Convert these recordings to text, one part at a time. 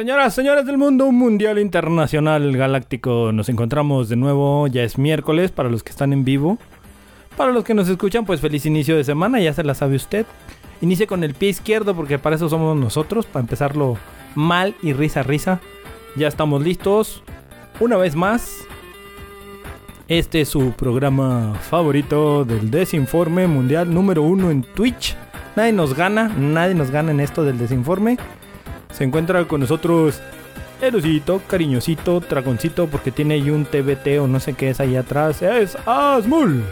Señoras, señores del mundo, un mundial internacional galáctico. Nos encontramos de nuevo, ya es miércoles para los que están en vivo. Para los que nos escuchan, pues feliz inicio de semana, ya se la sabe usted. Inicie con el pie izquierdo porque para eso somos nosotros, para empezarlo mal y risa, risa. Ya estamos listos. Una vez más, este es su programa favorito del desinforme mundial número uno en Twitch. Nadie nos gana, nadie nos gana en esto del desinforme. Se encuentra con nosotros Erosito, cariñosito, dragoncito, porque tiene ahí un TBT o no sé qué es ahí atrás. Es Asmul.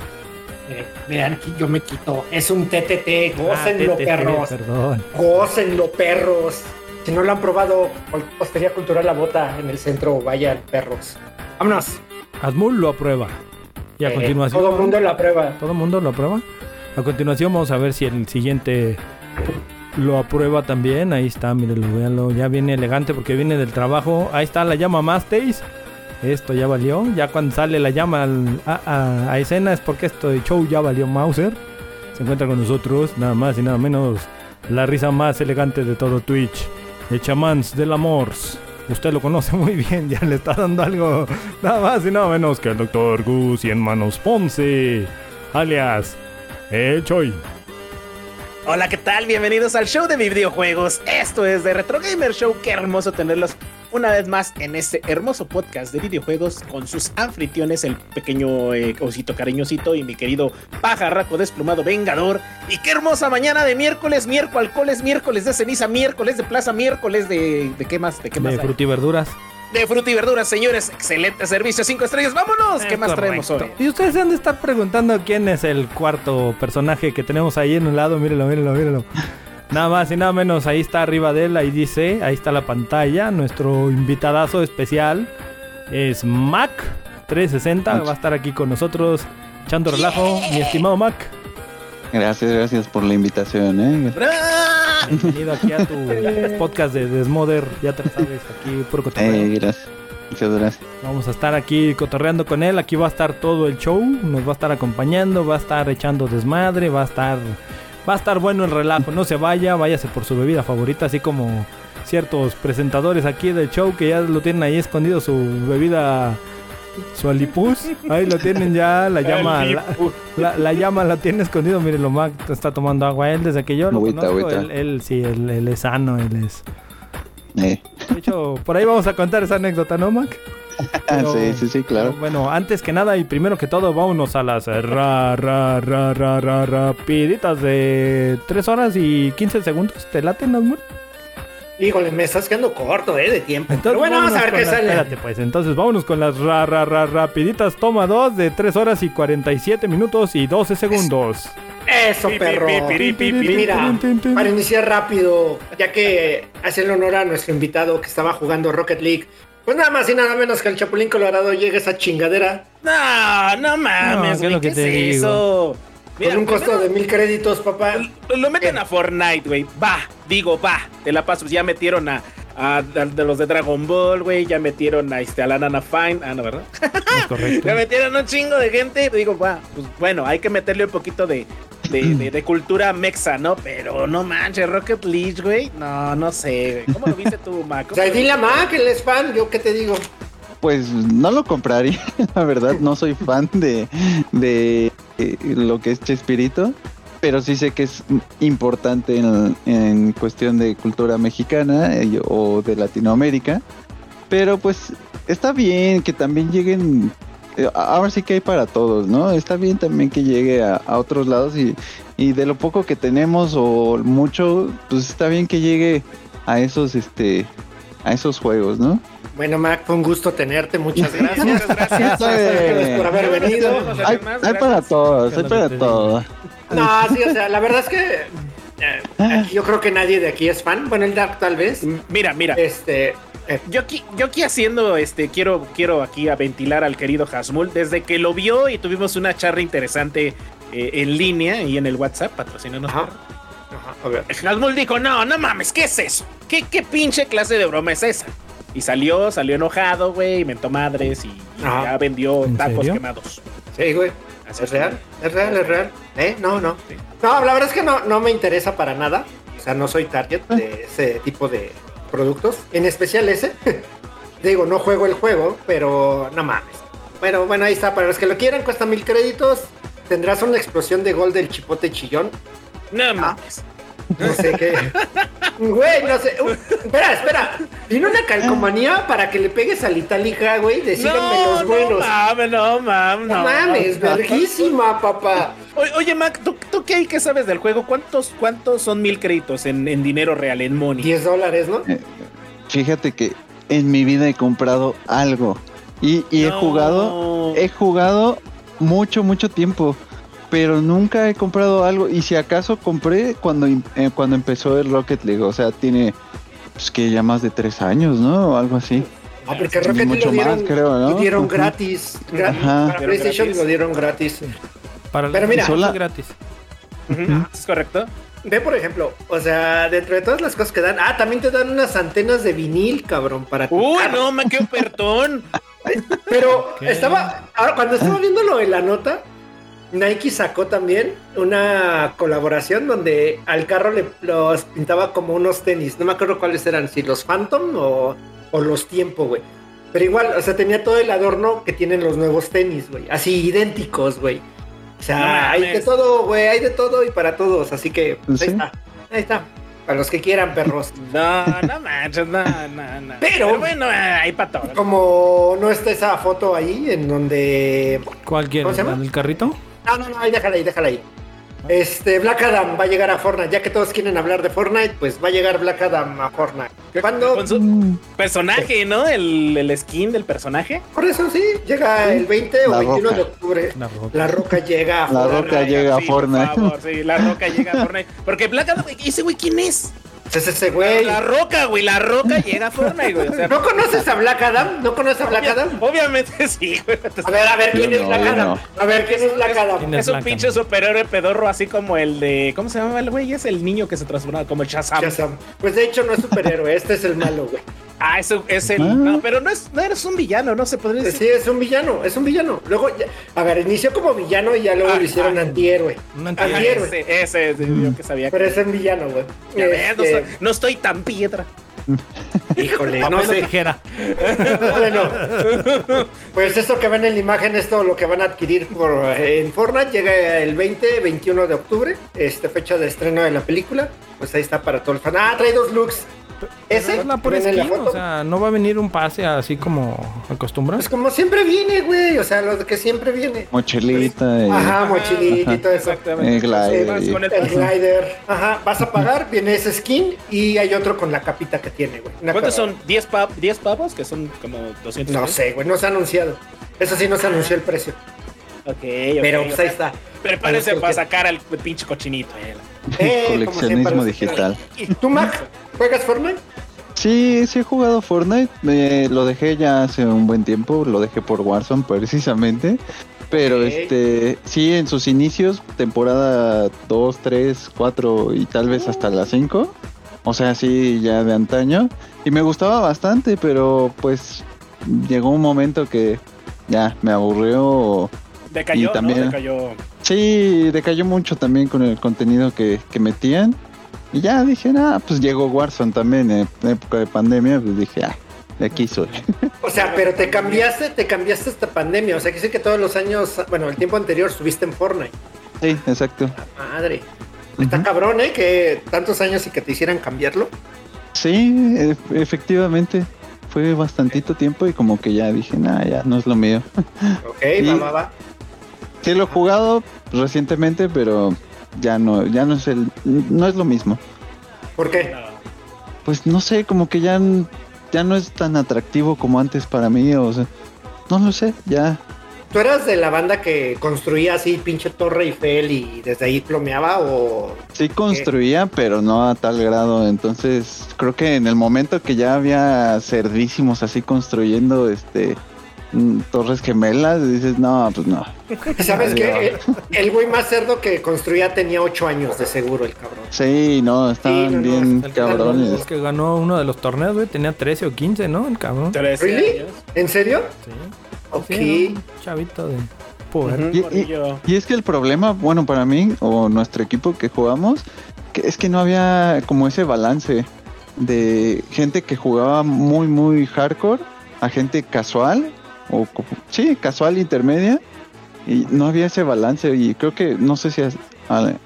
Eh, vean, aquí yo me quito. Es un TTT. Gócenlo, Ah, TTT, perros. Perdón. Gócenlo, perros. Si no lo han probado, Hostería Cultural La Bota en el centro, vayan, perros. Vámonos. Asmul lo aprueba. Y a Eh, continuación. Todo el mundo lo aprueba. ¿Todo el mundo lo aprueba? A continuación vamos a ver si el siguiente lo aprueba también. Ahí está, mírenlo, véanlo. Ya viene elegante porque viene del trabajo. Ahí está la llama Mastays. Esto ya valió. Ya cuando sale la llama al- a, escena es porque esto de show ya valió Mauser. Se encuentra con nosotros, nada más y nada menos, la risa más elegante de todo Twitch. El chamans del amor. Usted lo conoce muy bien, ya le está dando algo nada más y nada menos que el Dr. Gus y en manos Ponce, alias El Choi. Hola, ¿qué tal? Bienvenidos al show de videojuegos. Esto es de Retro Gamer Show. Qué hermoso tenerlos una vez más en este hermoso podcast de videojuegos con sus anfitriones, el pequeño eh, osito cariñosito y mi querido pajarraco desplumado vengador. Y qué hermosa mañana de miércoles, miércoles, alcoholes, miércoles de ceniza, miércoles de plaza, miércoles de... ¿De qué más? ¿De qué más? De frutiverduras. De fruta y verduras, señores. Excelente servicio, cinco estrellas. Vámonos. ¿Qué Es más traemos hoy? Y ustedes se han de estar preguntando quién es el cuarto personaje que tenemos ahí en un lado. Mírenlo, mírenlo, mírenlo. Nada más y nada menos, ahí está arriba de él, ahí dice, ahí está la pantalla. Nuestro invitadazo especial es Mac 360. Va a estar aquí con nosotros echando relajo, mi estimado Mac. Gracias, gracias por la invitación, ¿eh? Bienvenido aquí a tu podcast de Desmoder. Ya te lo sabes, aquí puro cotorreo. Eh, gracias. Muchas gracias. Vamos a estar aquí cotorreando con él. Aquí va a estar todo el show. Nos va a estar acompañando. Va a estar echando desmadre. Va a estar. Va a estar bueno el relajo. No se vaya. Váyase por su bebida favorita. Así como ciertos presentadores aquí del show que ya lo tienen ahí escondido su bebida. Su alipus. Ahí lo tienen ya. La llama. La, la- la llama la tiene escondido. Miren, lo Mac está tomando agua. Él desde que yo lo Agüita, conozco. agüita. Él, él sí, él, él es sano. Él es. Eh. De hecho, por ahí vamos a contar esa anécdota, ¿no, Mac? Pero- sí, sí, sí, claro. Bueno, antes que nada y primero que todo, vámonos a las ra, ra, ra, ra, ra, rapiditas de 3 horas y 15 segundos. ¿Te laten, Asmur? Híjole, me estás quedando corto, eh, de tiempo. Pero bueno, vamos a ver qué sale. Espérate, pues. Entonces, vámonos con las ra, ra, ra, rapiditas. Toma 2 de 3 horas y 47 minutos y 12 segundos. Eso, perro. pi, pi, pi, pi, Mira, para iniciar rápido, ya que hacerle honor a nuestro invitado que estaba jugando Rocket League, pues nada más y nada menos que el Chapulín Colorado llegue a esa chingadera No, no mames, No, ¿qué es lo que ¿qué te es eso? Mira, con un costo primero de mil créditos, papá. lo, lo meten a Fortnite, güey. Va, digo, va. Te la paso. Ya metieron a, a- a de los de Dragon Ball, güey. Ya metieron a, este, a la Nana Fine. Ah, no, ¿verdad? Es correcto. Ya metieron un chingo de gente. Digo, va, pues bueno, hay que meterle un poquito de, de, de- de cultura mexa, ¿no? Pero no manches, Rocket League, güey. No, no sé, güey. ¿Cómo lo viste tú, Mac? O sea, dile a Mac, él es fan, yo qué te digo. Pues no lo compraría, la verdad, no soy fan de, de eh, lo que es Chespirito, pero sí sé que es importante en, en cuestión de cultura mexicana eh, o de Latinoamérica, pero pues está bien que también lleguen, eh, ahora sí que hay para todos, ¿no? Está bien también que llegue a, a otros lados y, y de lo poco que tenemos o mucho, pues está bien que llegue a esos, este, a esos juegos, ¿no? Bueno, Mac, fue un gusto tenerte, muchas gracias. Muchas gracias. Gracias por haber venido. Hay, hay para todos, hay para todos. No, sí, o sea, la verdad es que eh, aquí yo creo que nadie de aquí es fan. Bueno, el Dark tal vez. Mira, mira. Este, eh, Yo aquí, yo aquí haciendo, este, quiero, quiero aquí a ventilar al querido Hasmul. Desde que lo vio y tuvimos una charla interesante eh, en línea y en el WhatsApp, patrocinanos. Ajá. Hasmul dijo, no, no mames, ¿qué es eso? ¿Qué, qué pinche clase de broma es esa? Y salió, salió enojado, güey, y mentó madres y, ya vendió ¿En tacos serio? quemados. Sí, güey. Así Es real, es real, es real. ¿Eh? No, no. Sí. No, la verdad es que no, no me interesa para nada. O sea, no soy target de ese tipo de productos. En especial ese. Digo, no juego el juego, pero no mames. Bueno, bueno, ahí está. Para los que lo quieran, cuesta mil créditos. Tendrás una explosión de gol del chipote chillón. No mames. No sé qué. Güey, no sé. Uh, espera, espera. Tiene una calcomanía para que le pegues al Itálica, güey. Decíganme los buenos. No mames, no mames, No, no. mames, verguísima, papá. Oye, oye, Mac, ¿tú, tú qué, qué sabes del juego? ¿Cuántos, cuántos son mil créditos en, en dinero real, en money? 10 dólares, ¿no? Fíjate que en mi vida he comprado algo y, y he jugado, he jugado mucho, mucho tiempo, pero nunca he comprado algo y si acaso compré cuando, eh, cuando empezó el Rocket League, o sea, tiene pues que ya más de tres años, ¿no? O algo así. Ah, porque Rocket League mucho lo dieron, más, creo, ¿no? lo dieron gratis. gra- Ajá. Para PlayStation gratis. lo dieron gratis. Para Pero los mira- que Sola- es gratis. ¿Es correcto? Ve, por ejemplo, o sea, dentro de todas las cosas que dan, ah, también te dan unas antenas de vinil, cabrón, para tu Uy, no, me qué ofertón. Pero ¿Qué? estaba, ahora cuando estaba viendo lo de la nota, Nike sacó también una colaboración donde al carro le los pintaba como unos tenis. No me acuerdo cuáles eran, si los Phantom o, o los Tiempo, güey. Pero igual, o sea, tenía todo el adorno que tienen los nuevos tenis, güey. Así idénticos, güey. O sea, No hay de todo, güey, hay de todo y para todos. Así que, pues, ahí está. Ahí está. Para los que quieran, perros. No, no manches, no, no, no. Pero- bueno, hay para todo. Como no está esa foto ahí en donde ¿Cuál. ¿La del carrito? No, no, no, ahí déjala ahí, déjala ahí. Este, Black Adam va a llegar a Fortnite. Ya que todos quieren hablar de Fortnite, pues va a llegar Black Adam a Fortnite. ¿Cuándo? Con su personaje, ¿no? El, el skin del personaje. Por eso sí, llega el 20 o La 21 de Roca. octubre. La roca. La Roca llega a La Fortnite. Roca llega a Sí, Fortnite. Por favor, sí, la roca llega a Fortnite. Porque Black Adam, ¿ese güey quién es? Es ese güey. La roca, güey, la roca llega a Fortnite, güey. O sea, ¿No conoces a Black Adam? ¿No conoces a Black Adam? Obviamente sí, güey. A ver, a ver, ¿quién es Black Adam? no. A ver, ¿quién es Black Adam? ¿Quién es Es un pinche superhéroe pedorro, así como el de. ¿Cómo se llama el güey? Es el niño que se transforma como el Shazam. Shazam. Pues de hecho no es superhéroe, este es el malo, güey. Ah, eso es el. Ah. No, pero no es, no eres un villano, no se podría decir. Sí, es un villano, es un villano. Luego, ya- a ver, inició como villano y ya luego Ah, lo hicieron ah. antihéroe. Un Ah, antihéroe. Antihéroe. ese, ese, ese, yo que sabía. Pero que- es un villano, güey. No, Este, estoy, no estoy tan piedra. Híjole, no Papel o sé. tijera. Bueno, pues esto que ven en la imagen es todo lo que van a adquirir por, eh, en Fortnite. Llega el 20, 21 de octubre, este fecha de estreno de la película. Pues ahí está para todo el fan. Ah, trae dos looks. Ese, Es la pura la skin, o sea, no va a venir un pase así como acostumbras. pues como siempre viene, güey. O sea, lo que siempre viene. Mochilita. y- Ajá, mochilita y todo eso. Exactamente. El glider Sí, y- con el- El glider. Ajá, vas a pagar, viene ese skin y hay otro con la capita que tiene, güey. Una ¿Cuántos son? ¿10, pa- ¿10 pavos? Que son como 200 No sé, güey, no se ha anunciado. Eso sí, no se anunció el precio. Ok, ok, Pero pues ahí está. Prepárense Para sacar al pinche cochinito. eh. Eh, Coleccionismo digital. ¿Y tú, Mac? ¿Juegas Fortnite? Sí, sí he jugado Fortnite. Me lo dejé ya hace un buen tiempo. Lo dejé por Warzone precisamente. Pero este, sí, en sus inicios, temporada 2, 3, 4 y tal vez hasta la 5. O sea, sí, ya de antaño. Y me gustaba bastante, pero pues llegó un momento que ya me aburrió. Decayó, Y también- ¿no? Decayó. Sí, decayó mucho también con el contenido que, que metían. Y ya dije, ah, pues llegó Warzone también en época de pandemia, pues dije, ah, de aquí soy. O sea, pero te cambiaste, te cambiaste esta pandemia. O sea, que sí que todos los años, bueno, el tiempo anterior estuviste en Fortnite. Sí, exacto. Madre. Está cabrón, ¿eh? Que tantos años y que te hicieran cambiarlo. Sí, e- efectivamente. Fue bastantito tiempo y como que ya dije, nah, ya no es lo mío. Ok, Y- va, va, va. Sí lo he jugado recientemente, pero ya no, ya no es el, no es lo mismo. ¿Por qué? Pues no sé, como que ya, ya no es tan atractivo como antes para mí, o sea, no lo sé, ya. ¿Tú eras de la banda que construía así pinche Torre Eiffel y desde ahí plomeaba o Sí construía, pero no a tal grado. Entonces, creo que en el momento que ya había cerdísimos así construyendo este torres gemelas, dices, no, pues no. ¿Sabes qué? El- güey más cerdo que construía tenía ocho años de seguro, el cabrón. Sí, no, estaban Sí, no, no, bien El que, cabrones. el que ganó uno de los torneos, güey, tenía 13 o 15, ¿no? El cabrón. 13 ¿Really? ¿En serio? Sí. Ok. Sí, ¿no? Chavito de poder. Y es que el problema, bueno, para mí o nuestro equipo que jugamos, que es que no había como ese balance de gente que jugaba muy, muy hardcore a gente casual o sí, casual intermedia y no había ese balance y creo que no sé si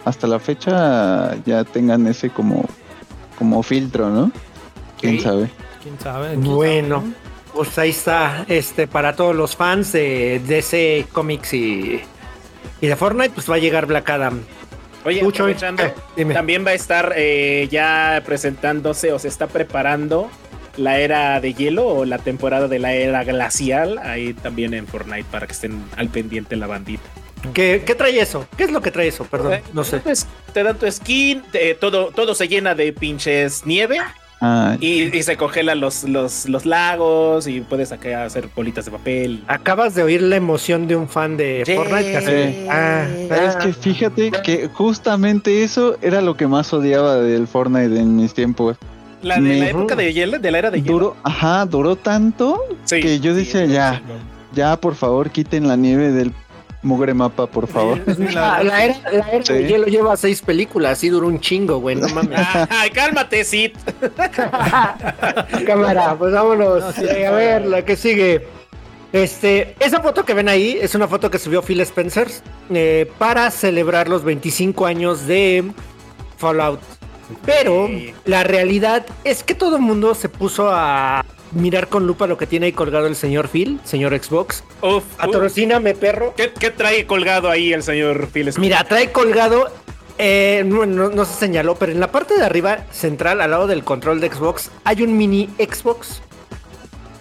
hasta la fecha ya tengan ese como como filtro, ¿no? Quién sabe. ¿Quién sabe? ¿Quién Bueno. sabe? Pues ahí está, este, para todos los fans de DC Comics y, y de Fortnite, pues va a llegar Black Adam. Oye, Mucho, aprovechando, eh, también va a estar eh, ya presentándose o se está preparando la era de hielo o la temporada de la era glacial ahí también en Fortnite para que estén al pendiente la bandita. ¿Qué, qué trae eso? ¿Qué es lo que trae eso? Perdón, Eh, no sé. pues, te dan tu skin, te- todo, todo se llena de pinches nieve Ah, y, y se congelan los, los, los lagos y puedes acá hacer bolitas de papel. Acabas de oír la emoción de un fan de Fortnite. Sí. Ah, Es ah. que fíjate que justamente eso era lo que más odiaba del Fortnite en mis tiempos. La de la época de hielo, de la era de hielo. Duró, ajá, duró tanto Sí, que yo sí, ya, sí. ya por favor quiten la nieve del mugre mapa, por favor. La, la era, la era Sí. de hielo lleva seis películas y duró un chingo, güey. No mames. Ay, cálmate, Sid. Cámara, pues vámonos. Eh, a ver, la que sigue. Este, esa foto que ven ahí es una foto que subió Phil Spencer eh, para celebrar los 25 años de Fallout. Pero la realidad es que todo el mundo se puso a mirar con lupa lo que tiene ahí colgado el señor Phil, señor Xbox. Uf, uf. Atorocíname, perro. ¿Qué, qué trae colgado ahí el señor Phil? Mira, trae colgado, eh, no, no- no se señaló, pero en la parte de arriba central, al lado del control de Xbox, hay un mini Xbox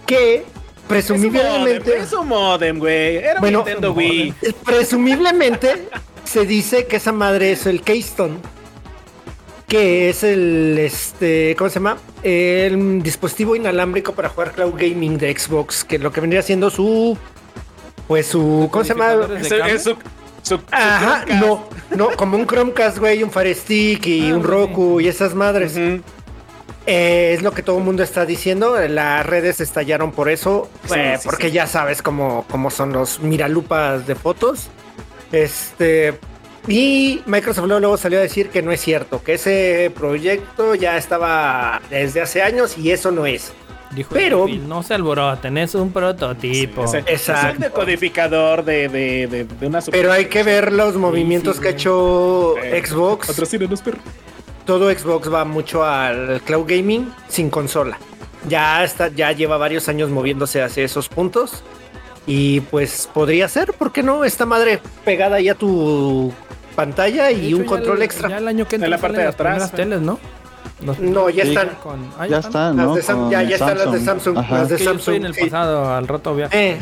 que presumiblemente, Es un modem, güey. Era Bueno, Nintendo Wii. presumiblemente se dice que esa madre es el Keystone, que es el, este, ¿cómo se llama? El dispositivo inalámbrico para jugar cloud gaming de Xbox, que lo que vendría siendo su, pues su, ¿cómo se llama? Es, su, su- su Ajá, no, no, como un Chromecast, güey, un Fire Stick y Ah, un sí. Roku y esas madres. Eh, es lo que todo el mundo está diciendo. Las redes estallaron por eso, Sí, eh, sí, porque sí. ya sabes cómo, cómo son los miralupas de fotos. Este. Y Microsoft luego, luego salió a decir que no es cierto, que ese proyecto ya estaba desde hace años y eso no es. Dijo Pero- no se alboroten, es un prototipo. Es Exacto. es el decodificador de, de, de, de una super- Pero hay que ver los movimientos que ha hecho Eh, Xbox. Patrocínanos, perro. todo Xbox va mucho al cloud gaming sin consola. Ya está, ya lleva varios años moviéndose hacia esos puntos. Y pues podría ser, ¿por qué no? Esta madre pegada ya a tu pantalla y hecho, un ya control el- extra. Ya el año que entra En la parte de las atrás, primeras ¿eh? teles, ¿no? Los- No, ya están. con- ah, Ya está, Las ya, ya están las de Samsung. Ajá. Las de Es que yo Samsung. en el sí. pasado, al rato viaje. Eh.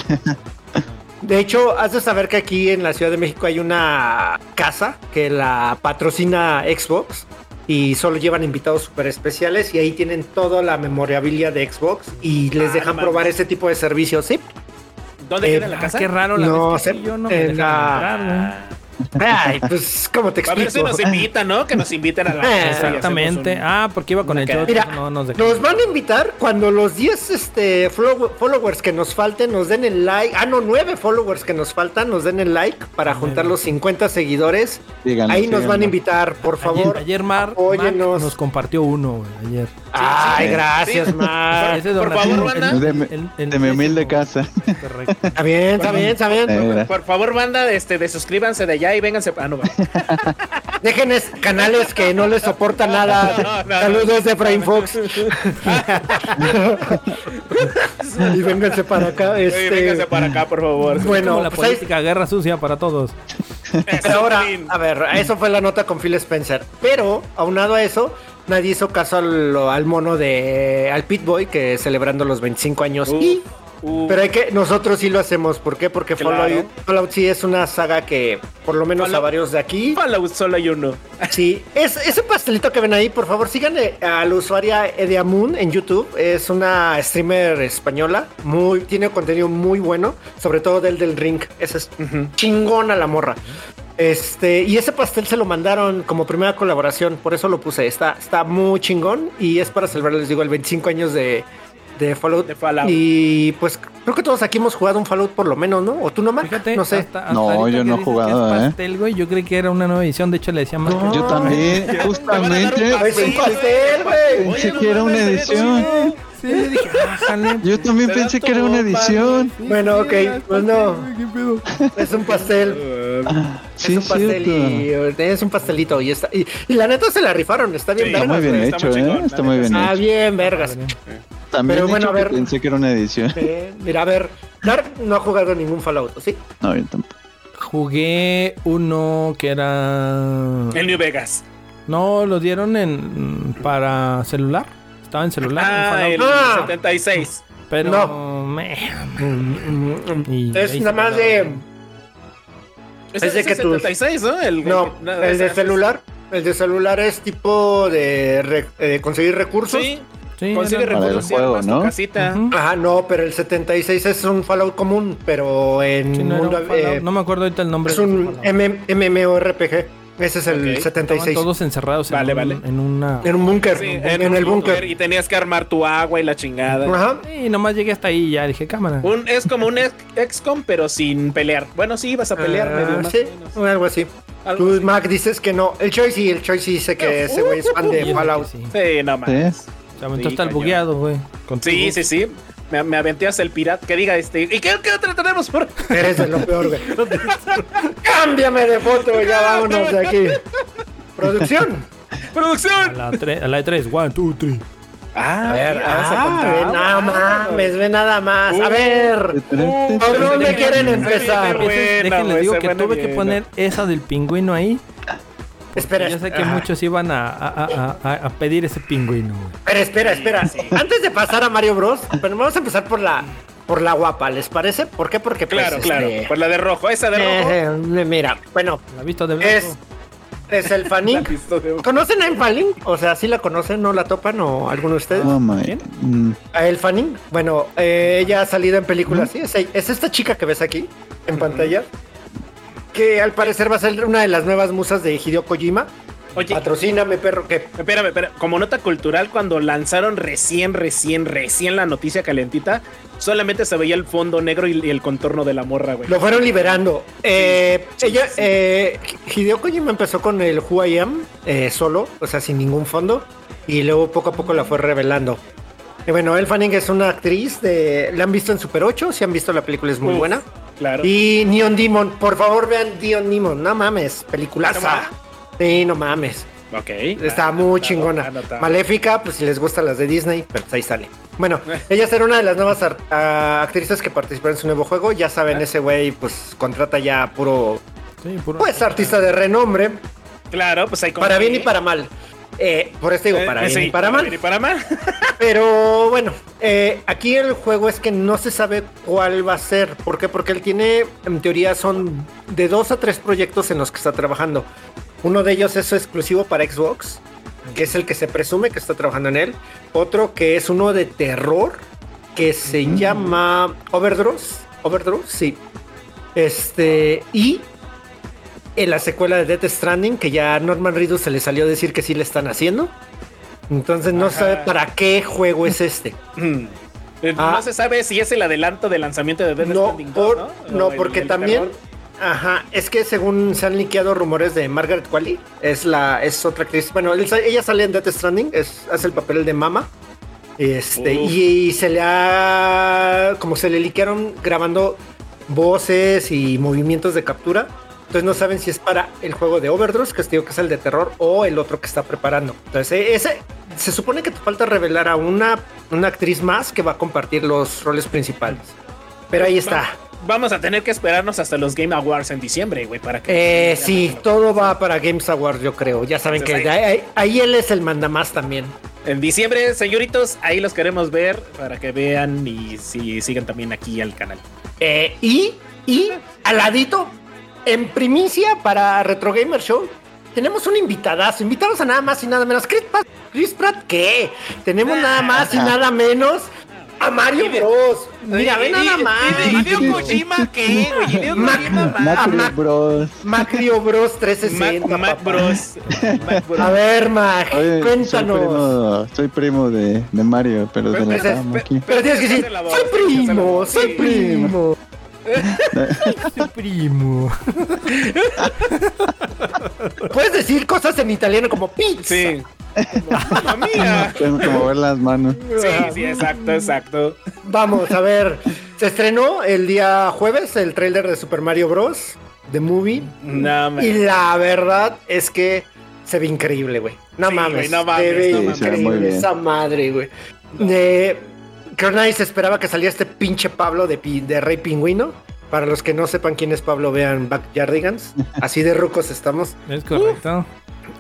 De hecho, has de saber que aquí en la Ciudad de México hay una casa que la patrocina Xbox y solo llevan invitados súper especiales y ahí tienen toda la memorabilia de Xbox y les Ah, dejan probar ese tipo de servicios. Sí, ¿Dónde Eh, queda la Ah, casa? qué raro la No, vez que se- yo no me en la- entrar. Ay, pues, ¿cómo te A ver si explico? nos invitan, ¿no? Que nos inviten a la Eh, Exactamente. Ah, porque iba con el shot. Mira, no nos van a invitar cuando los 10 este, follow- followers que nos falten nos den el like. Ah, no, 9 followers que nos faltan nos den el like para juntar los 50 seguidores. Ahí nos van a invitar, por favor. Ayer, ayer Mar. Mac nos compartió uno, güey, ayer. Ay, sí. gracias, Sí. Mar. Ese por donativo, favor, banda. el- De mi- el- el de mi humilde casa. Correcto. Está bien, está bien, está bien. Eh, Por favor, banda, este, de suscríbanse de allá y vénganse. Ah, no, va. Déjenles canales que no les soportan nada. No, no, no. Saludos de Frame Fox. y vénganse para acá. Este... vénganse para acá, por favor. Bueno, Como la pues política, guerra sucia para todos. Pero ahora, a ver, eso fue la nota con Phil Spencer. Pero, aunado a eso, nadie hizo caso al, al mono de al Pit Boy que celebrando los 25 años. Uh, y, uh. pero hay que, nosotros sí lo hacemos. ¿Por qué? Porque Claro. Fallout, Fallout sí es una saga que, por lo menos a varios de aquí, Fallout solo hay uno. Sí, es, ese pastelito que ven ahí, por favor, sigan eh, a la usuaria Edia Moon en YouTube. Es una streamer española, muy, tiene contenido muy bueno, sobre todo del del ring. Esa es chingona la morra. Este, y ese pastel se lo mandaron como primera colaboración, por eso lo puse. Está, está muy chingón y es para celebrar, les digo, el 25 años de, de Fallout. De Fallout. Y pues creo que todos aquí hemos jugado un Fallout por lo menos, ¿no? ¿O tú no, Mark? Fíjate, no sé. hasta- hasta No, yo no he jugado, es ¿eh? pastel, güey, yo creí que era una nueva edición, de hecho le decía más. No. Yo también, justamente. Es un pastel, güey. Pensé que era una edición. Sí, dije, ah, jale. Yo también pensé que era una edición. Bueno, ok, pues no. Es un pastel. Sí, es un pastel cierto. y es un pastelito y está y, y la neta se la rifaron, está bien Sí, Está muy vergas, bien está hecho, muy ¿eh? la Está muy neta, bien Está hecho. bien vergas. También Pero bueno, hecho a ver. que pensé que era una edición. Eh, mira, a ver, Dark no ha jugado ningún Fallout, ¿sí? No, yo tampoco. Jugué uno que era. El New Vegas. No, lo dieron en para celular. Estaba en celular. en Ah, Fallout, el Ah. 76. Pero no. me- Y Es ahí nada más de Ese Es de es que el tus- 76, ¿no? El, no, no, el de celular, el de celular es tipo de re- eh, conseguir recursos. Sí, Sí, consigue recursos juego, ¿no? casita. Ujú. Ajá, no, pero el 76 es un Fallout común, pero en Sí, no, mundo, Fallout. eh, No me acuerdo ahorita el nombre. es un. MM MMORPG. Ese es el Ok. Estaban 76. todos encerrados en, Vale, un- vale. en una. En un búnker, Sí, en, el búnker. Y tenías que armar tu agua y la chingada. Ajá. Y nomás llegué hasta ahí y ya dije, cámara. Un, es como un ex- XCOM, pero sin pelear. Bueno, sí, ibas a pelear Ah, medio más sí, o algo así. Algo Tú, así. Mac, dices que no. El Choi sí, el Choi sí dice que ese güey es fan Y de eso Fallout. que Sí. Sí, no mames. ¿Sí? Se aventó Sí, hasta el bugueado, güey. Sí, sí, sí. Me, me aventé hasta el pirata. Que diga este. ¿Y qué, qué otra tenemos por.? Eres de lo peor, güey. Cámbiame de foto, ya vámonos de aquí. Producción. A ¡Producción! la, tre- a la de 3, 1, 2, 3. Ah, A ver, ah, contaba. ve nada mames, ve nada más. A Uh. ver, ¿por dónde quieren empezar? Güey, digo que tuve que poner esa del pingüino ahí. Espera, Yo sé que muchos iban a, a- a- a- a pedir ese pingüino. Pero espera, espera. Antes de pasar a Mario Bros, pero vamos a empezar por la por la guapa, ¿les parece? ¿Por qué? Porque pues, Claro, claro. este, Pues la de rojo, esa de rojo. eh, eh, mira, bueno, ¿La visto de blanco? es es el de- ¿Conocen a El Fanning? O sea, ¿sí la conocen? ¿No la topan? ¿O alguno de ustedes? Oh. Mm, A El Fanning. Bueno, eh, ella ha salido en películas, sí. Es, es esta chica que ves aquí en pantalla. Que al parecer va a ser una de las nuevas musas de Hideo Kojima. Oye, Patrocíname, perro, que Espérame, espérame. Como nota cultural, cuando lanzaron recién, recién, recién la noticia calentita, solamente se veía el fondo negro y, y el contorno de la morra, güey. lo fueron liberando. Eh, sí, ella, sí. eh, Hideo Kojima empezó con el Who I Am eh, solo, o sea, sin ningún fondo. Y luego poco a poco la fue revelando. Y bueno, Elle Fanning es una actriz de. La han visto en Super 8, si han visto la película, es muy Uf, buena. Claro. Y Neon Demon, por favor vean Neon Demon, no mames, peliculaza. Sí, no mames. Ok. Está Ah, muy anotado, chingona. anotado. Maléfica, pues si les gustan las de Disney, pues ahí sale. Bueno, ella será una de las nuevas ah, actrices que participará en su nuevo juego. Ya saben, ese güey pues contrata ya puro, Sí, puro- pues artista de renombre, Claro, pues hay para bien y para mal. Eh, por esto digo, para Eh, bien sí, y para mal. bien y para mal. Pero bueno, eh, aquí el juego es que no se sabe cuál va a ser. ¿Por qué? Porque él tiene, en teoría, son de dos a tres proyectos en los que está trabajando. Uno de ellos es exclusivo para Xbox, que es el que se presume que está trabajando en él. Otro que es uno de terror, que se llama Overdose. Overdose, sí. Este, y en la secuela de Death Stranding, que ya a Norman Reedus se le salió a decir que sí le están haciendo. Entonces no sabe para qué juego es este. Eh, Ah. No se sabe si es el adelanto de lanzamiento de Death No, Stranding por- 2, no, el- porque el también, terror. ajá, es que según se han liqueado rumores de Margaret Qualley, es la, es otra actriz, bueno, él ella sale en Death Stranding, es, hace el papel de Mama, este, Uf. y, se le ha, como se le liquearon grabando voces y movimientos de captura, entonces no saben si es para el juego de Overdose, que es, digo, que es el de terror, o el otro que está preparando. Entonces, eh, ese, se supone que te falta revelar a una, una actriz más que va a compartir los roles principales. Pero ahí está. Vamos a tener que esperarnos hasta los Game Awards en diciembre, güey, para que. Eh, sí, todo va para Games Awards, yo creo. Ya saben que ahí, ahí él es el mandamás también. En diciembre, señoritos, ahí los queremos ver para que vean y si sigan también aquí al canal. Eh, y, y al ladito, en primicia para Retro Gamer Show, tenemos un invitadazo. Invitamos a nada más y nada menos. Chris Pratt, Chris Pratt, ¿qué? Tenemos nada más y nada menos a Mario Bros. Mira, ve nada más. Hideo Kojima qué, güey? Hideo Mac- Kojima, a Macro Mac- Bros. Mario Bros 360. Mac. Bros. Mac Bros. A ver, Mac, Oye, Soy cuéntanos. primo, soy primo de, de Mario, pero de la Pero- aquí. Pero tienes que decir, soy primo, soy primo. Primo. Puedes decir cosas en italiano como pizza. Sí. Mamma mía. Tengo que mover las manos. Sí, sí, exacto, exacto. Vamos a ver, se estrenó el día jueves el tráiler de Super Mario Bros. The Movie. No, man. Y la verdad es que se ve increíble, güey. No Sí, mames, no mames, se ve no mames. Increíble esa madre, güey. Eh, creo que nadie se esperaba que saliera este pinche Pablo de, Rey Pingüino. Para los que no sepan quién es Pablo, vean Backyardigans. Así de rucos estamos. Es correcto.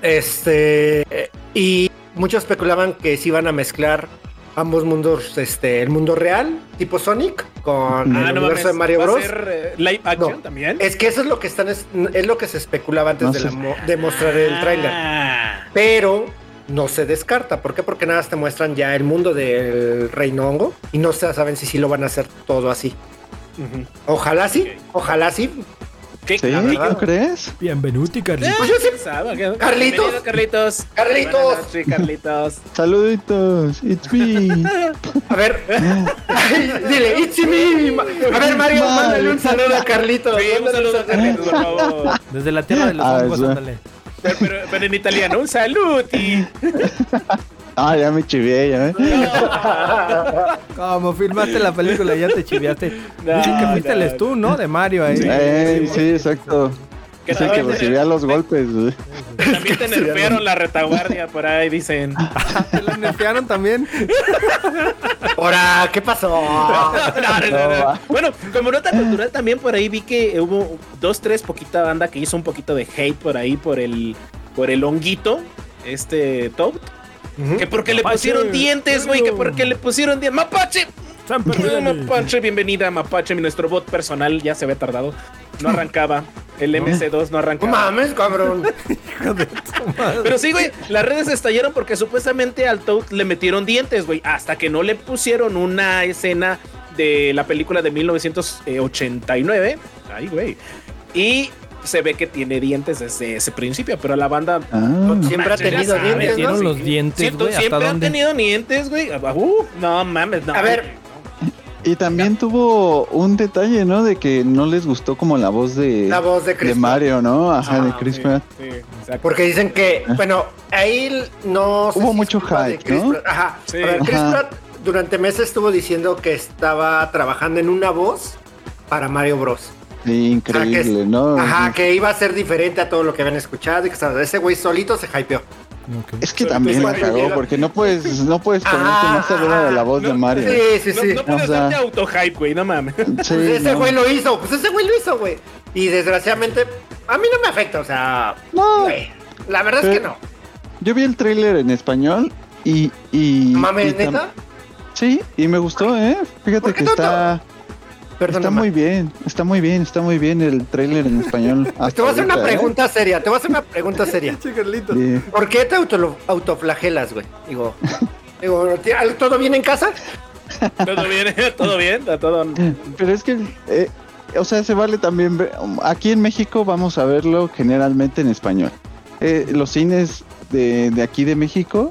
Este. eh, Y muchos especulaban que se iban a mezclar ambos mundos, este, el mundo real, tipo Sonic, con Ah, el no universo mames. de Mario ¿Va a Bros. ser, eh, live action No. también? Es que eso es lo que están, es, es lo que se especulaba antes No de, la de mostrar el tráiler. Ah. Pero no se descarta. ¿Por qué? Porque nada más te muestran ya el mundo del Reino Hongo y no se saben si sí lo van a hacer todo así. Ojalá sí, ojalá sí. ¿Qué? ¿Sí? La verdad. ¿Tú crees? Bienvenuti, Carlitos. Pues. Carlitos. Carlitos. Carlitos. Noches, Carlitos. Saluditos, it's me. A ver, dile, it's me. A ver, Mario, mándale un saludo a Carlitos. Sí, un saludo a Carlitos, por favor. Desde la tierra de los Ah, hongos, ándale. Pero, pero, pero en italiano, un saluti. Ah, ya me chivié, ya. ¿eh? Como filmaste la película, ya te chiviaste. No, Dicen que fuiste no. el tú, ¿no? De Mario ahí. Sí, exacto. Que Sí, que recibía los golpes. güey. también te nerfearon la retaguardia por ahí, dicen. ¿Te la nerfearon también? Ahora, ¿qué pasó? No, no, no, no. va. Bueno, como nota cultural también por ahí vi que hubo dos, tres poquita banda que hizo un poquito de hate por ahí por el por el honguito, este Toad. Que porque le pusieron dientes, güey, que porque le pusieron dientes. ¡Mapache! San. Mapache, bienvenida, Mapache, nuestro bot personal ya se había tardado. No arrancaba. El MC2 no No arrancaba. mames, cabrón. Pero sí, güey, las redes estallaron porque supuestamente al Toad le metieron dientes, güey. Hasta que no le pusieron una escena de la película de 1989. Ay, güey. Y se ve que tiene dientes desde ese principio, pero la banda Ah, Siempre ha tenido dientes, ¿no? los dientes, siempre, güey. ¿Hasta siempre han dónde? tenido dientes, güey. Uh, no mames, no. A ver, y también tuvo un detalle, ¿no? De que no les gustó como la voz de, la voz de de Chris. Mario, ¿no? Ajá, Ah, de Chris Sí, Pratt. sí, exacto. Porque dicen que, bueno, ahí no. sé Hubo si mucho hype, Chris ¿no? Pratt. Ajá. Sí. A ver, Chris Ajá. Pratt durante meses estuvo diciendo que estaba trabajando en una voz para Mario Bros. Sí, increíble, O sea, que es- ¿no? Ajá, que iba a ser diferente a todo lo que habían escuchado y que o sea, ese güey solito se hypeó. Es que Pero también la cagó, porque no puedes, no puedes ponerte más segura de la voz de no, Mario. Sí, sí, No, sí. no puedes O sea- darte auto-hype, güey, no mames. Sí, Pues ese no. güey lo hizo, pues ese güey lo hizo, güey. Y desgraciadamente, a mí no me afecta, o sea, No, güey, la verdad es que no. yo vi el tráiler en español y... y Mames, y tam- neta. Sí, y me gustó, ¿eh? Fíjate ¿Por qué que está, Perdón, está muy bien, está muy bien, está muy bien el tráiler en español. Te voy a hacer una ¿eh? pregunta seria, te voy a hacer una pregunta seria. Sí. ¿Por qué te auto- autoflagelas, güey? Digo, digo, ¿todo bien en casa? Todo bien, todo bien, todo. Pero es que eh, o sea, se vale también ver, aquí en México vamos a verlo generalmente en español. Eh, los cines de, de aquí de México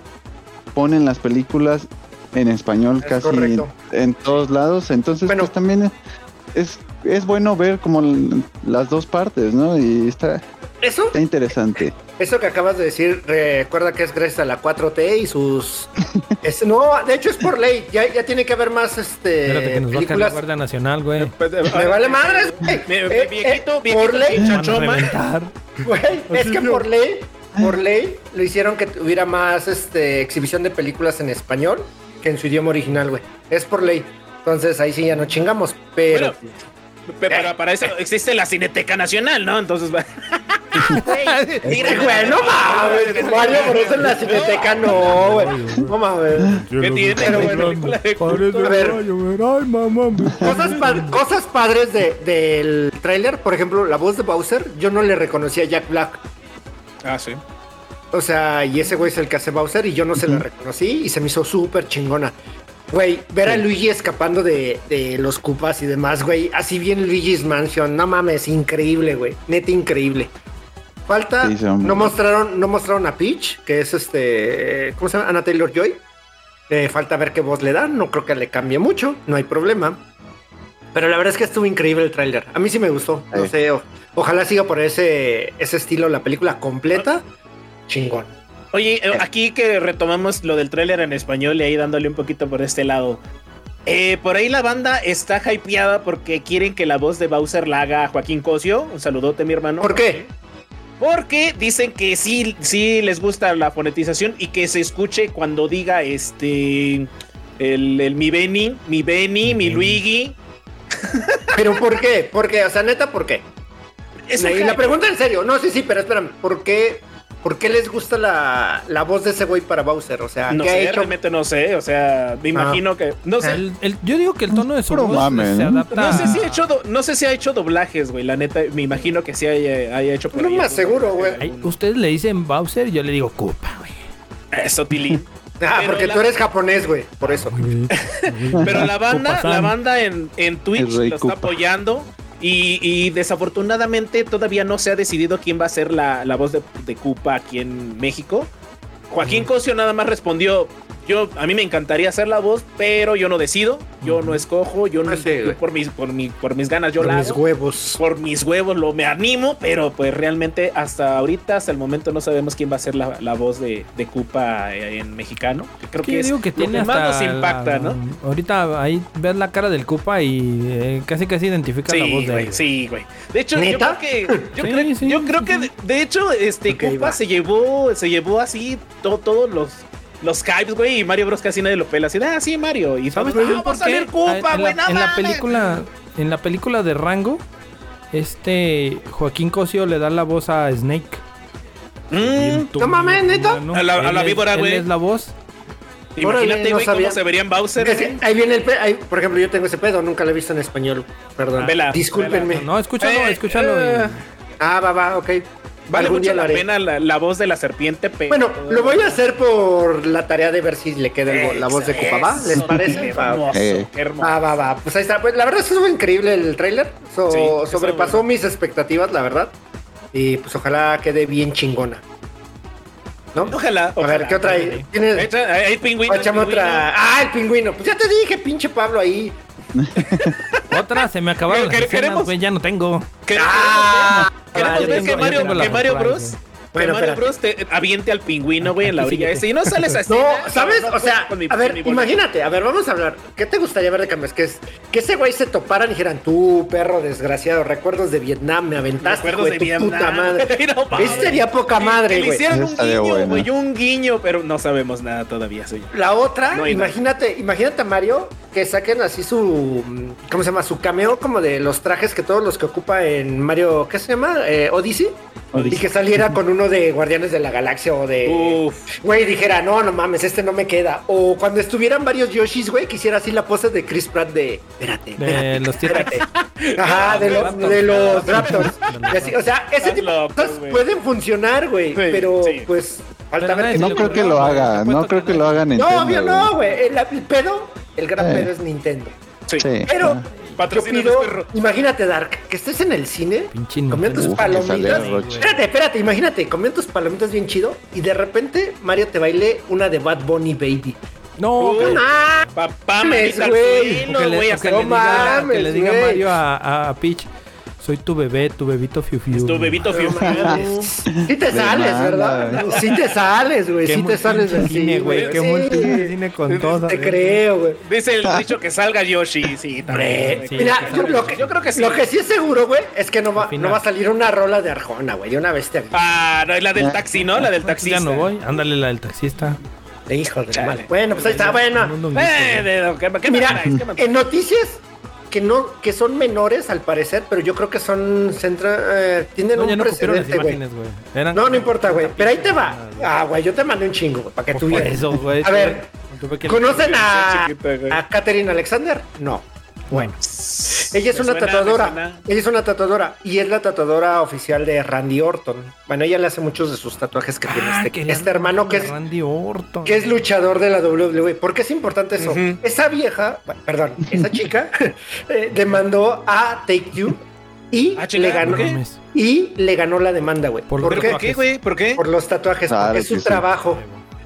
ponen las películas en español Es casi en, todos lados, entonces Bueno. pues también es, es bueno ver como las dos partes, ¿no? Y está, Eso, está interesante. eso que acabas de decir, recuerda que es gracias a la 4T y sus... es- no, de hecho es por ley. Ya, ya tiene que haber más este, Espérate que nos caer la películas. Guardia Nacional, güey. Eh, Me vale madres, güey. Eh, viejito, eh, viejito, por ley, güey, es que por ley, por ley, lo hicieron que tuviera más este, exhibición de películas en español que en su idioma original, güey. Es por ley. Entonces ahí sí ya no chingamos, pero... Bueno, pe- para, para eso existe la Cineteca Nacional, ¿no? Entonces, va- Mira, güey, no mames, Mario Bros en la cineteca, no, güey. No mames. ¿qué tiene? Pero Cosas, pa- cosas padres de- del tráiler, por ejemplo, la voz de Bowser, yo no le reconocí a Jack Black. Ah, sí. O sea, y ese güey es el que hace Bowser y yo no se la reconocí y se me hizo súper chingona. Güey, ver a Luigi escapando de, de los cupas y demás, güey. Así bien Luigi's Mansion. No mames, increíble, güey. Neta increíble. Falta, Sí, no mostraron, no mostraron a Peach, que es este, ¿cómo se llama? Anna Taylor Joy. Eh, falta ver qué voz le dan. No creo que le cambie mucho, no hay problema. Pero la verdad es que estuvo increíble el tráiler. A mí sí me gustó. No Sí. sé, o- ojalá siga por ese, ese estilo la película completa. Chingón. Oye, eh, aquí que retomamos lo del tráiler en español y ahí dándole un poquito por este lado. Eh, por ahí la banda está hypeada porque quieren que la voz de Bowser la haga Joaquín Cosio. Un saludote, mi hermano. ¿Por qué? Porque dicen que sí, sí les gusta la fonetización y que se escuche cuando diga este. El, el mi Benny, mi Benny, mi Luigi. ¿Pero por qué? ¿Por qué? O sea, neta, ¿por qué? Es y la pregunta en serio. No, sí, sí, pero espérame. ¿Por qué, por qué les gusta la, la voz de ese güey para Bowser? O sea, No ¿qué sé, ha hecho? realmente no sé. O sea, me imagino que. No sé. El- el- yo digo que el tono de su voz mame, se adapta. No sé si ha hecho, do- no sé si ha hecho doblajes, güey. La neta, me imagino que sí haya, haya hecho por No ahí más seguro, güey. Ustedes le dicen Bowser, yo le digo Koopa, güey. Eso, Tilín. Ah, pero porque la- tú eres japonés, güey. Por eso. Pero la banda, la banda en, en Twitch lo está Koopa. apoyando. Y, y desafortunadamente todavía no se ha decidido quién va a ser la, la voz de, de Koopa aquí en México. Joaquín Cosio nada más respondió. Yo, a mí me encantaría hacer la voz, pero yo no decido, yo no escojo, yo no Ah, sí, yo por mis, por mi, por mis ganas yo Por la mis hago. huevos. por mis huevos lo me animo, pero pues realmente hasta ahorita, hasta el momento no sabemos quién va a ser la, la voz de, de Koopa eh, en mexicano. Que creo Que que yo es digo que lo tiene que más nos impacta, la- ¿no? Ahorita ahí ves la cara del Koopa y eh, casi casi identifica la voz de güey, él. sí, güey. De hecho, ¿Neta? yo creo que yo Sí, creo, sí, yo creo sí, que sí. de, de hecho este va. se llevó se llevó así to- todos los los hypes, güey, y Mario Bros casi nadie lo pela así, de, ah, sí, Mario, y ¿Sabes todos, ah, va por a salir qué? Koopa, en, güey, la, no en la película en la película de Rango este Joaquín Cosio le da la voz a Snake. Mm, no mames, ¿neta? ¿no? A la- a víbora, güey. es la voz. imagínate, no cómo se verían Bowser. Güey. ahí viene el pe- ahí, por ejemplo, yo tengo ese pedo, nunca lo he visto en español. Perdón. Vela, Discúlpenme. No, escúchalo, Eh, escúchalo. y- eh, Ah, va, va, ok. Vale Algún mucho la haré. pena la, la voz de la serpiente, pero... Bueno, lo voy a hacer por la tarea de ver si le queda el la voz de ¿va? ¿Les parece? Va. Hermoso, Eh. hermoso. Va, va, va. Pues ahí está. Pues la verdad estuvo increíble el tráiler. So- Sí, eso, sobrepasó bueno. mis expectativas, la verdad. Y pues ojalá quede bien chingona. ¿No? Ojalá, A ojalá. ver, ¿qué otra hay? ¿Tienes? Hay pingüino. Pingüino. otra. Ah, el pingüino. Pues ya te dije, pinche Pablo ahí. Otra, se me acabaron las ¿Qué- escenas, queremos? güey, ya no tengo. Queremos Ah, queremos ver que Mario, que Mario Bros. Que Bueno, Mario. Bros te aviente al pingüino, güey, en la orilla. Y no sales así. No, ¿sabes? O sea, mi- a ver, imagínate, a ver, vamos a hablar. ¿Qué te gustaría ver de cambios? Que es que ese güey se toparan y dijeran, tú, perro desgraciado, recuerdos de Vietnam, me aventaste, Recuerdos hijo de tu Vietnam. puta madre. No. Ese sería poca Que- madre, que le güey. hicieron un guiño, güey, un guiño, pero no sabemos nada todavía. Soy. La otra, No hay nada. imagínate, imagínate a Mario que saquen así su, ¿cómo se llama? Su cameo como de los trajes que todos los que ocupa en Mario, ¿qué se llama? Eh, Odyssey. Y que saliera con uno de Guardianes de la Galaxia o de... Uf. Güey, dijera, no, no mames, este no me queda. O cuando estuvieran varios Yoshis, güey, quisiera así la pose de Chris Pratt de... Espérate, De los espérate. Ajá, de, los- Raptors. de los Raptors. Y así, o sea, ese tipo de cosas pueden funcionar, güey. pero pues falta ver No creo que lo haga, no creo que lo haga No, Nintendo. obvio no, güey. El, el pedo, el gran pedo es Nintendo. Sí. Sí. Pero pido, perro. imagínate, Dark, que estés en el cine, Pinche comiendo tus palomitas. Espérate, espérate, imagínate, comiendo tus palomitas bien chido y de repente Mario te baile una de Bad Bunny Baby. No, Uy, güey. Papá, al güey. que le, güey, o hasta que le diga, que le diga. Mario a Peach, soy tu bebé, tu bebito fiu fiu. tu bebito fiu. Sí te sales, ¿verdad? Sí te sales, güey. Sí te sales del cine, güey. Qué Sí. multicine con todo. Te creo, güey. Dice el dicho que salga Yoshi, sí, también. Mira, yo, salga lo que, Yo creo que sí. Lo que sí es seguro, güey, es que no va, no a salir una rola de Arjona, güey, de una bestia. Ah, no, es la del taxi, ¿no? La del taxista. Ya no voy. Ándale la del taxista. De hijo de. Bueno, pues ahí está, bueno. Eh, güey. de- ¿qué, qué Mira, en noticias que no, que son menores al parecer, pero yo creo que son centra, eh, tienen No, un no precedente, güey. No, no importa, güey. Pero ahí te va. Ah, güey, yo te mandé un chingo, güey, para que tú vieras. eso, güey. A ver, ¿conocen a, a Katherine Alexander? No. Bueno, Ella es Me una suena, tatuadora. Ella es una tatuadora y es la tatuadora oficial de Randy Orton. Bueno, ella le hace muchos de sus tatuajes que tiene Ah, este, querían este hermano que es, Randy Orton. que es luchador de la WWE. ¿Por qué es importante eso? Esa vieja, bueno, perdón, esa chica eh, demandó a Take Two y Ah, le ganó y le ganó la demanda, güey. Por ¿Por, los qué? ¿Por qué, güey? ¿Por qué? Por los tatuajes, Claro porque es su que sí. trabajo.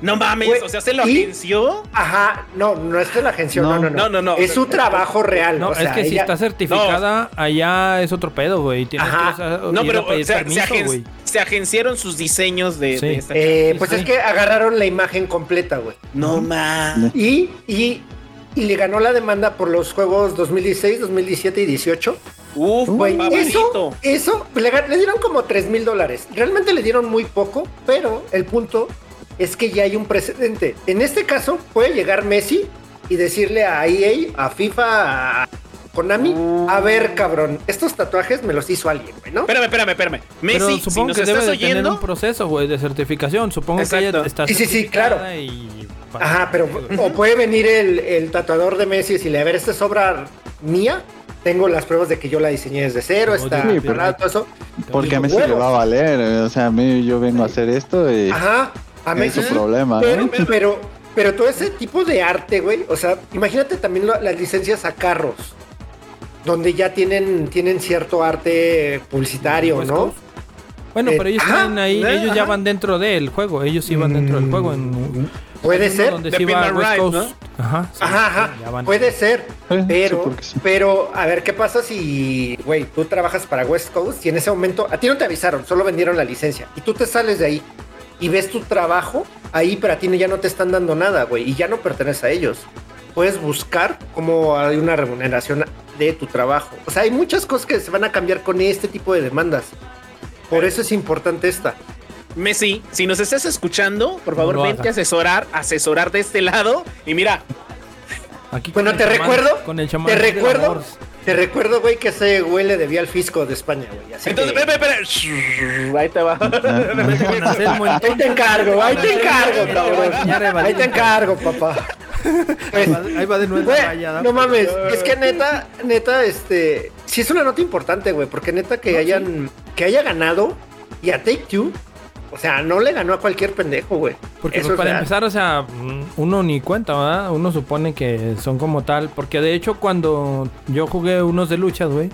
No mames, o sea, se lo y- agenció. Ajá, no, no es de la agencia, no, no, No. no. No, no, no. Es su trabajo real. No, o sea, es que si está certificada, allá es otro pedo, güey. Tienes Ajá. que No, pero pedir o sea, se, permiso, agen- güey. se agenciaron sus diseños de, Sí. de esta Eh, pues sí. es que agarraron la imagen completa, güey. No mames. Y, y, y le ganó la demanda por los juegos 2016, 2017 y 18. Uf, Güey, eso, eso le, le dieron como 3 mil dólares. Realmente le dieron muy poco, pero el punto es que ya hay un precedente. En este caso, puede llegar Messi y decirle a EA, a FIFA, a Konami, a ver, cabrón, estos tatuajes me los hizo alguien, güey, ¿no? Espérame, espérame, espérame. Pero Messi, si supongo nos que debe estás de tener un proceso, güey, de certificación. Supongo que ella está Sí, sí, sí, claro. y- Ajá, pero o puede venir el, el tatuador de Messi y decirle, a ver, esta es obra mía. Tengo las pruebas de que yo la diseñé desde cero, está sí, todo eso. Porque a Messi le va a valer. O sea, a mí yo vengo a hacer esto y Ajá, a es su problema. Pero, ¿no? pero, pero todo ese tipo de arte, güey, o sea, imagínate también lo- las licencias a carros, donde ya tienen, tienen cierto arte publicitario, ¿no? Bueno, Eh, pero ellos ajá, están ahí, eh, ellos ya van dentro del juego, ellos sí van dentro del juego. En, Puede ser. Donde The West Ride, Coast. Ajá, sí, Ajá, ajá, ya van. puede ser, Eh, sí, pero, sí. pero, a ver, ¿qué pasa si, güey, tú trabajas para West Coast y en ese momento a ti no te avisaron, solo vendieron la licencia y tú te sales de ahí y ves tu trabajo ahí, pero a ti ya no te están dando nada, güey, y ya no pertenece a ellos. Puedes buscar cómo hay una remuneración de tu trabajo. O sea, hay muchas cosas que se van a cambiar con este tipo de demandas. Por eso es importante esta. Messi, si nos estás escuchando, por favor, No vente a asesorar, asesorar de este lado. Y mira, Aquí Bueno, te chamán- recuerdo, Con el chamán te recuerdo, amor. Te recuerdo, güey, que ese güey le debía al fisco de España, güey. Así entonces, que- espera, espera, espera. Ahí te va. Ahí te encargo, ahí te encargo, cabrón. Ahí te encargo, papá. Pues, Ahí va de nuevo güey, no mames, es que neta, neta, este, sí es una nota importante, güey, porque neta que hayan, que haya ganado y a Take Two, o sea, no le ganó a cualquier pendejo, güey. Porque Eso pues, es para real. empezar, o sea, uno ni cuenta, ¿verdad? Uno supone que son como tal. Porque de hecho, cuando yo jugué unos de luchas, güey,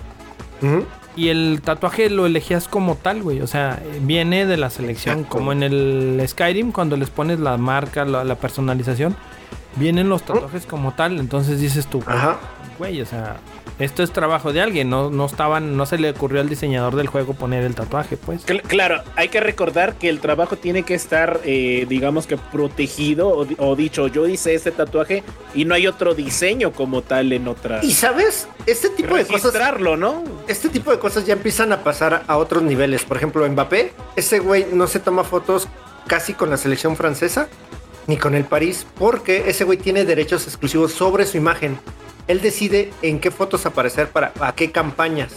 y el tatuaje lo elegías como tal, güey. O sea, viene de la selección. Exacto. Como en el Skyrim, cuando les pones la marca, la, la personalización, vienen los tatuajes como tal. Entonces dices tú, Ajá. güey, o sea, esto es trabajo de alguien. No, no estaban, no se le ocurrió al diseñador del juego poner el tatuaje, pues. Cl- Claro, hay que recordar que el trabajo tiene que estar, eh, digamos que protegido o, di- o dicho, yo hice este tatuaje y no hay otro diseño como tal en otra. Y sabes, este tipo de cosas ¿no? este tipo de cosas ya empiezan a pasar a otros niveles. Por ejemplo, Mbappé, ese güey no se toma fotos casi con la selección francesa ni con el París, porque ese güey tiene derechos exclusivos sobre su imagen. Él decide en qué fotos aparecer para a qué campañas.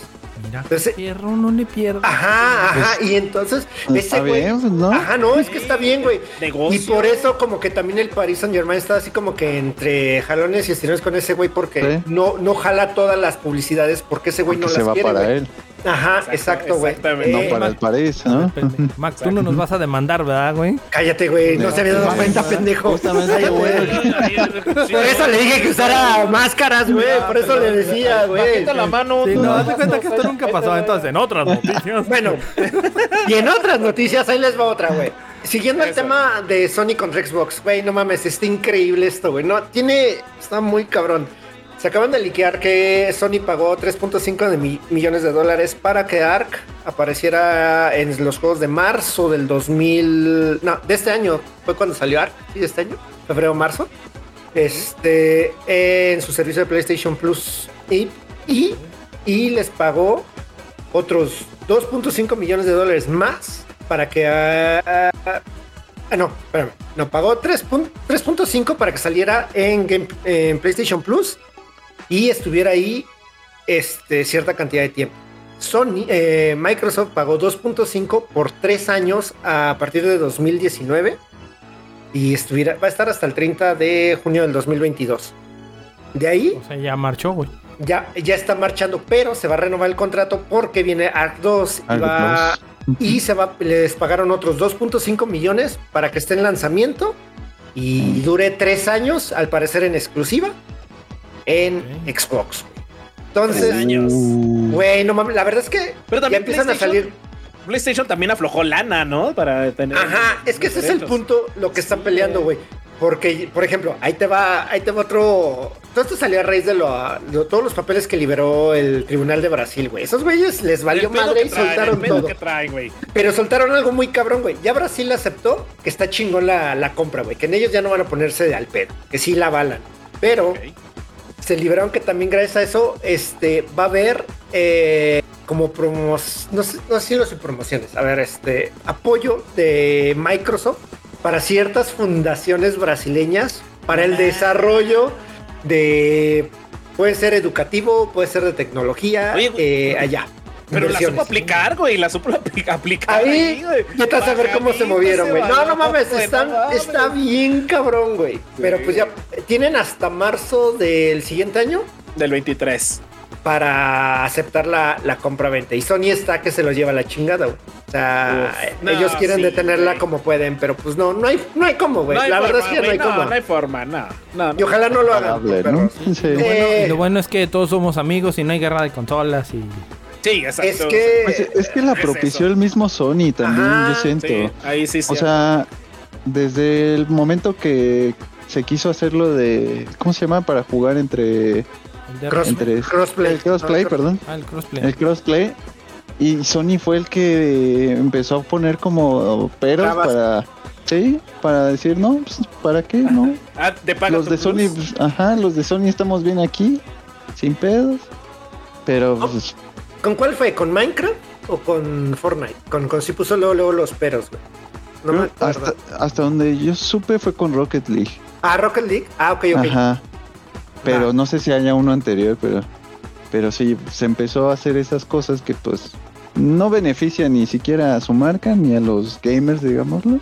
Mira, Entonces- Fierro no le pierda. Ajá, ajá. Y entonces, Pues ese güey. pues, ¿no? Ajá, no, es que está bien, güey. Negocio. Y por eso, como que también el Paris Saint Germain está así como que entre jalones y estirones con ese güey, porque Sí. no, no jala todas las publicidades, porque ese güey Porque no se las va quiere. para él. Ajá, exacto, güey. exactamente. No Eh, para el París, ¿no? Max, tú no nos vas a demandar, ¿verdad, güey? Cállate, güey, no se había dado cuenta, pendejo. Justamente, Cállate. güey. Por eso le dije que usara máscaras, güey. Por eso le decía, güey. La mano. Sí, tú no, nomás cuenta no que esto nunca pasó. Entonces, en otras noticias. Bueno, y en otras noticias, ahí les va otra, güey. Siguiendo el Eso. tema de Sony contra Xbox, güey, no mames, está increíble esto, güey. No, tiene, está muy cabrón. Se acaban de liquear que Sony pagó 3.5 de mi- millones de dólares para que Ark apareciera en los juegos de marzo del 2000, no, de este año, fue cuando salió Ark, sí, este año, febrero, marzo. Este, en su servicio de PlayStation Plus y, y, les pagó otros 2.5 millones de dólares más para que... ah, ah, no, espérame. No, pagó 3 pun- 3.5 para que saliera en PlayStation Plus y estuviera ahí este, cierta cantidad de tiempo. Sony, eh, Microsoft pagó 2.5 por 3 años a partir de 2019 y estuviera, va a estar hasta el 30 de junio del 2022. De ahí O sea, ya marchó, güey. ya, ya está marchando, pero se va a renovar el contrato porque viene Ark 2 y, va- y se va, les pagaron otros 2.5 millones para que esté en lanzamiento y dure tres años, al parecer en exclusiva, en. Xbox. Entonces, güey, no mames, la verdad es que Pero ya también empiezan a salir. PlayStation también aflojó lana, ¿no? Para tener. Ajá, es que ese es el punto, lo que están peleando, güey. Porque, por ejemplo, ahí te va, ahí te va otro. Todo esto salió a raíz de, lo, de todos los papeles que liberó el Tribunal de Brasil, güey. Esos güeyes les valió madre que y traen, soltaron todo. que traen, güey. Pero soltaron algo muy cabrón, güey. Ya Brasil aceptó que está chingón la, la compra, güey. Que en ellos ya no van a ponerse al pedo. Que sí la avalan. Pero. Se liberaron que también gracias a eso este, va a haber eh, como promos... No sé, no sé si promociones. A ver, este... Apoyo de Microsoft para ciertas fundaciones brasileñas para el desarrollo de... Puede ser educativo, puede ser de tecnología, Oye, eh, allá. Pero la supo aplicar, güey. La supo aplica- aplicar. Ahí, güey. vete a saber cómo se movieron, güey. No, no mames, están- no mames. está bien cabrón, güey. Pero pues ya tienen hasta marzo del siguiente año Del 23. para aceptar la, la compra-venta. Y Sony está que se lo lleva la chingada, güey. O sea, Uf, no, ellos quieren sí, detenerla güey. como pueden, pero pues no, no hay, no hay cómo, güey. No hay la verdad es que no hay cómo. No hay forma, no. no, no. Y ojalá no lo hagan. Imparable, ¿no? perros. Sí. Lo bueno, Eh. lo bueno es que todos somos amigos y no hay guerra de consolas y... Sí, exacto. Es que... Pues es que la propició el mismo Sony también, Ajá, yo siento. Sí, ahí sí, sí. O sea, desde el momento que se quiso hacerlo de. ¿Cómo se llama? Para jugar entre. el de- Cross- entre crossplay. el crossplay, No, perdón. Ah, el crossplay. El crossplay. Y Sony fue el que empezó a poner como peros Trabas. para. Sí, para decir, no, pues, ¿para qué? No. ah, te pagan Los de Sony, pues, ajá, los de Sony estamos bien aquí, sin pedos. Pero, pues, ¿Con cuál fue? ¿Con Minecraft o con Fortnite? Con, con sí puso luego, luego los peros, güey. No me hasta, hasta donde yo supe fue con Rocket League. Ah, Rocket League. Ah, ok, ok. Ajá. Pero Va. no sé si haya uno anterior, pero pero sí se empezó a hacer esas cosas que pues no benefician ni siquiera a su marca ni a los gamers, digámoslo.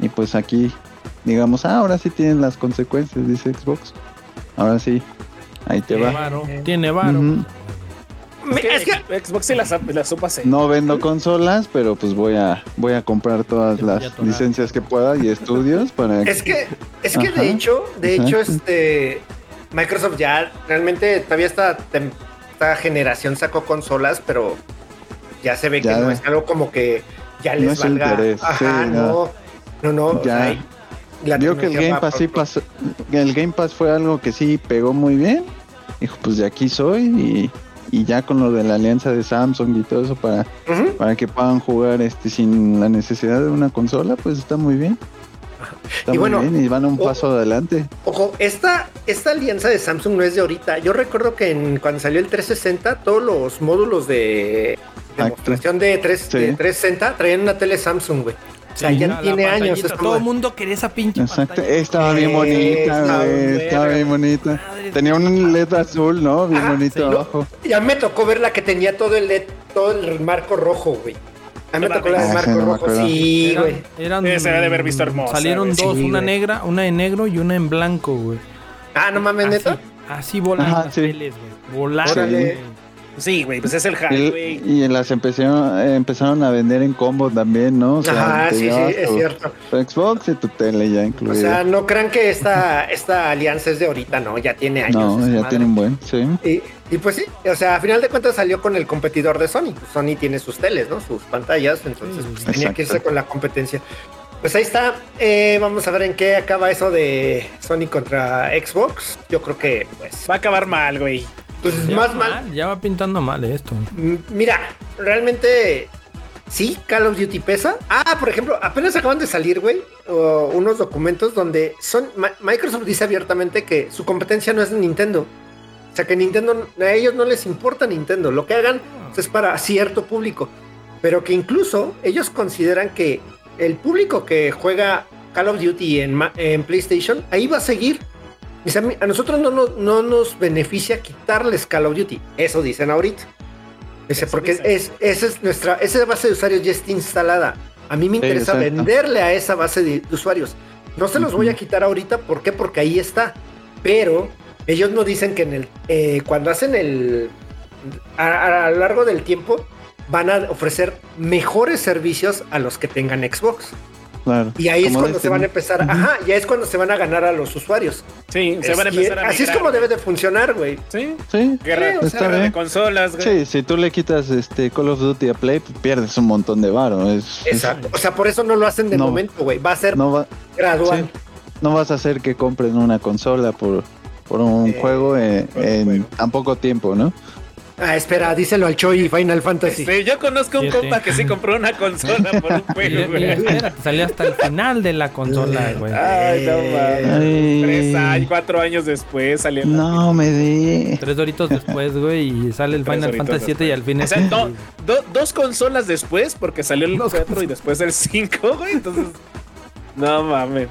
Y pues aquí digamos, ah, ahora sí tienen las consecuencias, dice Xbox. Ahora sí. Ahí te Tiene va. varo. Tiene varo. Es es que Xbox sí la, sap- la supo hacer. No vendo consolas, pero pues voy a voy a comprar todas las licencias que pueda y estudios para Es que, es que Ajá. de hecho, de Ajá. hecho, este Microsoft ya realmente todavía esta, esta generación sacó consolas, pero ya se ve que no es algo como que ya No les es su valga. interés, Ajá, sí, no, no, no. o Ya. sea, y Vio que el Game Pass sí pasó, el Game Pass fue algo que sí pegó muy bien. Dijo, pues de aquí soy y, y ya con lo de la alianza de Samsung y todo eso para, para que puedan jugar este sin la necesidad de una consola, pues está muy bien. Está Y muy bueno, bien y van un o- paso adelante. Ojo, esta, esta alianza de Samsung no es de ahorita. Yo recuerdo que en- cuando salió el 360, todos los módulos de Exacto. demostración de, 3, Sí. de 360 traían una tele Samsung, güey. O sea, Sí, ya tiene años. Todo el mundo quería esa pinche Exacto. pantalla. Estaba bien Eh, bonita, verga. Estaba bien bonita. Tenía un LED azul, ¿no? Bien Ajá, bonito sí, ¿no? abajo. Ya me tocó ver la que tenía todo el LED, todo el marco rojo, güey. A mí me tocó la marco Ah, no me rojo, sí, Eran- güey. Eran, Esa debe haber visto hermosa, Salieron dos, Sí, una negra, una de negro y una en blanco, güey. Ah, no mames, neta. así volaron Ajá, las sí. teles, güey. Volaron. Sí, güey, pues es el hype, güey. y las empezaron, empezaron a vender en combo también, ¿no? O sea, Ajá, sí, sí, es tu- cierto. tu Xbox y tu tele ya O incluida. sea, no crean que esta, esta alianza es de ahorita, no, ya tiene años. no, ya madre. tiene un buen, sí. Y, y pues sí, o sea, a final de cuentas salió con el competidor de Sony. Pues Sony tiene sus teles, ¿no? Sus pantallas, entonces pues, tenía que irse con la competencia. Pues ahí está. Eh, vamos a ver en qué acaba eso de Sony contra Xbox. Yo creo que, pues, Va a acabar mal, güey. Pues Ya más mal. Ya va pintando mal esto. Mira, realmente sí, Call of Duty pesa. Ah, por ejemplo, apenas acaban de salir, güey, unos documentos donde son Ma- Microsoft dice abiertamente que su competencia no es Nintendo. O sea, que Nintendo, a ellos no les importa Nintendo. Lo que hagan pues, es para cierto público. Pero que incluso ellos consideran que el público que juega Call of Duty en, en PlayStation, ahí va a seguir. Dice, a, nosotros no, nos- no nos beneficia quitarles Call of Duty. Eso dicen ahorita. Dice, Eso porque es, esa es nuestra, esa base de usuarios ya está instalada. A mí me Sí, interesa exacto. venderle a esa base de, de usuarios. No se los voy a quitar ahorita, ¿por qué? Porque ahí está. Pero ellos no dicen que en el eh, cuando hacen el a, a lo largo del tiempo van a ofrecer mejores servicios a los que tengan Xbox. Claro. Y ahí es cuando se van a empezar, ajá, ya es cuando se van a ganar a los usuarios. Sí, se van a empezar a Así es como debe de funcionar, güey. Sí, Sí, guerra, Sí, está guerra de consolas, güey. sí, si tú le quitas este Call of Duty a Play, pues pierdes un montón de varo. Es, es- Exacto. O sea, por eso no lo hacen de No. momento, güey. Va a ser no, va, gradual. sí, no vas a hacer que compren una consola por, por un Eh, juego en, por un en juego. tan poco tiempo, ¿no? Ah, espera, díselo al Choi Final Fantasy. Sí, yo conozco un Siete. compa que sí compró una consola por un juego, güey. salió hasta el final de la consola, güey. Ay, no mames. Ay. Tres años, cuatro años después salió. No me di. Tres doritos después, güey, y sale el Tres Final Fantasy 7 y al fin O sea, no, do- dos consolas después, porque salió el Dos 4 y después el 5, güey. Entonces, no mames.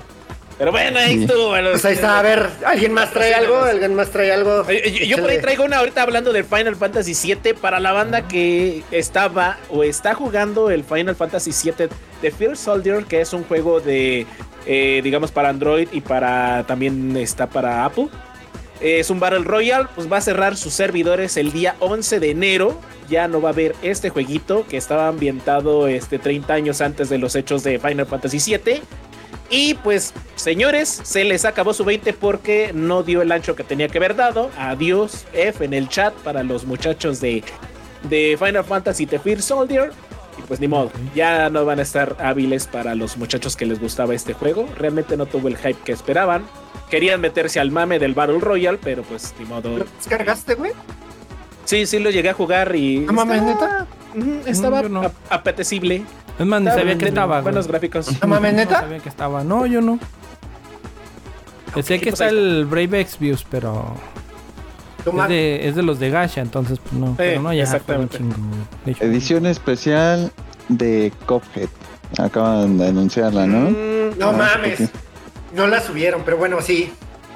Pero bueno, ahí Sí. estuvo. bueno. Pues ahí está, a ver, ¿alguien más trae algo? ¿Alguien más trae algo? Yo, yo por ahí traigo una ahorita hablando del Final Fantasy VII para la banda que estaba o está jugando el Final Fantasy VII de Fear Soldier, que es un juego de, eh, digamos, para Android y para también está para Apple. Es un Battle Royale, pues va a cerrar sus servidores el día 11 de enero. Ya no va a haber este jueguito que estaba ambientado este, 30 años antes de los hechos de Final Fantasy VII. Y pues, señores, se les acabó su 20 porque no dio el ancho que tenía que haber dado. Adiós, F en el chat para los muchachos de, de Final Fantasy The Fear Soldier. Y pues ni modo, ya no van a estar hábiles para los muchachos que les gustaba este juego. Realmente no tuvo el hype que esperaban. Querían meterse al mame del Battle Royale, pero pues ni modo. ¿Lo descargaste, güey? Sí, sí lo llegué a jugar y. No mames, Ujú, Estaba no. ap- apetecible. Es más, ni Estaba sabía que estaba, güey. Buenos gráficos. No mames, No neta. sabía que estaba. No, yo no. Sé Ok, que pues está el Brave Exvius, pero es de, es de los de Gacha, entonces pues no. pero no, ya exactamente. chingo, hecho, Edición especial de Cuphead. Acaban de anunciarla, ¿no? Mm, No Ah, mames. No la subieron, pero bueno, sí.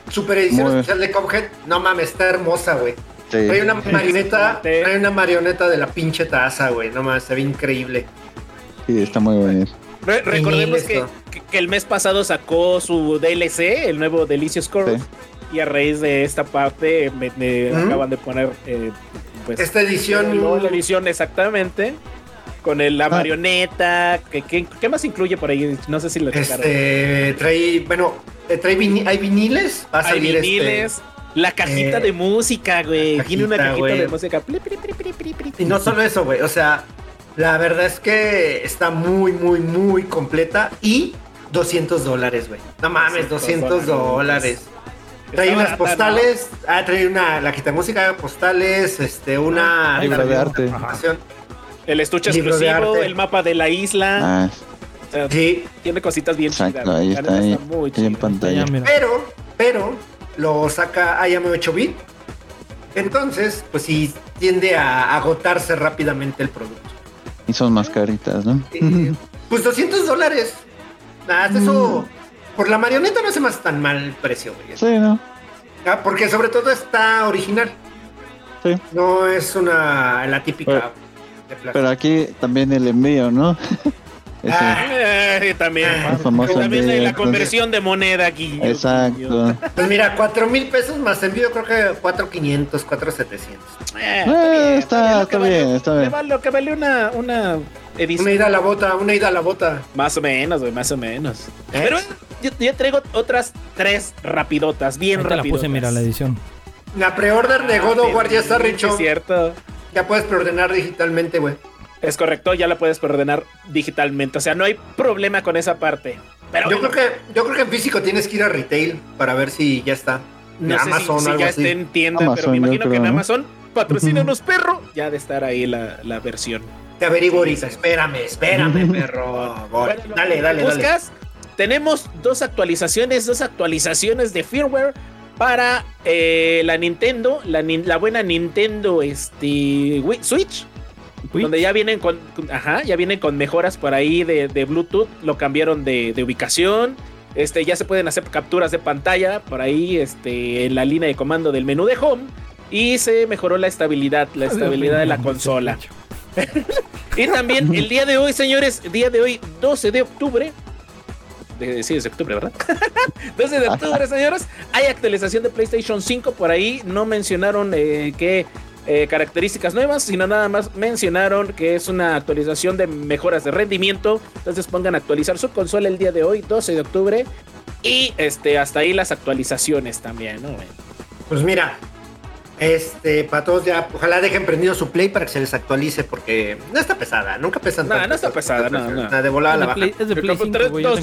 Super edición Muy- especial de Cuphead. No mames, está hermosa, güey. Sí. Trae una marioneta, Sí. trae una marioneta de la pinche taza, güey. No mames, se ve increíble. Sí, está muy bonito. Re- recordemos que, que- que el mes pasado sacó su DLC, el nuevo Delicious Curve. Sí. Y a raíz de esta parte me, me Ujú. acaban de poner eh, pues, Esta edición. no, la edición exactamente. Con el- la Ah. marioneta. que que- ¿Qué más incluye por ahí? No sé si lo checaron. Este trae, bueno, eh, trae vini- hay viniles, va a Hay salir este, viniles. La cajita eh, de música, güey. Tiene una cajita, güey. de música. Pli, pli, pli, pli, pli, pli. Y no solo eso, güey. O sea, la verdad es que está muy, muy, muy completa. Y 200 dólares, güey. No mames, 200 dólares. Trae Está unas barata, postales. Ah, trae una la quita de música, postales, este, una. Libro de arte. información. ¿no? El estuche Libro de exclusivo, arte. el mapa de la isla. Ah, O sea, Sí, tiene cositas bien exacto, chidas. ahí está, ahí, muy ahí en pantalla. pero, pero lo saca IAM 8 bit. Entonces, pues sí, tiende a agotarse rápidamente el producto. Y son más caritas, ¿no? Eh, pues 200 dólares. Nada, hasta eso. Por la marioneta no hace tan mal el precio, güey. Sí, ¿no? Ah, porque sobre todo está original. Sí. No es una la típica Pero- de. Pero aquí también el envío, ¿no? Ah. Eh, también. el famoso También envío, hay la entonces- conversión de moneda aquí. Exacto. Pues mira, 4 mil pesos más envío, creo que 4,500, 4,700. Eh, Eh, está está- bien, está bien. vale- Lo que vale una, una edición. Una ida a la bota, una ida a la bota. Más o menos, güey, más o menos. ¿Eh? Pero yo, yo traigo otras tres rapidotas, bien Ahí te la puse, mira, la edición. La preorder de God of War ya está, Richo. Es cierto. Ya puedes preordenar digitalmente, güey. Es correcto, ya la puedes ordenar digitalmente. O sea, no hay problema con esa parte. Pero Yo creo que yo creo que en físico tienes que ir a retail para ver si ya está. no sé si- Amazon si, o algo ya así. esté en tienda, pero me imagino que en ¿no? Amazon patrocínanos, perro. Ya de estar ahí la, la versión. Te averiguo ahorita. Espérame, espérame, perro. Bueno, Dale, dale, dale. buscas, Tenemos dos actualizaciones, dos actualizaciones de firmware para eh, la Nintendo, la, la buena Nintendo este, Switch. Uy, Donde ya vienen con, ajá, ya vienen con mejoras por ahí de, de Bluetooth, lo cambiaron de, de ubicación. Este, ya se pueden hacer capturas de pantalla por ahí, este, en la línea de comando del menú de home. Y se mejoró la estabilidad, la estabilidad de la consola. Y también el día de hoy, señores, día de hoy, 12 de octubre. De, sí, es octubre, ¿verdad? 12 de octubre, señores. Hay actualización de PlayStation 5 por ahí. No mencionaron eh, qué eh, características nuevas, sino nada más mencionaron que es una actualización de mejoras de rendimiento. Entonces pongan a actualizar su consola el día de hoy, 12 de octubre. Y este, hasta ahí las actualizaciones también, ¿no? Pues mira, este, para todos ya, ojalá dejen prendido su play para que se les actualice, porque no está pesada, nunca pesan No, tanto. no está pesada, no, no. Nada, de volada Es la de baja. Play, es de Play compro 5, tres- güey, yo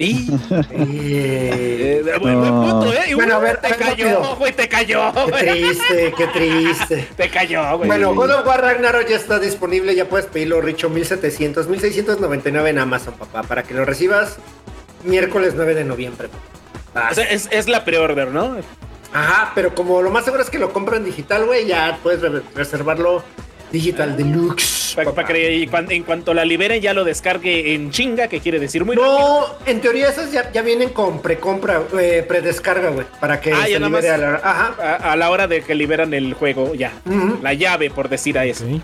Y Eh, Eh, buen, buen punto, ¿eh? Y Bueno, a ver, te a ver, cayó, rápido. güey, te cayó, Qué güey. triste, qué triste. Te cayó, güey. Bueno, God of War Ragnarok ya está disponible, ya puedes pedirlo, Richo, 1700, 1699 en Amazon, papá, para que lo recibas miércoles 9 de noviembre. papá. O sea, es, es la pre-order, ¿no? Ajá, pero como lo más seguro es que lo compran digital, güey, ya puedes re- reservarlo digital deluxe. Para que en cuanto la liberen ya lo descargue en chinga, que quiere decir muy rápido. No, en teoría esas ya, ya vienen con precompra, eh, predescarga, güey, para que Ah, se libere más. a la Ajá. A, a la hora de que liberan el juego, ya. Ujú. La llave, por decir a eso. Sí.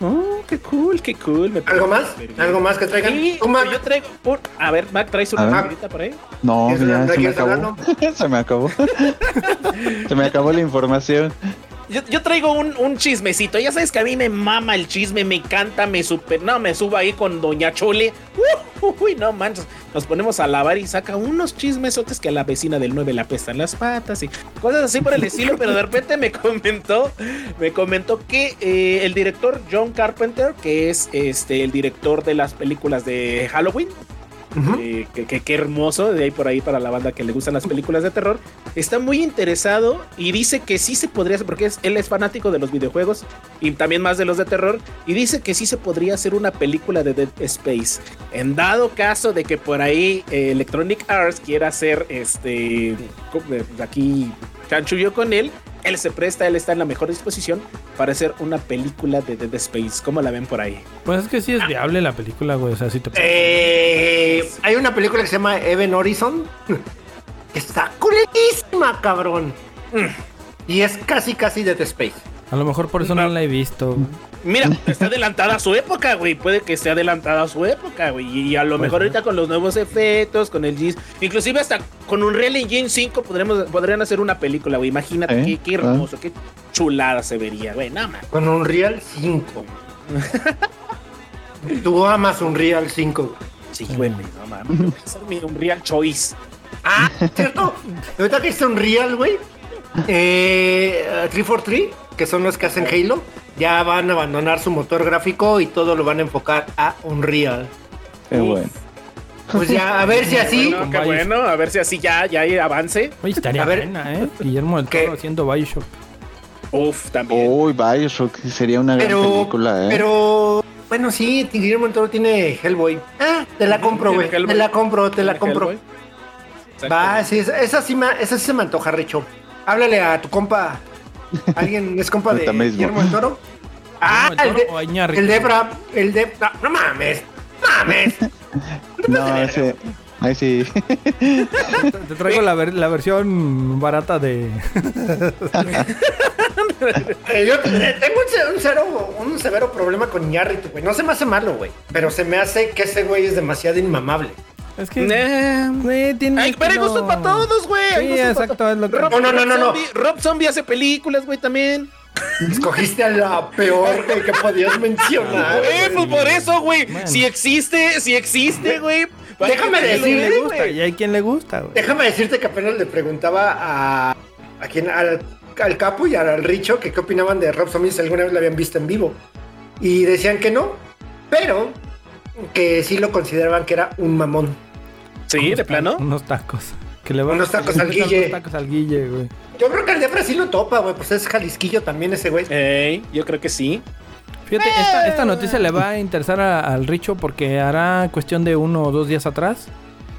Oh, qué cool, qué cool. me ¿Algo más? ¿Algo más que traigan? Y ¿Tú, Mac? yo traigo un- A ver, Mac, ¿traes una favorita por ahí? No, ¿Quieres ya se me ¿Quieres acabó. se me acabó. se me acabó la información. Yo, traigo un, un chismecito. Ya sabes que a mí me mama el chisme, me encanta, me super. No, me subo ahí con Doña Chole. Uh, uy, no manches. Nos ponemos a lavar y saca unos chismesotes que a la vecina del 9 le apestan las patas y cosas así por el estilo. Pero de repente me comentó, me comentó que eh, el director John Carpenter, que es este el director de las películas de Halloween, Eh, que, que- hermoso, de ahí por ahí para la banda que le gustan las películas de terror. Está muy interesado y dice que sí se podría porque él es fanático de los videojuegos y también más de los de terror, y dice que sí se podría hacer una película de Dead Space. En dado caso de que por ahí eh, Electronic Arts quiera hacer este, aquí chanchullo con él. Él se presta, él está en la mejor disposición para hacer una película de Dead Space. ¿Cómo la ven por ahí? Pues es que sí es viable la película, güey. O sea, sí te Eh, hay una película que se llama Even Horizon. que Está culerísima, cabrón. Y es casi, casi Dead Space. A lo mejor por eso no la he visto. Mira, está adelantada a su época, güey. Puede que esté adelantada a su época, güey. Y a lo Pues mejor sí. ahorita con los nuevos efectos, con el GIS, inclusive hasta con un Real Engine 5 podremos, podrían hacer una película, güey. Imagínate ¿Eh? qué, qué hermoso, qué chulada se vería, güey. Nada más. Con Unreal 5. Tú amas Unreal 5. Sí, güey, no mames. Voy a hacer mi Unreal Choice. Ah, ¿cierto? Ahorita que está Unreal, güey. Eh, 343, que son los que hacen Halo, ya van a abandonar su motor gráfico y todo lo van a enfocar a Unreal. Qué bueno. Pues ya, a ver si así. Bueno, qué bueno. A ver si así ya, ya hay avance. Oye, estaría A ver. buena, ¿eh? Guillermo del ¿Qué? Toro haciendo Bioshock. Uf, también. Uy, Bioshock sería una gran película, ¿eh? pero, bueno, sí, Guillermo del Toro tiene Hellboy. Ah, te la compro, güey. Te la compro, te la compro. Va, sí, esa, esa sí, me- esa sí se me antoja, Richo. Háblale a tu compa. ¿Alguien es compa de. Guillermo del Toro? Ah, Guillermo del el de, Toro o Iñárritu. el Debra, el de... No, no mames, mames. no, ese. Ahí sí. Te traigo la, ver- la versión barata de. Eh, yo eh, tengo un, ce- un cero, un severo problema con Ñarritu, güey. No se me hace malo, güey. Pero se me hace que ese güey es demasiado inmamable. Es que. Eh, Güey, tiene Ay, pero hay gustos para todos, güey. Sí, exacto, todos. es lo que- Rob- No, no, no, no, no. Zombie- Rob Zombie hace películas, güey, también. Escogiste a la peor que podías mencionar. Güey, pues por eso, güey. Si existe, si existe, güey. Déjame decirle, le gusta y hay quien le gusta, güey. Déjame decirte que apenas le preguntaba a, a quien, al, al Capo y al Richo que qué opinaban de Rob Zombie si alguna vez lo habían visto en vivo. Y decían que no, pero que sí lo consideraban que era un mamón. Sí, de plano. Unos tacos. Que le van Unos tacos al Guille. Unos tacos al Guille, güey. Yo creo que el Defra sí lo topa, güey, pues es jalisquillo también ese güey. Ey, yo creo que sí. Fíjate, esta, esta noticia le va a interesar a- al Richo porque hará cuestión de uno o dos días atrás.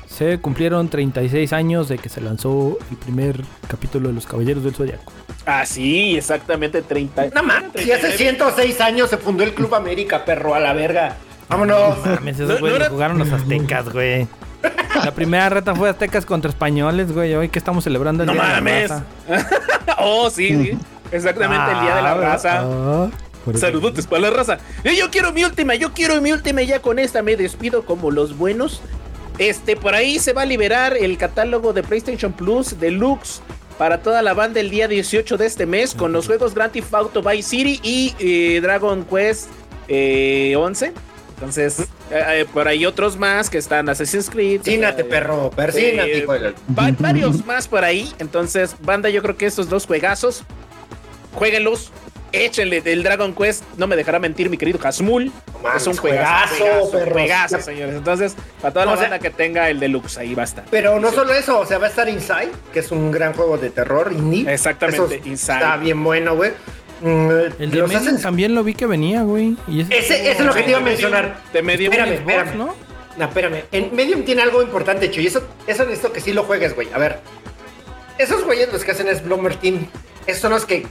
Se cumplieron 36 años de que se lanzó el primer capítulo de Los Caballeros del Zodiaco. Ah, sí, exactamente 30. No mames, si hace 106 años se fundó el Club América, perro, a la verga. Vámonos. Mames, esos No, no güeyes era- jugaron los aztecas, güey. La primera reta fue aztecas contra españoles, güey. Hoy que estamos celebrando el No Día de la mames. Raza. oh, sí, sí. Exactamente el día de la Ah, raza. ah. Saludotes para la raza. Yo quiero mi última, yo quiero mi última y ya con esta me despido como los buenos. Este, por ahí se va a liberar el catálogo de PlayStation Plus Deluxe para toda la banda el día 18 de este mes con los juegos Grand Theft Auto Vice City y eh, Dragon Quest eh, 11. Entonces, eh, eh, por ahí otros más que están Assassin's Creed. Persínate, eh, perro, persínate, eh, Va- varios más por ahí. Entonces, banda, yo creo que estos dos juegazos, jueguenlos. Échenle del Dragon Quest. No me dejará mentir mi querido Hasmul. es un juegazo, juegazo, juegazo, señores. Entonces, para toda la O sea- banda que tenga el deluxe, ahí va a estar. Pero no solo eso, o sea, va a estar Inside, que es un gran juego de terror indie. Exactamente, Eso Inside. Está bien bueno, güey. Mm, El de los Medium hacen- también lo vi que venía, güey. Y ese, Ese, ese es lo que te iba a mencionar. De medio Espérame, Xbox, espérame. ¿no? No, espérame. En Medium tiene algo importante, hecho. Y eso, eso necesito que sí lo juegues, güey. A ver. Esos güeyes los que hacen es Bloomer Team. Esos son los que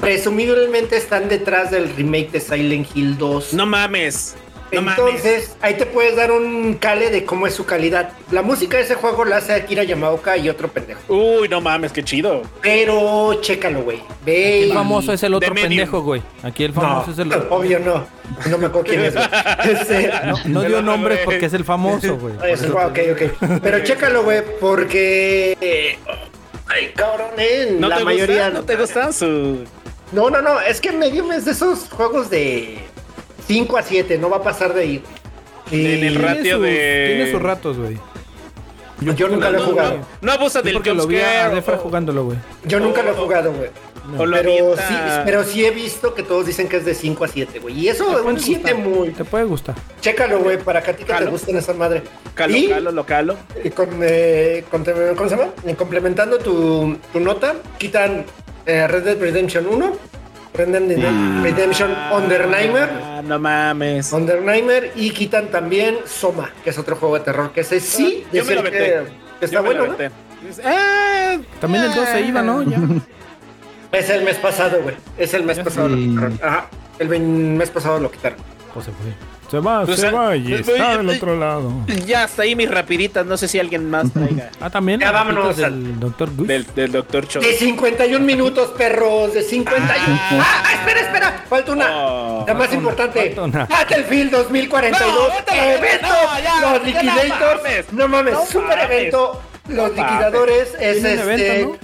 presumiblemente están detrás del remake de Silent Hill 2. No mames. No mames. Entonces, ahí te puedes dar un cale de cómo es su calidad. La música de ese juego la hace Akira Yamaoka y otro pendejo. Uy, no mames, qué chido. Pero chécalo, güey. Ve. El famoso es el otro pendejo, güey. Aquí el famoso No, es el otro. obvio no. No me acuerdo quién es. güey. Este, No dio güey. porque es el famoso, güey. Ok, ok. Pero chécalo, güey, porque. eh, Ay, cabrón, eh. ¿No la te mayoría. gusta? ¿No te gustan su...? No, no, no. Es que Medium es de esos juegos de 5 a 7. No va a pasar de ahí. Y En el Tiene ratio sus- de- Tiene sus ratos, güey. yo nunca lo he No, jugado. no, no abusa del porque lo vi a Defra o- jugándolo, güey. Yo nunca lo he jugado, güey. O lo Pero sí, pero sí he visto que todos dicen que es de 5 a 7, güey. Y eso es un 7 gustar. muy. Te puede gustar. Chécalo, güey, para que a ti que te gusten esa madre. Calo, y calo, lo calo. y con, eh, con- ¿cómo se llama? Y complementando tu, tu nota, quitan eh, Red Dead Redemption 1, Red Dead Redemption Underneimer, Ah, no mames. Underneimer y quitan también Soma, que es otro juego de terror, que ese sí, Yo me lo que, que está Yo me lo bueno, ¿no? Ah, También el 2 se iba, ¿no? Ya. Es el mes pasado, güey. Es el mes pasado. sí. Lo quitaron. Ajá. El mes pasado lo quitaron. Pues se fue. Se va, Pues, se ah, va y pues, está oye, del eh, otro lado. Ya hasta ahí mis rapiditas. No sé si alguien más traiga. Ah, también. Ya vámonos al- del Doctor Goose. del, del Doctor Cho. De 51 minutos, perros. De 51. Ah, ah, espera, espera. Falta una. Oh, la más una, importante. falta una. Battlefield 2042. No, vete a la evento. no, ya, los no liquidators. mames. No mames. No super mames. evento. Los mames. liquidadores es este. evento,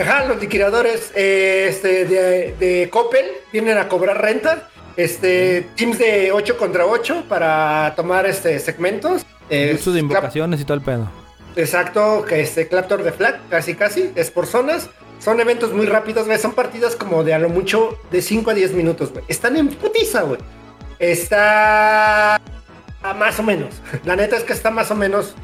Ajá, los liquidadores eh, este, de, de Coppel vienen a cobrar renta. Este, teams de 8 contra 8 para tomar este segmentos. Eh, Uso de invocaciones y todo el pedo. Exacto, que este Claptor de Flag, casi casi, es por zonas. Son eventos muy rápidos, güey. Son partidas como de a lo mucho de 5 a 10 minutos, güey. Están en putiza, güey. Está a más o menos. La neta es que está más o menos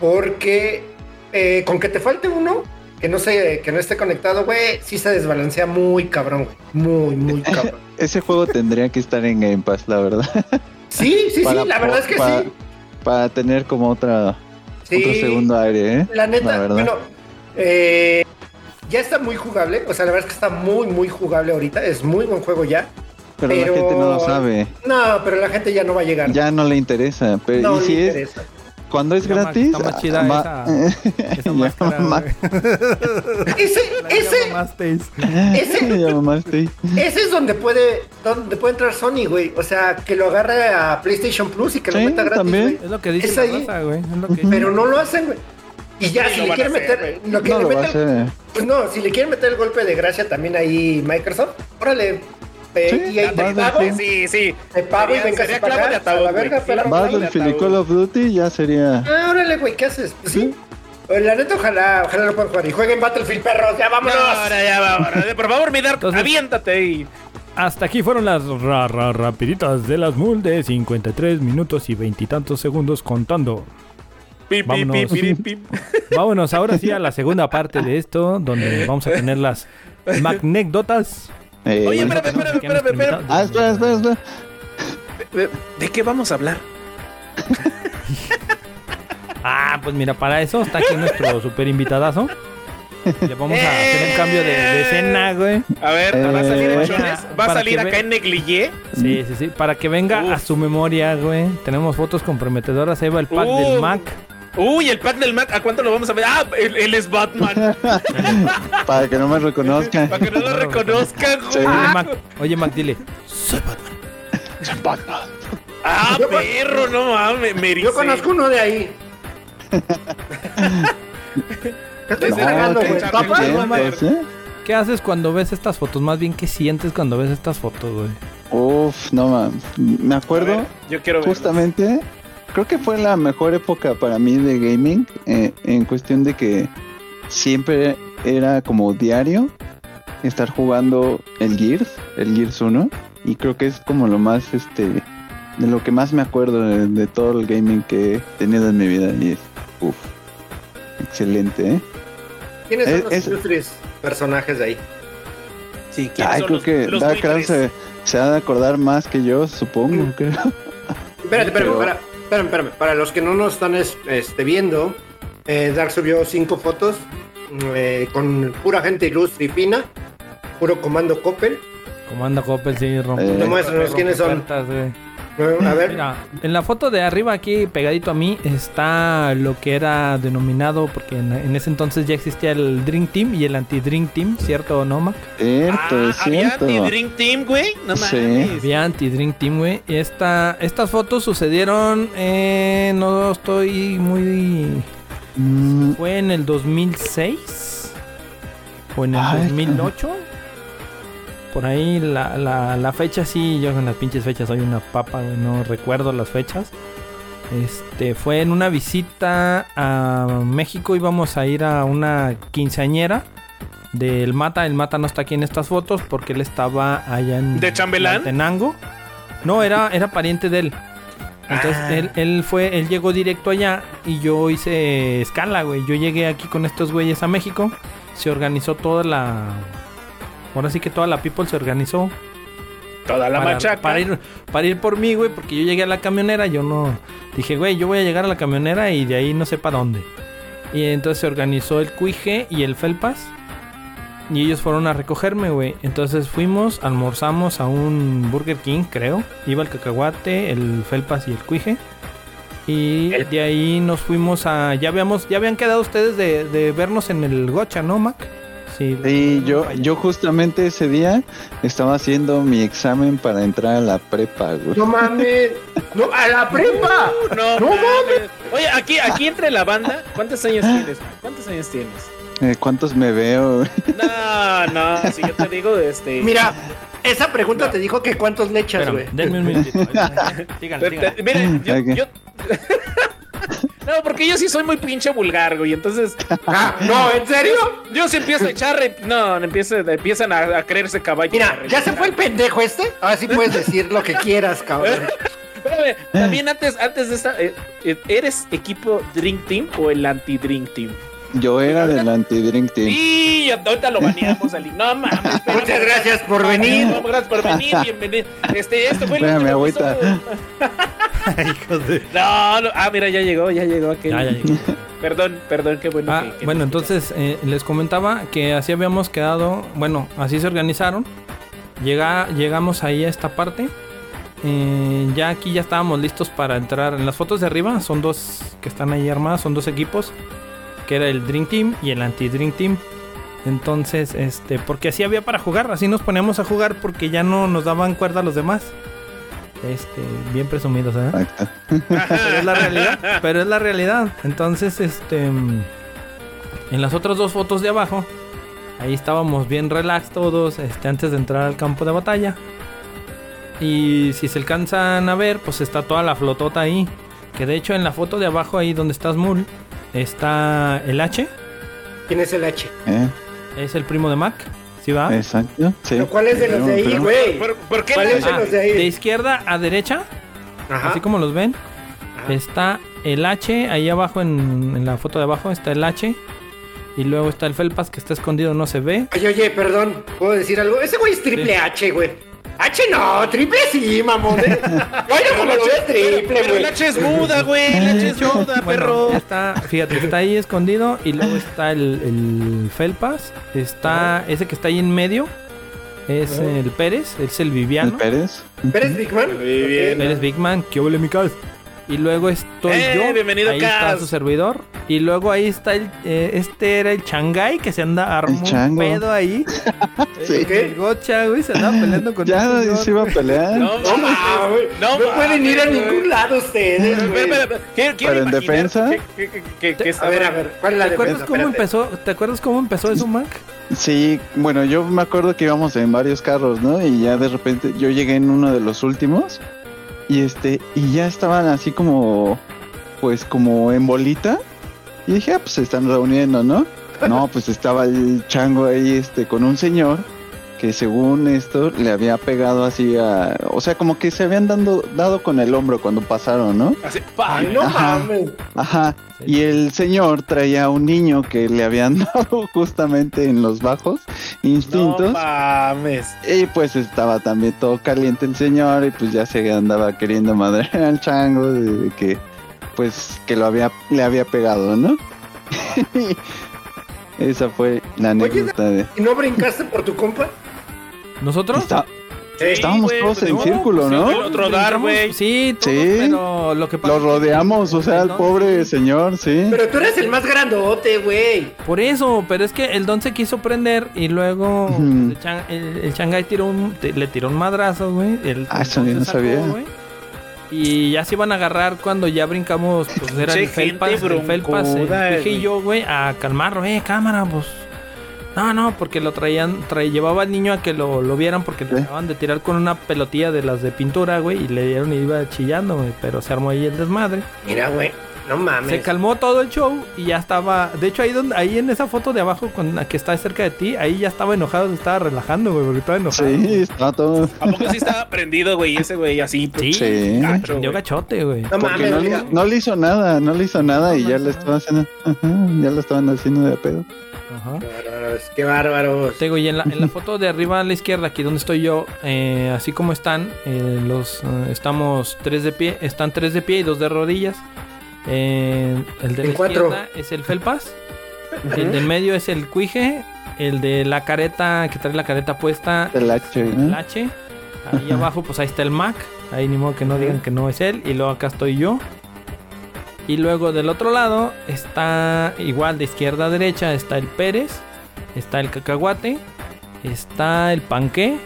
porque eh, con que te falte uno, que no se, que no esté conectado, güey, sí se desbalancea muy cabrón, güey. Muy, muy cabrón. Ese juego tendría que estar en Game Pass, la verdad. Sí, sí, Para sí, la verdad es que sí. Para tener como otra, Sí. otro segundo aire, ¿eh? La neta, bueno, eh, ya está muy jugable. O sea, la verdad es que está muy, muy jugable ahorita. Es muy buen juego ya. pero, pero- la gente no lo sabe. No, pero la gente ya no va a llegar. Ya no le interesa. Pero, no y le si es, interesa. Cuando es gratis. está más chida esa máscara, mamá- güey. Ese, ese, ese, ese es donde puede, donde puede entrar Sony, güey. O sea, que lo agarre a PlayStation Plus y que lo meta gratis, también. Es lo que dice la raza, güey. Es lo que Pero no lo hacen, güey. Y ya, Sí, si lo le quieren hacer, meter, lo que No le pues no, si le quieren meter el golpe de gracia también ahí Microsoft, órale. Eh, Sí, y ahí te pago, Sí, sí. te pago y vengas sería clavo de a ataúd, la verga, pero- Battlefield y. Call of Duty ya sería. Ah, órale, güey, ¿qué haces? Pues sí. Eh, La neta, ojalá, ojalá lo puedan jugar. Y jueguen Battlefield, perros, ya No, vámonos. ahora ya va. ahora, Por favor, Midar, Entonces- aviéntate y. Hasta aquí fueron las ra, ra- rapiditas de las MUL de 53 minutos y veintitantos segundos contando. Pi, pi, pi, Vámonos. pi, pi. Vámonos ahora sí a la segunda parte de esto, donde vamos a tener las magnécdotas. Eh, Oye, espérame, espérame, espérame, espérame. Ah, espera, espera, espera. ¿De, de qué vamos a hablar? Ah, pues mira, para eso está aquí nuestro super invitadazo. Le vamos a hacer un cambio de, de escena, güey. A ver, ¿va a salir en Eh, chones? ¿Va a salir acá ve- en negligé? Sí, sí, sí. Para que venga Uf. a su memoria, güey. Tenemos fotos comprometedoras. Ahí va el pack Uh. del Mac. Uy, el pack del Mac, ¿a cuánto lo vamos a ver? Ah, él, él es Batman. Para que no me reconozcan. Para que no lo reconozcan, Sí. güey. Oye, Mac, oye, Mac, dile. Ah, perro, no mames, me Yo conozco uno de ahí. ¿Qué estoy No, tragando, te güey? ¿eh? ¿Qué haces cuando ves estas fotos? Más bien, ¿qué sientes cuando ves estas fotos, güey? Uf, no mames. Me acuerdo Yo quiero ver. justamente. Creo que fue la mejor época para mí de gaming. eh, en cuestión de que siempre era como diario estar jugando el Gears, el Gears 1. Y creo que es como lo más, este, de lo que más me acuerdo de, de todo el gaming que he tenido en mi vida. Y es, uf, excelente, ¿eh? ¿Quiénes son Es- los es- ilustres personajes de ahí? Sí, ¿quiénes Ay, son creo los- que los Dark se, se ha de acordar más que yo, supongo, creo. Espérate, espérame, Pero- para, espérame, espérame. Para los que no nos están es- este, viendo, eh, Dark subió cinco fotos eh, con pura gente ilustre y fina, puro comando Coppel. Comanda Coppel, sí, rompe. Eh. Quiénes son. A ver, Mira, en la foto de arriba aquí pegadito a mí está lo que era denominado, porque en, en ese entonces ya existía el Dream Team y el Anti-Dream Team, ¿cierto o no, Mac? Cierto, Ah, es había cierto. anti-Dream Team, güey. No Sí. mames. Había Anti-Dream Team, güey. Y Esta, estas fotos sucedieron, eh, no estoy muy... Mm, ¿Fue en el 2006? ¿O en el Ay, 2008? Por ahí la, la, la fecha sí, yo con las pinches fechas soy una papa, güey, no recuerdo las fechas. Este, fue en una visita a México, íbamos a ir a una quinceañera del Mata. El Mata no está aquí en estas fotos porque él estaba allá en ¿De chambelán? Tenango. No, era, era pariente de él. Entonces Ah. él, él fue, él llegó directo allá y yo hice escala, güey. Yo llegué aquí con estos güeyes a México. Se organizó toda la. Ahora sí que toda la people se organizó Toda la para, machaca. para ir, para ir por mí, güey, porque yo llegué a la camionera, yo no... Dije, güey, yo voy a llegar a la camionera y de ahí no sé para dónde. Y entonces se organizó el Cuije y el Felpas. Y ellos fueron a recogerme, güey. Entonces fuimos, almorzamos a un Burger King, creo. Iba el cacahuate, el Felpas y el Cuije. Y El- de ahí nos fuimos a... Ya habíamos, ya habían quedado ustedes de, de vernos en el Gocha, ¿no, Mac? Sí. Sí, yo, yo justamente ese día estaba haciendo mi examen para entrar a la prepa, güey. no mames. No, a la prepa. No, No mames. Oye, aquí, aquí entre la banda, ¿cuántos años tienes? ¿Cuántos años tienes? Eh, ¿Cuántos me veo? No, no, si yo te digo, este. Mira, esa pregunta te dijo que cuántos le echas, güey. denme un minutito. Síganle. te- miren, yo, yo- No, porque yo sí soy muy pinche vulgar, güey. Entonces, Ah, no, ¿en serio? yo sí empiezo a echar. re- No, empiezan, empiezan a, a creerse caballo. Mira, ¿ya se fue el pendejo este? Ahora sí puedes decir lo que quieras, cabrón. Espérame, también antes, antes de esta, eh, eh, ¿eres equipo Drink Team o el anti-Drink Team? Yo era del anti-drink team. Y ahorita lo baneamos, Ali. No mames. espérame. Muchas gracias por venir. No, gracias por venir. Bienvenido. Este, esto fue el Espérame, agüita. No, no, ah, mira, ya llegó, ya llegó aquel. Ya, ya llegué. Perdón, perdón, qué bueno. Ah, que- que bueno, entonces eh, les comentaba que así habíamos quedado, bueno, así se organizaron. Llega, llegamos ahí a esta parte eh, ya aquí ya estábamos listos para entrar. En las fotos de arriba son dos que están ahí armadas, son dos equipos. Que era el Dream Team y el Anti-Dream Team. Entonces, este, porque así había para jugar, así nos poníamos a jugar porque ya no nos daban cuerda a los demás. Este, bien presumidos, ¿eh? Pero es la realidad. Pero es la realidad. Entonces, este. En las otras dos fotos de abajo. Ahí estábamos bien relax todos. Este, antes de entrar al campo de batalla. Y si se alcanzan a ver, pues está toda la flotota ahí. Que de hecho en la foto de abajo, ahí donde estás Mul, está el H. ¿Quién es el H? Eh, Es el primo de Mac. ¿Sí va? exacto. Sí. ¿Pero ¿Cuál es de los de ahí, güey? ¿Por, por qué ¿Cuál es de Ah, los de ahí? de izquierda a derecha, Ajá. así como los ven, Ajá. Está el H, ahí abajo en, en la foto de abajo está el H. Y luego está el Felpas que está escondido, no se ve. Oye, oye, perdón, ¿puedo decir algo? Ese güey es triple Sí. H, güey. H no, triple sí, mamón. ¿eh? Oye, como lo ves triple, Pero güey. la H es muda, güey. La H es muda, Bueno, perro. está, fíjate, está ahí escondido. Y luego está el, el Felpas. Está ese que está ahí en medio. Es el Pérez, es el El Viviano. Pérez. ¿Eres Big Man? Muy bien. Pérez Big Man, que huele mi cas. Y luego estoy Eh, yo. bienvenido, ahí está su servidor. Y luego ahí está el. eh, este era el Changai que se anda armó un pedo ahí. Sí. ¿Qué? El gocha, güey, se andaba peleando con Ya se iba a pelear. No, No, ma, güey. No No, pueden ir a ningún güey. lado ustedes, güey. Quiero- quiero Pero en defensa. que- que- que- que- que A ver, a ver, ¿cuál es la ¿Te acuerdas cómo Espérate. empezó? ¿Te acuerdas cómo empezó eso, Mac? Sí, bueno, yo me acuerdo que íbamos en varios carros, ¿no? Y ya de repente yo llegué en uno de los últimos y este y ya estaban así como pues como en bolita y dije, ah, pues se están reuniendo, ¿no? No, pues estaba el chango ahí este con un señor que según esto le había pegado así a, o sea, como que se habían dando dado con el hombro cuando pasaron, ¿no? Así. Ay, no Ajá. mames. Ajá. Y el señor traía a un niño que le habían dado justamente en los bajos No instintos. mames. y pues estaba también todo caliente el señor y pues ya se andaba queriendo madrear al chango de, de que pues que lo había le había pegado, ¿no? Esa fue la anécdota de ¿Y no brincaste por tu compa? ¿Nosotros? Está- Sí, estábamos todos pues en no, círculo, pues, ¿no? el otro dar, güey. Sí, todos, Sí. pero lo que pasa Lo es que- rodeamos, o sea, al el pobre señor, sí. Pero tú eres el más grandote, güey. Por eso, pero es que el don se quiso prender y luego Ujú. el, chan- el- el Shanghai tiró un, te- le tiró un madrazo, güey. El Ah, eso no sacó, sabía. güey, Y ya se iban a agarrar cuando ya brincamos, pues era Che, el Felpas, el Felpas, y güey. yo, güey, a calmarlo, eh, cámara, pues. No, no, porque lo traían, trae, llevaba al niño a que lo, lo vieran porque le ¿Qué? acaban de tirar con una pelotilla de las de pintura, güey, y le dieron y iba chillando, güey, pero se armó ahí el desmadre. Mira, güey. No mames. Se calmó todo el show y ya estaba. De hecho, ahí donde, ahí en esa foto de abajo con la que está cerca de ti, ahí ya estaba enojado, se estaba relajando, güey, porque estaba enojado. Sí, está todo. ¿A poco sí estaba prendido, güey? Ese güey así. Sí, Sí. Gacho, prendió güey. gachote, güey. No Porque mames, no, le- no le hizo nada, no le hizo nada y ya le estaban haciendo, ajá, ya lo estaban haciendo de pedo. Ajá. Qué bárbaros, qué bárbaros. Te digo, y en la, en la foto de arriba a la izquierda, aquí donde estoy yo, eh, así como están, eh, los eh, estamos tres de pie, están tres de pie y dos de rodillas. Eh, el de la cuatro. izquierda es el Felpas, el del medio es el Cuije, el de la careta, que trae la careta puesta, El H, el ¿no? H. Ahí abajo, pues ahí está el Mac. Ahí ni modo que no digan que no es él. Y luego acá estoy yo. Y luego del otro lado está igual de izquierda a derecha. Está el Pérez. Está el cacahuate. Está el panqué.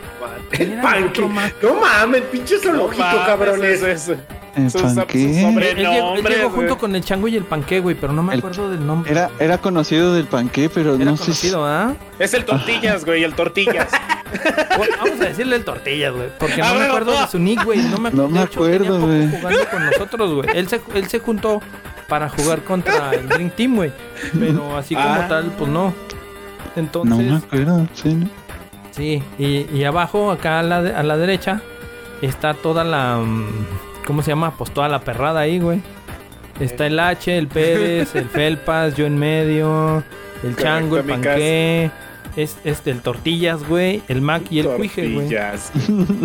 El panque. otro Mac. No mames, pinche No zoológico, mames, cabrones. ese- ¿El panqué? Él, llegó, él junto con el chango y el panqué, güey. Pero no me El- acuerdo del nombre. Era, era conocido del panqué, pero Era no sé si... conocido, ¿ah? Es el tortillas, güey, el tortillas. Bueno, vamos a decirle el tortillas, güey. Porque no Ah, me acuerdo no. de su nick, güey. No me, No me de hecho, tenía acuerdo, güey. jugando con nosotros, güey. Él se, él se juntó para jugar contra el Dream Team, güey. Pero así como Ah. tal, pues no. Entonces, No me acuerdo, sí, ¿no? sí. Y, y abajo, acá a la, de- a la derecha, está toda la. mm, ¿Cómo se llama? Pues toda la perrada ahí, güey. Está el H, el Pérez, el Felpas, yo en medio, el Correcto, Chango, el Panqué. Es, es el Tortillas, güey, el Mac y el Cuije, güey. Tortillas.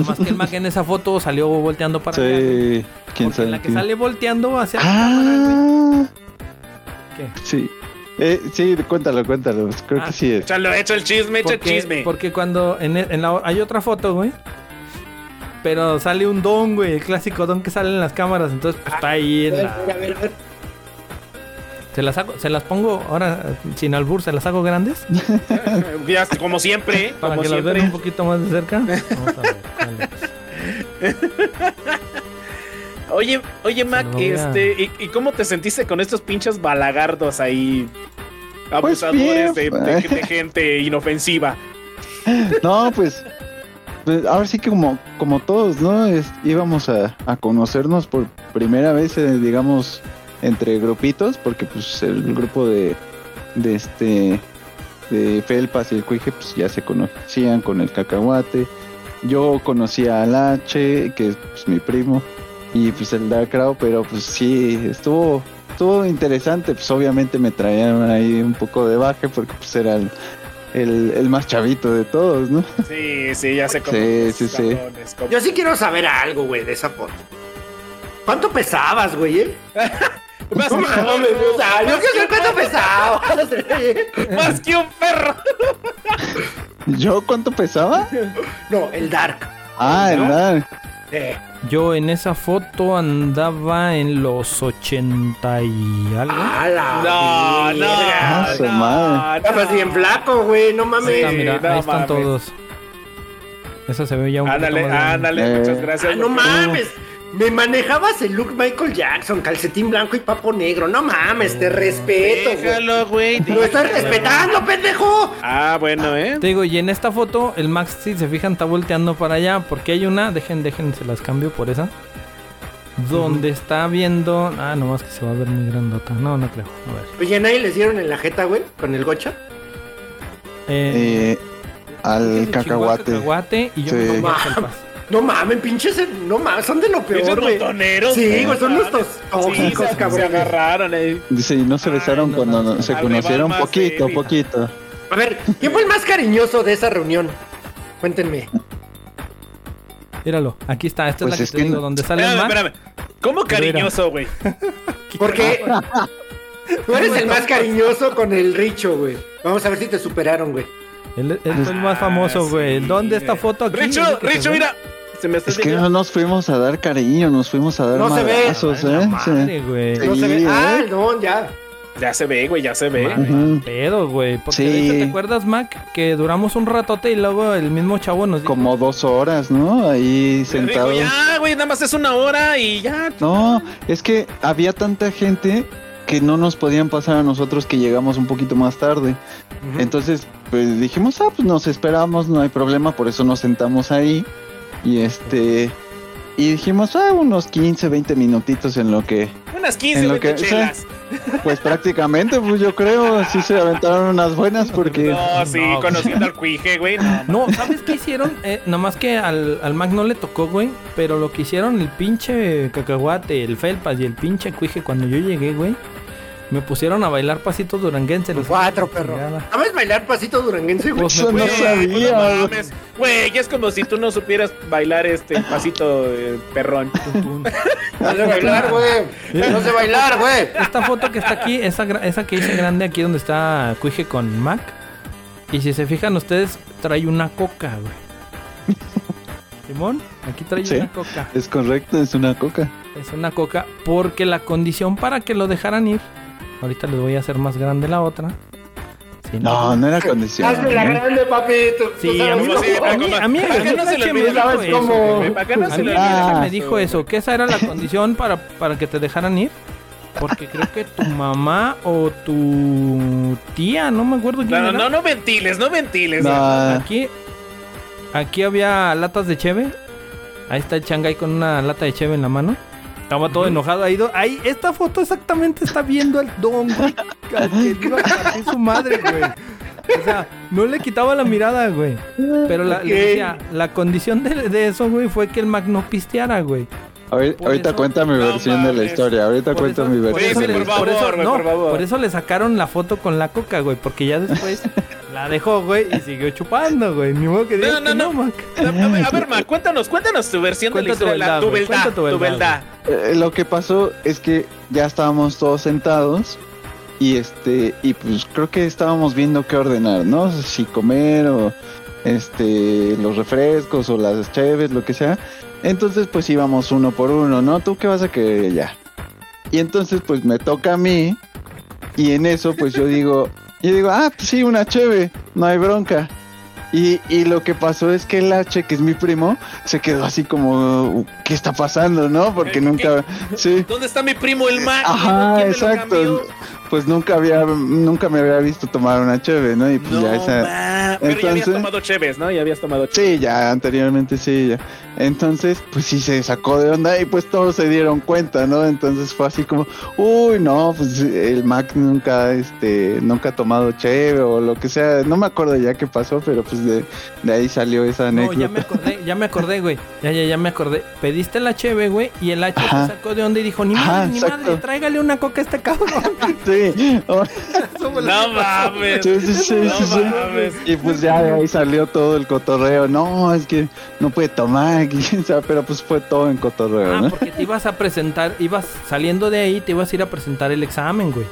Más que el Mac en esa foto salió volteando para allá. güey. Sí, quién sabe. en la que sale volteando hacia la cámara, güey. Ah, ¿Qué? sí. Eh, sí, cuéntalo, cuéntalo. Creo Ah. que sí es. Échalo, echa el chisme, echa el Porque, chisme. porque cuando en, en la, hay otra foto, güey. Pero sale un don, güey, el clásico don que sale en las cámaras. Entonces, pues está ahí A en ver, la... a ver, a ver. Se las, hago, se las pongo ahora, sin albur, se las hago grandes. Ya, como siempre, Para como que las vean siempre. un poquito más de cerca. Vamos a ver. pues. Oye, oye, Mac, a- este, ¿y, y cómo te sentiste con estos pinches balagardos ahí? Pues Abusadores bien, de, de- de gente inofensiva. No, pues, pues, ahora sí que como, como todos, ¿no? Es- íbamos a, a conocernos por primera vez, eh, digamos, entre grupitos, porque pues el grupo de, de este, de Felpas y el Cuije, pues ya se conocían con el cacahuate. Yo conocía al H, que es pues, mi primo, y pues el Dark Crow, pero pues sí, estuvo, estuvo interesante, pues obviamente me traían ahí un poco de baje, porque pues era el, el, el más chavito de todos, ¿no? Sí, sí, ya sé cómo. Sí, sí, sí. cómo- Yo sí quiero saber algo, güey, de esa foto. ¿Cuánto pesabas, güey? eh? Más, No mames, o sea, yo quiero saber cuánto pesabas. más que un perro. ¿Yo cuánto pesaba? No, el Dark. Ah, el Dark. Eh, Yo en esa foto andaba en los 80 y algo. a la No, no. Ah, no, madre. Estabas bien flaco, güey, no mames. Ahí está, mira, no ahí están mames. todos. Esa se ve ya un Ándale, poquito más ándale, Eh. muchas gracias. Ah, no mames. Me manejabas el look Michael Jackson, calcetín blanco y papo negro. No mames, te respeto. Déjalo, güey. Lo estás respetando, pendejo. Ah, bueno, ¿eh? Te digo, y en esta foto, el Max, si se fijan, está volteando para allá. Porque hay una, dejen, dejen, se las cambio por esa. Donde está viendo. Ah, nomás que se va a ver muy grandota. No, no creo. A ver. Oye, nadie les dieron en la jeta, güey, con el gocha. Eh, Eh, al cacahuate. cacahuate y yo me Sí. comí el felpas. No mames, pinches, no mames, son de lo peor, güey. Sí, güey, son nuestros tóxicos, Sí, se- cabrón. Se agarraron, eh. Dice, y no se besaron cuando no, no- se conocieron poquito, poquito. A ver, ¿quién fue el más cariñoso de esa reunión? Cuéntenme. Míralo, aquí está. Esta Pues es la es que te que digo, no- donde sale el Espérame, espérame. ¿Cómo cariñoso, güey? Porque tú eres el más cariñoso con el Richo, güey. Vamos a ver si te superaron, güey. Él, él fue el más famoso, Ah, güey. sí, ¿Dónde está güey. foto aquí? Richo, Es se Richo, ve. mira. Se me está Es que no nos fuimos a dar cariño, nos fuimos a dar No se ve. madrazos, Ay, la ¿eh? madre, güey. Sí. No se ve. ¿eh? Ah, no, ya. Ya se ve, güey, ya se ve. Madre, pedo, güey. Porque Sí. ¿te acuerdas, Mac? Que duramos un ratote y luego el mismo chavo nos dijo... Como dos horas, ¿no? Ahí sentados. ya, güey, nada más es una hora y ya. No, es que había tanta gente que no nos podían pasar a nosotros que llegamos un poquito más tarde. Entonces, pues dijimos, ah, pues nos esperamos, no hay problema, por eso nos sentamos ahí. Y este, y dijimos, ah, unos 15, 20 minutitos en lo que, Unas 15, En lo 20 que- chelas. pues prácticamente, pues yo creo, sí se aventaron unas buenas porque... No, sí, No, conociendo al cuije, güey. No, No, ¿sabes qué hicieron? Eh, nomás que al, al Mac no le tocó, güey. Pero lo que hicieron el pinche cacahuate, el felpas y el pinche cuije cuando yo llegué, güey. Me pusieron a bailar pasitos duranguense. los- Cuatro, perro. ¿Sabes bailar pasito duranguense, güey? Pues Eso no sabía, no güey. mames. Güey, es como si tú no supieras bailar este pasito eh, perrón. No sé bailar, güey. No sé bailar, güey. Esta foto que está aquí, esa, que hice grande aquí donde está Cuije con Mac. Y si se fijan ustedes, trae una coca, güey. Simón, aquí trae Sí. una coca. Es correcto, es una coca. Es una coca porque la condición para que lo dejaran ir. Ahorita les voy a hacer más grande la otra. Sí, No, no era condición. Hazme la grande, papito. Sí, a mí, a mí, a mí, ¿Para qué no se le H me olvida? dijo ¿Sabes eso, cómo? güey. ¿Para qué no A se mí le H olvida? me dijo eso, que esa era la condición para, para que te dejaran ir. Porque creo que tu mamá o tu tía, no me acuerdo quién No, era. no, no ventiles, no ventiles. No, Aquí, aquí había latas de cheve. Ahí está el changai con una lata de cheve en la mano. Estaba todo enojado ahí. Ahí, esta foto exactamente está viendo al don, güey. que su madre, güey. O sea, no le quitaba la mirada, güey. Pero la, le decía, la condición de, de eso, güey, fue que el Mac no pisteara, güey. Ahorita, cuenta mi No versión de la historia. Ahorita eso- mi por versión. de la historia. por eso- güey, no, por favor. por eso le sacaron la foto con la coca, güey. Porque ya después la dejó, güey, y siguió chupando, güey. Ni modo que digas No, no, que no. Mac. A ver, a ver, Ma, cuéntanos, cuéntanos tu versión Cuenta de la tu historia, tu cuenta tu verdad. Eh, lo que pasó es que ya estábamos todos sentados y este y pues creo que estábamos viendo qué ordenar, ¿no? Si comer o este los refrescos o las cheves, lo que sea. Entonces, pues íbamos uno por uno, ¿no? ¿Tú qué vas a querer ya? Y entonces, pues me toca a mí. Y en eso, pues yo digo, yo digo, ah, pues sí, una cheve, no hay bronca. Y, y lo que pasó es que el H, que es mi primo, se quedó así como, ¿qué está pasando, no? Porque ¿Qué? nunca, sí, ¿Dónde está mi primo el Mac? Ajá, ¿Quién me lo exacto. Pues nunca había, nunca me había visto tomar una cheve, ¿no? Y pues No, ya esa, ma, pero ya habías tomado cheves, ¿no? Ya habías tomado cheves. Sí, ya anteriormente sí, ya. Entonces, pues sí se sacó de onda y pues todos se dieron cuenta, ¿no? Entonces fue así como, uy, no, pues el Mac nunca, este, nunca ha tomado cheve o lo que sea. No me acuerdo ya qué pasó, pero pues de, de ahí salió esa No, anécdota. ya me acordé, ya me acordé, güey. Ya, ya, ya me acordé. Pediste la cheve, güey, y el H se sacó de onda y dijo, ni Ajá, madre, ni exacto. madre, tráigale una coca a este cabrón. Sí, No mames. sí, sí, sí, No mames. Y pues ya de ahí salió todo el cotorreo. No, es que no puede tomar, pero pues fue todo en cotorreo, Ah, ¿no? porque te ibas a presentar, ibas saliendo de ahí, te ibas a ir a presentar el examen, güey.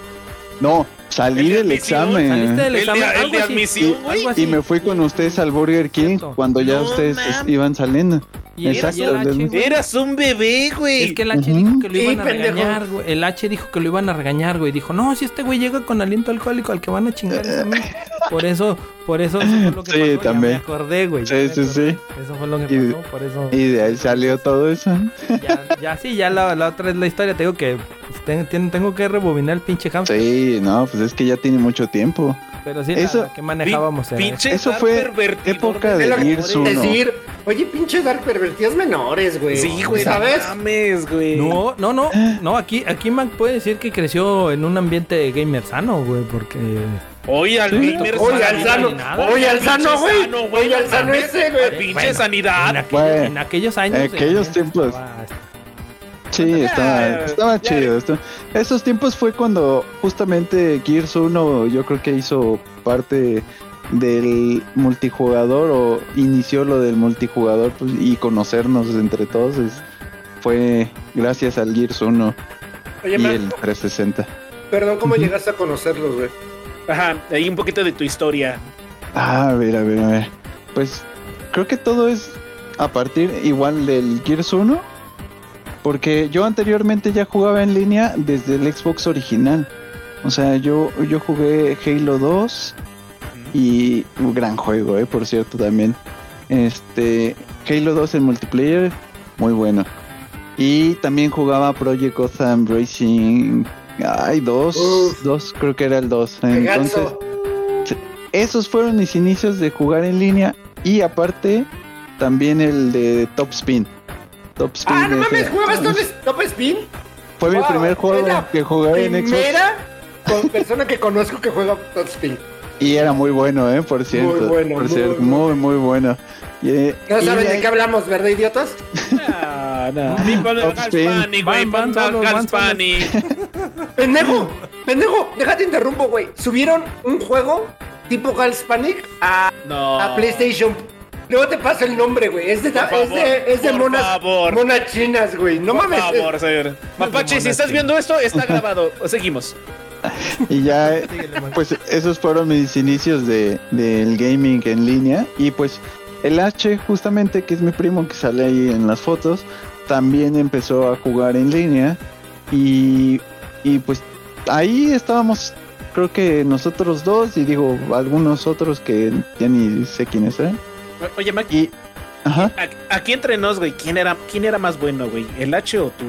No, salí El de del examen. Saliste del El de- examen, el de admisión. Algo así. Y me fui con ustedes al Burger King Cierto. cuando ya No ustedes es- iban saliendo. Y el- Exacto, y el H. Eras un bebé, güey. Es que el H Ujú. dijo que lo Sí, iban a pendejo. regañar, güey. El H dijo que lo iban a regañar, güey. Dijo, no, si este güey llega con aliento alcohólico, al que van a chingar. Por eso, por eso, eso fue lo que Sí, pasó. Ya también. me acordé, güey. Sí, sí, acordé. sí. Eso fue lo que Y- pasó, por eso. Y de ahí salió todo eso. Ya, ya sí, ya la, la otra es la historia. Te digo que ten- ten- tengo que rebobinar el pinche hamster. Sí, no, pues es que ya tiene mucho tiempo. Pero sí, Eso- la que manejábamos era Pinche Eso Dark fue época de Gears quiero 1. decir, oye, pinche Dark pervertidos menores, güey. Sí, güey, ¿Sabes? no mames, güey. No, no, no, no, aquí, aquí Mac puede decir que creció en un ambiente gamer sano, güey, porque... Oye, al Sí. gamer Oye, al sanidad. sano, oye, al sano, güey. Oye, al no sano ese, güey. Pinche Bueno, sanidad. En aquellos, Bueno, en aquellos años... en el aquellos tiempos. estaba- Sí, estaba, estaba chido. esto- Esos tiempos fue cuando justamente Gears 1 yo creo que hizo parte del multijugador o inició lo del multijugador pues, y conocernos entre todos. es- fue gracias al Gears 1 Oye, y el 360. perdón, ¿cómo llegaste a conocerlos, güey? Ajá, ahí un poquito de tu historia. Ah, a ver, a ver, a ver. Pues creo que todo es a partir igual del Gears 1. Porque yo anteriormente ya jugaba en línea desde el Xbox original. O sea, yo, yo jugué Halo 2 y un gran juego, eh, por cierto, también. Este, Halo 2 en multiplayer, muy bueno. Y también jugaba Project Gotham Racing. Ay, dos, Uf. dos, creo que era el 2. Qué Entonces, esos fueron mis inicios de jugar en línea y aparte también el de Top Spin. Top Spin Ah, no ese- mames, ¿jugabas Top, Top Spin? Fue mi Wow, primer juego que jugué en Xbox Primera con persona que conozco que juega Top Spin. y era muy bueno, eh, por cierto. bueno, por muy cierto, bueno. muy muy bueno. Y, eh, No y saben de qué hablamos, ¿verdad, idiotas? Ah, no. Ni con el Top Spin. Galspani, güey. Van, van Galspani. Pendejo, pendejo, déjate interrumpo, güey. Subieron un juego tipo Gals Panic a, No. a PlayStation. Luego te paso el nombre, güey. Es de, Por es favor, de, es de por monas, favor. monas chinas, güey. No Por mames. favor, señor. Mapache, si estás viendo esto, está grabado. Seguimos. Y ya, eh, pues esos fueron mis inicios de, del gaming en línea. Y pues el H, justamente, que es mi primo que sale ahí en las fotos, también empezó a jugar en línea. Y, y pues ahí estábamos, creo que nosotros dos, y digo, algunos otros que ya ni sé quiénes eran. Oye, Mac, Y, ajá, a- aquí entre nos, güey, ¿quién era, ¿quién era más bueno, güey? ¿El H o tú?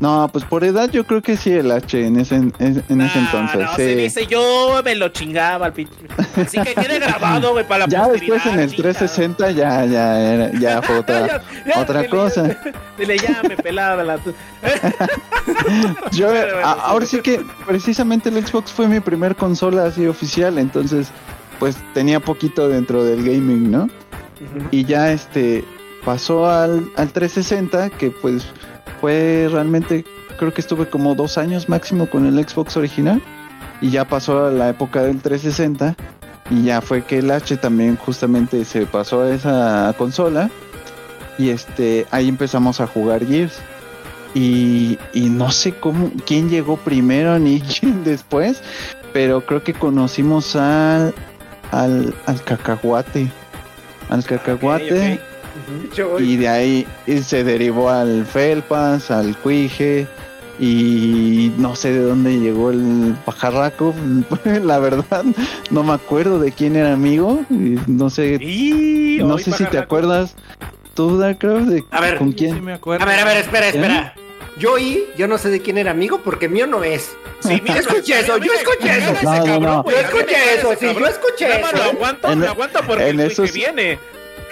no, pues por edad yo creo que sí el H en ese, en, en ese entonces. No, sí. se dice, yo me lo chingaba al pinche. Así que quede grabado, güey, para la Ya después en el chinga. 360 ya, ya, era- ya fue otra, Ya, ya, otra cosa. Dile, ya me pelaba la. Yo, a- ahora sí que precisamente el Xbox fue mi primer consola así oficial, entonces pues tenía poquito dentro del gaming, ¿no? Y ya este pasó al, al 360, que pues fue realmente, creo que estuve como dos años máximo con el Xbox original, y ya pasó a la época del 360, y ya fue que el H también justamente se pasó a esa consola, y este ahí empezamos a jugar Gears. Y, y no sé cómo, quién llegó primero ni quién después, pero creo que conocimos al, al, al cacahuate. Al cacahuate. Y de ahí se derivó al Felpas, al Cuije. Y no sé de dónde llegó el pajarraco. La verdad, no me acuerdo de quién era amigo. No sé. no sé si te acuerdas. ¿Tú, Darkcraft? De a ver, ¿con quién? Sí me acuerdo. A ver, a ver, espera, espera. Yo oí, yo no sé de quién era amigo porque mío no es. Sí, mira, escuché eso, yo escuché eso. No, no, no. Yo escuché eso, sí, yo escuché eso. Lo aguanto, En- lo aguanto porque en el esos- que viene.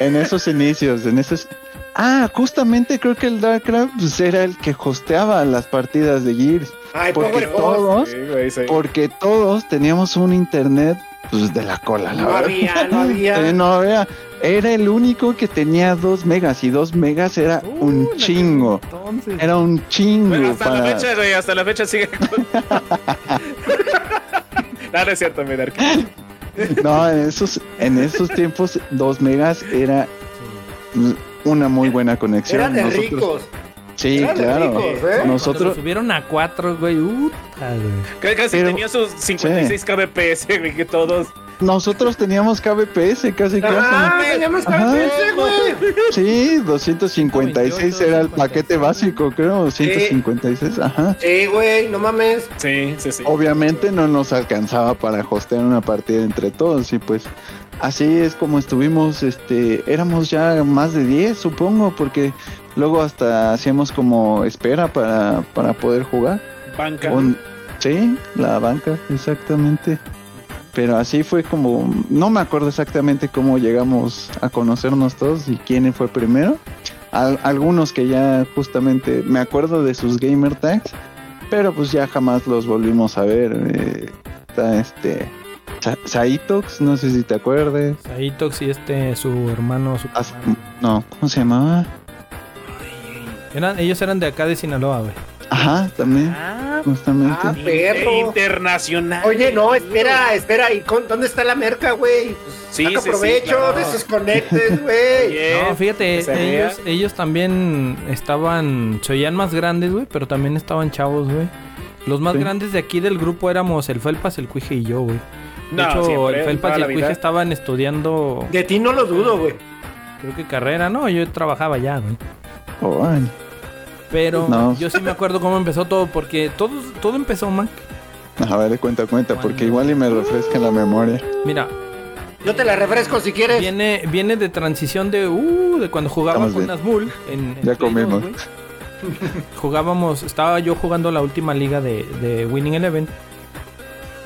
En esos inicios, en esos... Ah, justamente creo que el Darkcraft pues, era el que hosteaba las partidas de Gears. Ay, Porque pobre todos, Sí, güey, sí. porque todos teníamos un internet pues de la cola, la No verdad. había, no había. Sí, no había. Era el único que tenía dos megas y dos megas era un chingo. Entonces, Era un chingo Bueno, hasta la para... fecha, güey, hasta la fecha sigue con... no, no es cierto, mi. No, en esos, en esos tiempos dos megas era una muy buena conexión. Eran de Nosotros- ricos. Sí, Eran claro. ricos, ¿eh? cuando lo Nosotros, subieron a cuatro, güey. Güey. Casi Pero- tenía sus 56 kbps, güey, que todos. nosotros teníamos KBPS casi Ah, casi. teníamos. KBS, güey. Sí, 256 era el paquete básico, creo, 256, ajá. Sí, güey, no mames. Sí, sí, sí. Obviamente no nos alcanzaba para hostear una partida entre todos y pues así es como estuvimos, este, éramos ya más de 10 supongo, porque luego hasta hacíamos como espera para, para poder jugar. Banca. Un- sí, la banca, exactamente. Pero así fue como, no me acuerdo exactamente cómo llegamos a conocernos todos y quién fue primero. Al- algunos que ya justamente me acuerdo de sus gamer tags, pero pues ya jamás los volvimos a ver. eh, está este Sa- Saitox, no sé si te acuerdes. Saitox y este, su hermano. Su As- no, ¿cómo se llamaba? Eran, ellos eran de acá de Sinaloa, güey. Ajá, también, Ah, justamente. Ah, perro. internacional. Oye, no, espera, espera. ¿Y con, dónde está la merca, güey? Pues, Sí, saca sí, sí, provecho claro. de esos conectes, güey. No, fíjate, ellos, ellos también estaban, se oían más grandes, güey, pero también estaban chavos, güey. Los más Sí. grandes de aquí del grupo éramos el Felpas, el Cuije y yo, güey. De No, hecho, siempre, el Felpas y el Cuije estaban estudiando, De ti no lo dudo, güey. creo que carrera, ¿no? Yo trabajaba ya, güey. Órale. Pero No. yo sí me acuerdo cómo empezó todo, porque todo, todo empezó, man. A ver, cuenta, cuenta, porque igual y me refresca la memoria. Mira, Yo te la refresco si quieres. viene, viene de transición de, uh, de cuando jugaba Estamos con. Nazmul. En, en Ya comimos. 2, güey. Jugábamos, estaba yo jugando la última liga de, de Winning Eleven.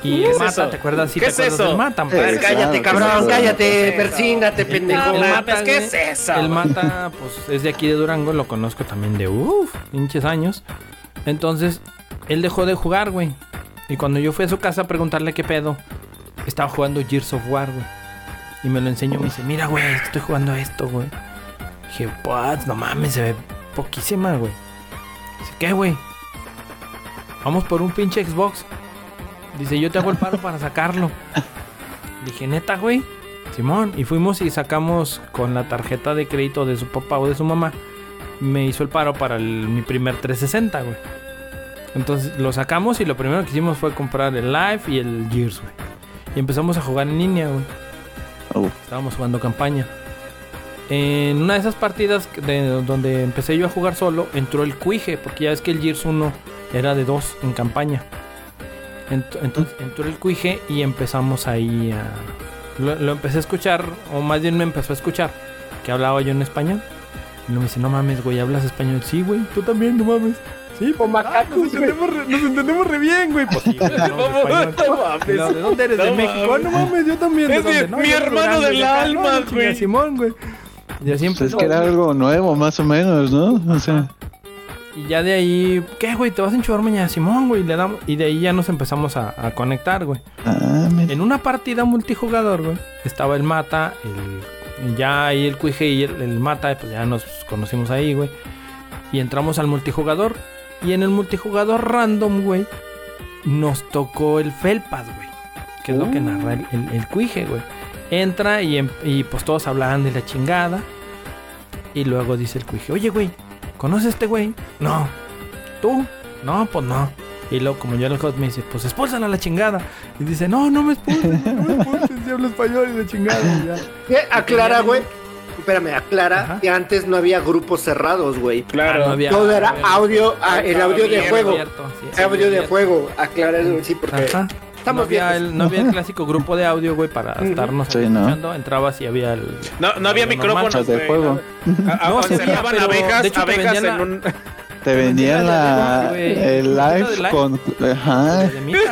Y ¿Qué el es Mata, eso? ¿te acuerdas? Sí, ¿Qué te es acuerdas eso? del Mata, Eh, man. Pues, cállate, cabrón, cállate, Eso. persígnate, pendejo. Mata, ¿qué es eso? El Mata, pues es de aquí de Durango, lo conozco también de uff, pinches años. Entonces, él dejó de jugar, güey. Y cuando yo fui a su casa a preguntarle qué pedo, estaba jugando Gears of War, güey. Y me lo enseñó, me dice, mira, güey, estoy jugando esto, güey. Dije, what, no mames, se ve poquísima, güey. Dice, ¿qué, güey? Vamos por un pinche Xbox. Dice, yo te hago el paro para sacarlo. Dije, neta, güey. Simón, y fuimos y sacamos con la tarjeta de crédito de su papá o de su mamá. Me hizo el paro para el- mi primer 360, güey. Entonces lo sacamos y lo primero que hicimos fue comprar el Live y el Gears, güey. Y empezamos a jugar en línea, güey. Oh. Estábamos jugando campaña. En una de esas partidas de, donde empecé yo a jugar solo, entró el Cuije, porque ya ves que el Gears 1 era de dos en campaña. Ent- Entonces entró el Cuije y empezamos ahí a... Lo, lo empecé a escuchar, o más bien me empezó a escuchar, que hablaba yo en español. Y luego me dice, no mames, güey, ¿hablas español? Sí, güey, tú también, no mames. Sí, pues macacos, nos, entendemos re, nos entendemos re bien, güey. Pues sí, güey. No luego, ¿De dónde eres? ¿De No México? mames. No mames, yo también. ¿De Es dónde? mi- No, mi yo de hermano del alma, güey. Simón, güey. Y así Pues es empezó, que era algo nuevo, más o menos, ¿no? O sea, Y ya de ahí, ¿qué, güey? ¿Te vas a enchuar mañana, Simón, güey? Le damos... Y de ahí ya nos empezamos a, a conectar, güey. ah. En una partida multijugador, güey, estaba el Mata, el... Ya ahí el Cuije y el, el Mata, pues ya nos conocimos ahí, güey. Y entramos al multijugador. Y en el multijugador random, güey, nos tocó el Felpas, güey. Que es lo que narra el, el, el Cuije, güey. Entra y, em- y pues todos hablaban de la chingada. Y luego dice el Cuije, oye, güey, ¿conoces a este güey? No. ¿Tú? No, pues no. Y luego, como yo el host me dice, pues expulsan a la chingada. Y dice, no, no me expulsen, no me expulsen, si hablo español y la chingada. y ya. Eh, Aclara, güey. espérame, aclara Ajá. que antes no había grupos cerrados, güey. Claro. Ah, no había- Todo era audio, ah, el audio de juego. abierto, sí, Audio de juego, aclara eso, sí, porque Ajá. Estamos no había, viejos. el, no había el clásico grupo de audio, güey, para estarnos Sí, ¿no? escuchando. Entrabas y había el. No, no había micrófonos. De juego. ¿no? A- a- No, sí había, pero abejas, de hecho te abejas en la- un... Te vendían la, el ¿Era de live live? con... Ajá.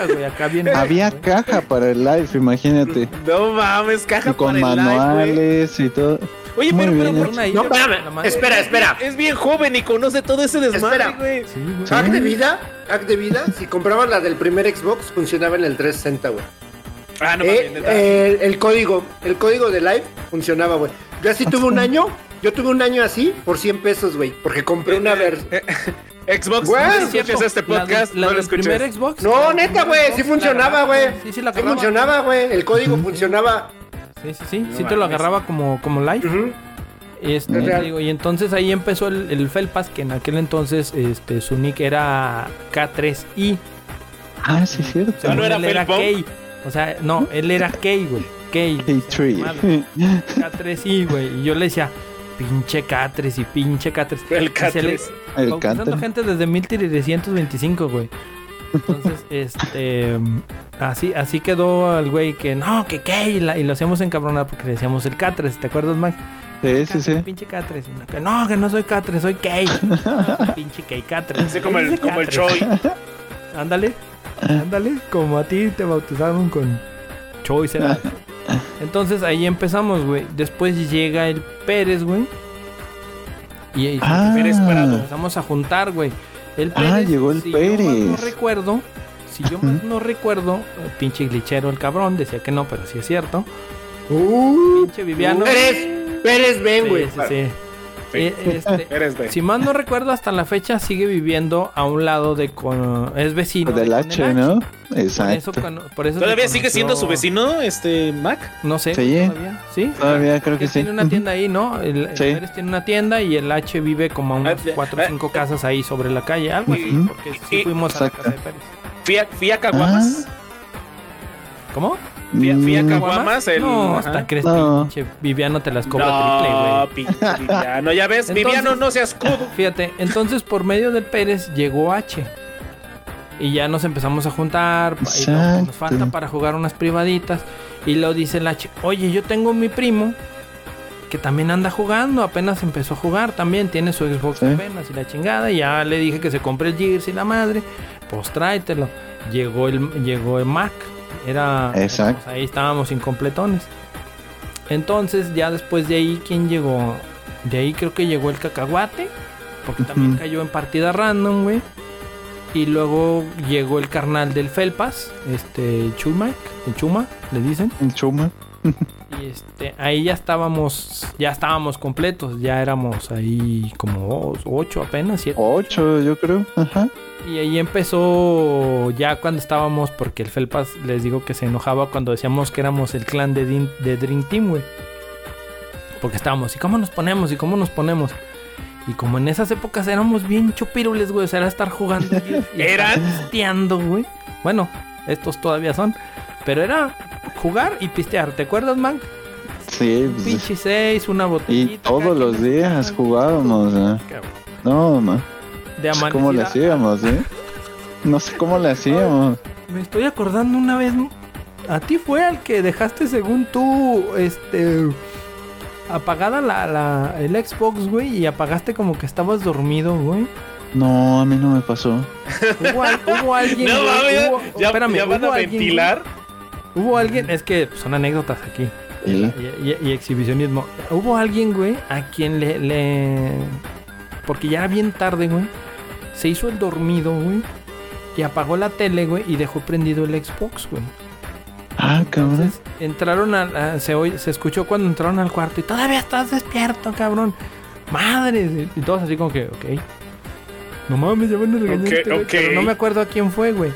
güey, acá bien. Había caja para el live, imagínate. No mames, caja Y con para el live, manuales y todo. Oye, Muy pero, pero ¿por Una ahí, No, la espérame, espera, espera. Es bien joven y conoce todo ese desmadre, güey. Sí, güey. Hack de vida, hack de vida, si comprabas la del primer Xbox, funcionaba en el 360, güey. Ah, no Eh, el, el código, el código de live funcionaba, güey. Yo así tuve un año, yo tuve un año así por 100 pesos, güey, porque compré una versión. Xbox, Güey, no escuches Cierto, este la podcast, del- la no lo primer Xbox. No, la- neta, güey, sí la funcionaba, güey. Sí, sí, la Sí funcionaba, güey. El código funcionaba. Sí, sí, sí. sí No te lo agarraba como, como live. Ujú. Este, Es digo, y entonces ahí empezó el, el Felpas, que en aquel entonces este, su nick era K3i. Ah, sí, es cierto. Ah, ¿no era era K. O sea, no, él era K, güey. K. Madre. K3. K3i, güey. Y yo le decía, pinche K3 y pinche K3. El Y se le- K3. El bautizando canto. gente desde 1325, güey. Entonces, este. Así, así quedó el güey que no, que K. Y, la- y lo hacíamos encabronar porque le decíamos el K3. ¿Te acuerdas, Mac? Sí, sí, sí. Pinche K3. Y no, que no, que no soy K3, soy K. pinche K, K3. Así como el, como el K3. Choi. Ándale, ándale, como a ti te bautizaron con Choi será. Entonces ahí empezamos, güey. Después llega el Pérez, güey. Y ahí Ah, Pérez Prado. empezamos a juntar, güey. El Ah, llegó el si Yo más no Pérez. recuerdo, si yo más no recuerdo, eh, pinche glitchero el cabrón, decía que no, pero sí es cierto. Uh, Pinche Viviano. Pérez, Pérez, ven, güey. Sí, sí, sí. Eh, este, Eres de... si mal no recuerdo, hasta la fecha sigue viviendo a un lado de con, es vecino Del de H, ¿no? Por eso, Exacto. por eso ¿Todavía sigue siendo su vecino, este, Mac? No sé. Sí. ¿Todavía? ¿Sí? Todavía creo Que que sí. tiene una tienda ahí, ¿no? El, el Sí. Pérez tiene una tienda y el H vive como a unas Ah, cuatro o ah, cinco casas ahí sobre la calle, algo así, porque sí Y- fuimos a la casa de Pérez. ¿Fui a, fui a Caguamas? ¿Cómo? Fui a- fui a Mm, Caguamas, el... No, hasta crees No. pinche Viviano te las cobra No, triple, pinche Viviano. Ya ves, Entonces- Viviano, no seas codo. güey. Fíjate, entonces por medio del Pérez llegó H. Y ya nos empezamos a juntar. y que nos falta para jugar unas privaditas. Y lo dice el H. Oye, yo tengo mi primo que también anda jugando. Apenas empezó a jugar también. Tiene su Xbox Sí. apenas y la chingada. Y ya le dije que se compre el Gears y la madre. Pues tráetelo. Llegó el, llegó el Mac. Era. Exacto. pues, ahí estábamos incompletones. Entonces, ya después de ahí, ¿quién llegó? De ahí creo que llegó el cacahuate. Porque también cayó en partida random, güey. Y luego llegó el carnal del Felpas, este Chumac, el Chuma, le dicen. El Chuma. Y este, ahí ya estábamos, ya estábamos completos, ya éramos ahí como ocho apenas, siete. Ocho, yo creo. Ajá. Y ahí empezó ya cuando estábamos, porque el Felpas les digo que se enojaba cuando decíamos que éramos el clan de, Din- de Dream Team, güey. Porque estábamos, ¿y cómo nos ponemos? ¿Y cómo nos ponemos? Y como en esas épocas éramos bien chupirules, güey, o sea, era estar jugando. y- y güey. Bueno, estos todavía son. Pero era jugar y pistear, ¿te acuerdas, man? Sí, Un pues, pinche seis, una botellita. y todos los días jugábamos. ¿eh? No, ma. De ¿Cómo le hacíamos, eh? No sé cómo le hacíamos. Me estoy acordando una vez. ¿no? A ti fue al que dejaste, según tú, este. Apagada la, la- el Xbox, güey, y apagaste como que estabas dormido, güey. No, a mí no me pasó. Hubo, hubo alguien. No güey, mames, hubo- ya, espérame, ya van hubo a alguien, ventilar. güey, hubo alguien, es que son anécdotas aquí. Y, y- y exhibicionismo. Hubo alguien, güey, a quien le, le- Porque ya era bien tarde, güey. Se hizo el dormido, güey. Y apagó la tele, güey, y dejó prendido el Xbox, güey. Ah, cabrón. Entonces entraron a, a- se, oye- se escuchó cuando entraron al cuarto y todavía estás despierto, cabrón. Madre. Y todos así como que, ok. No mames, ya van a regañar. Este güey", ok. Pero no me acuerdo a quién fue, güey.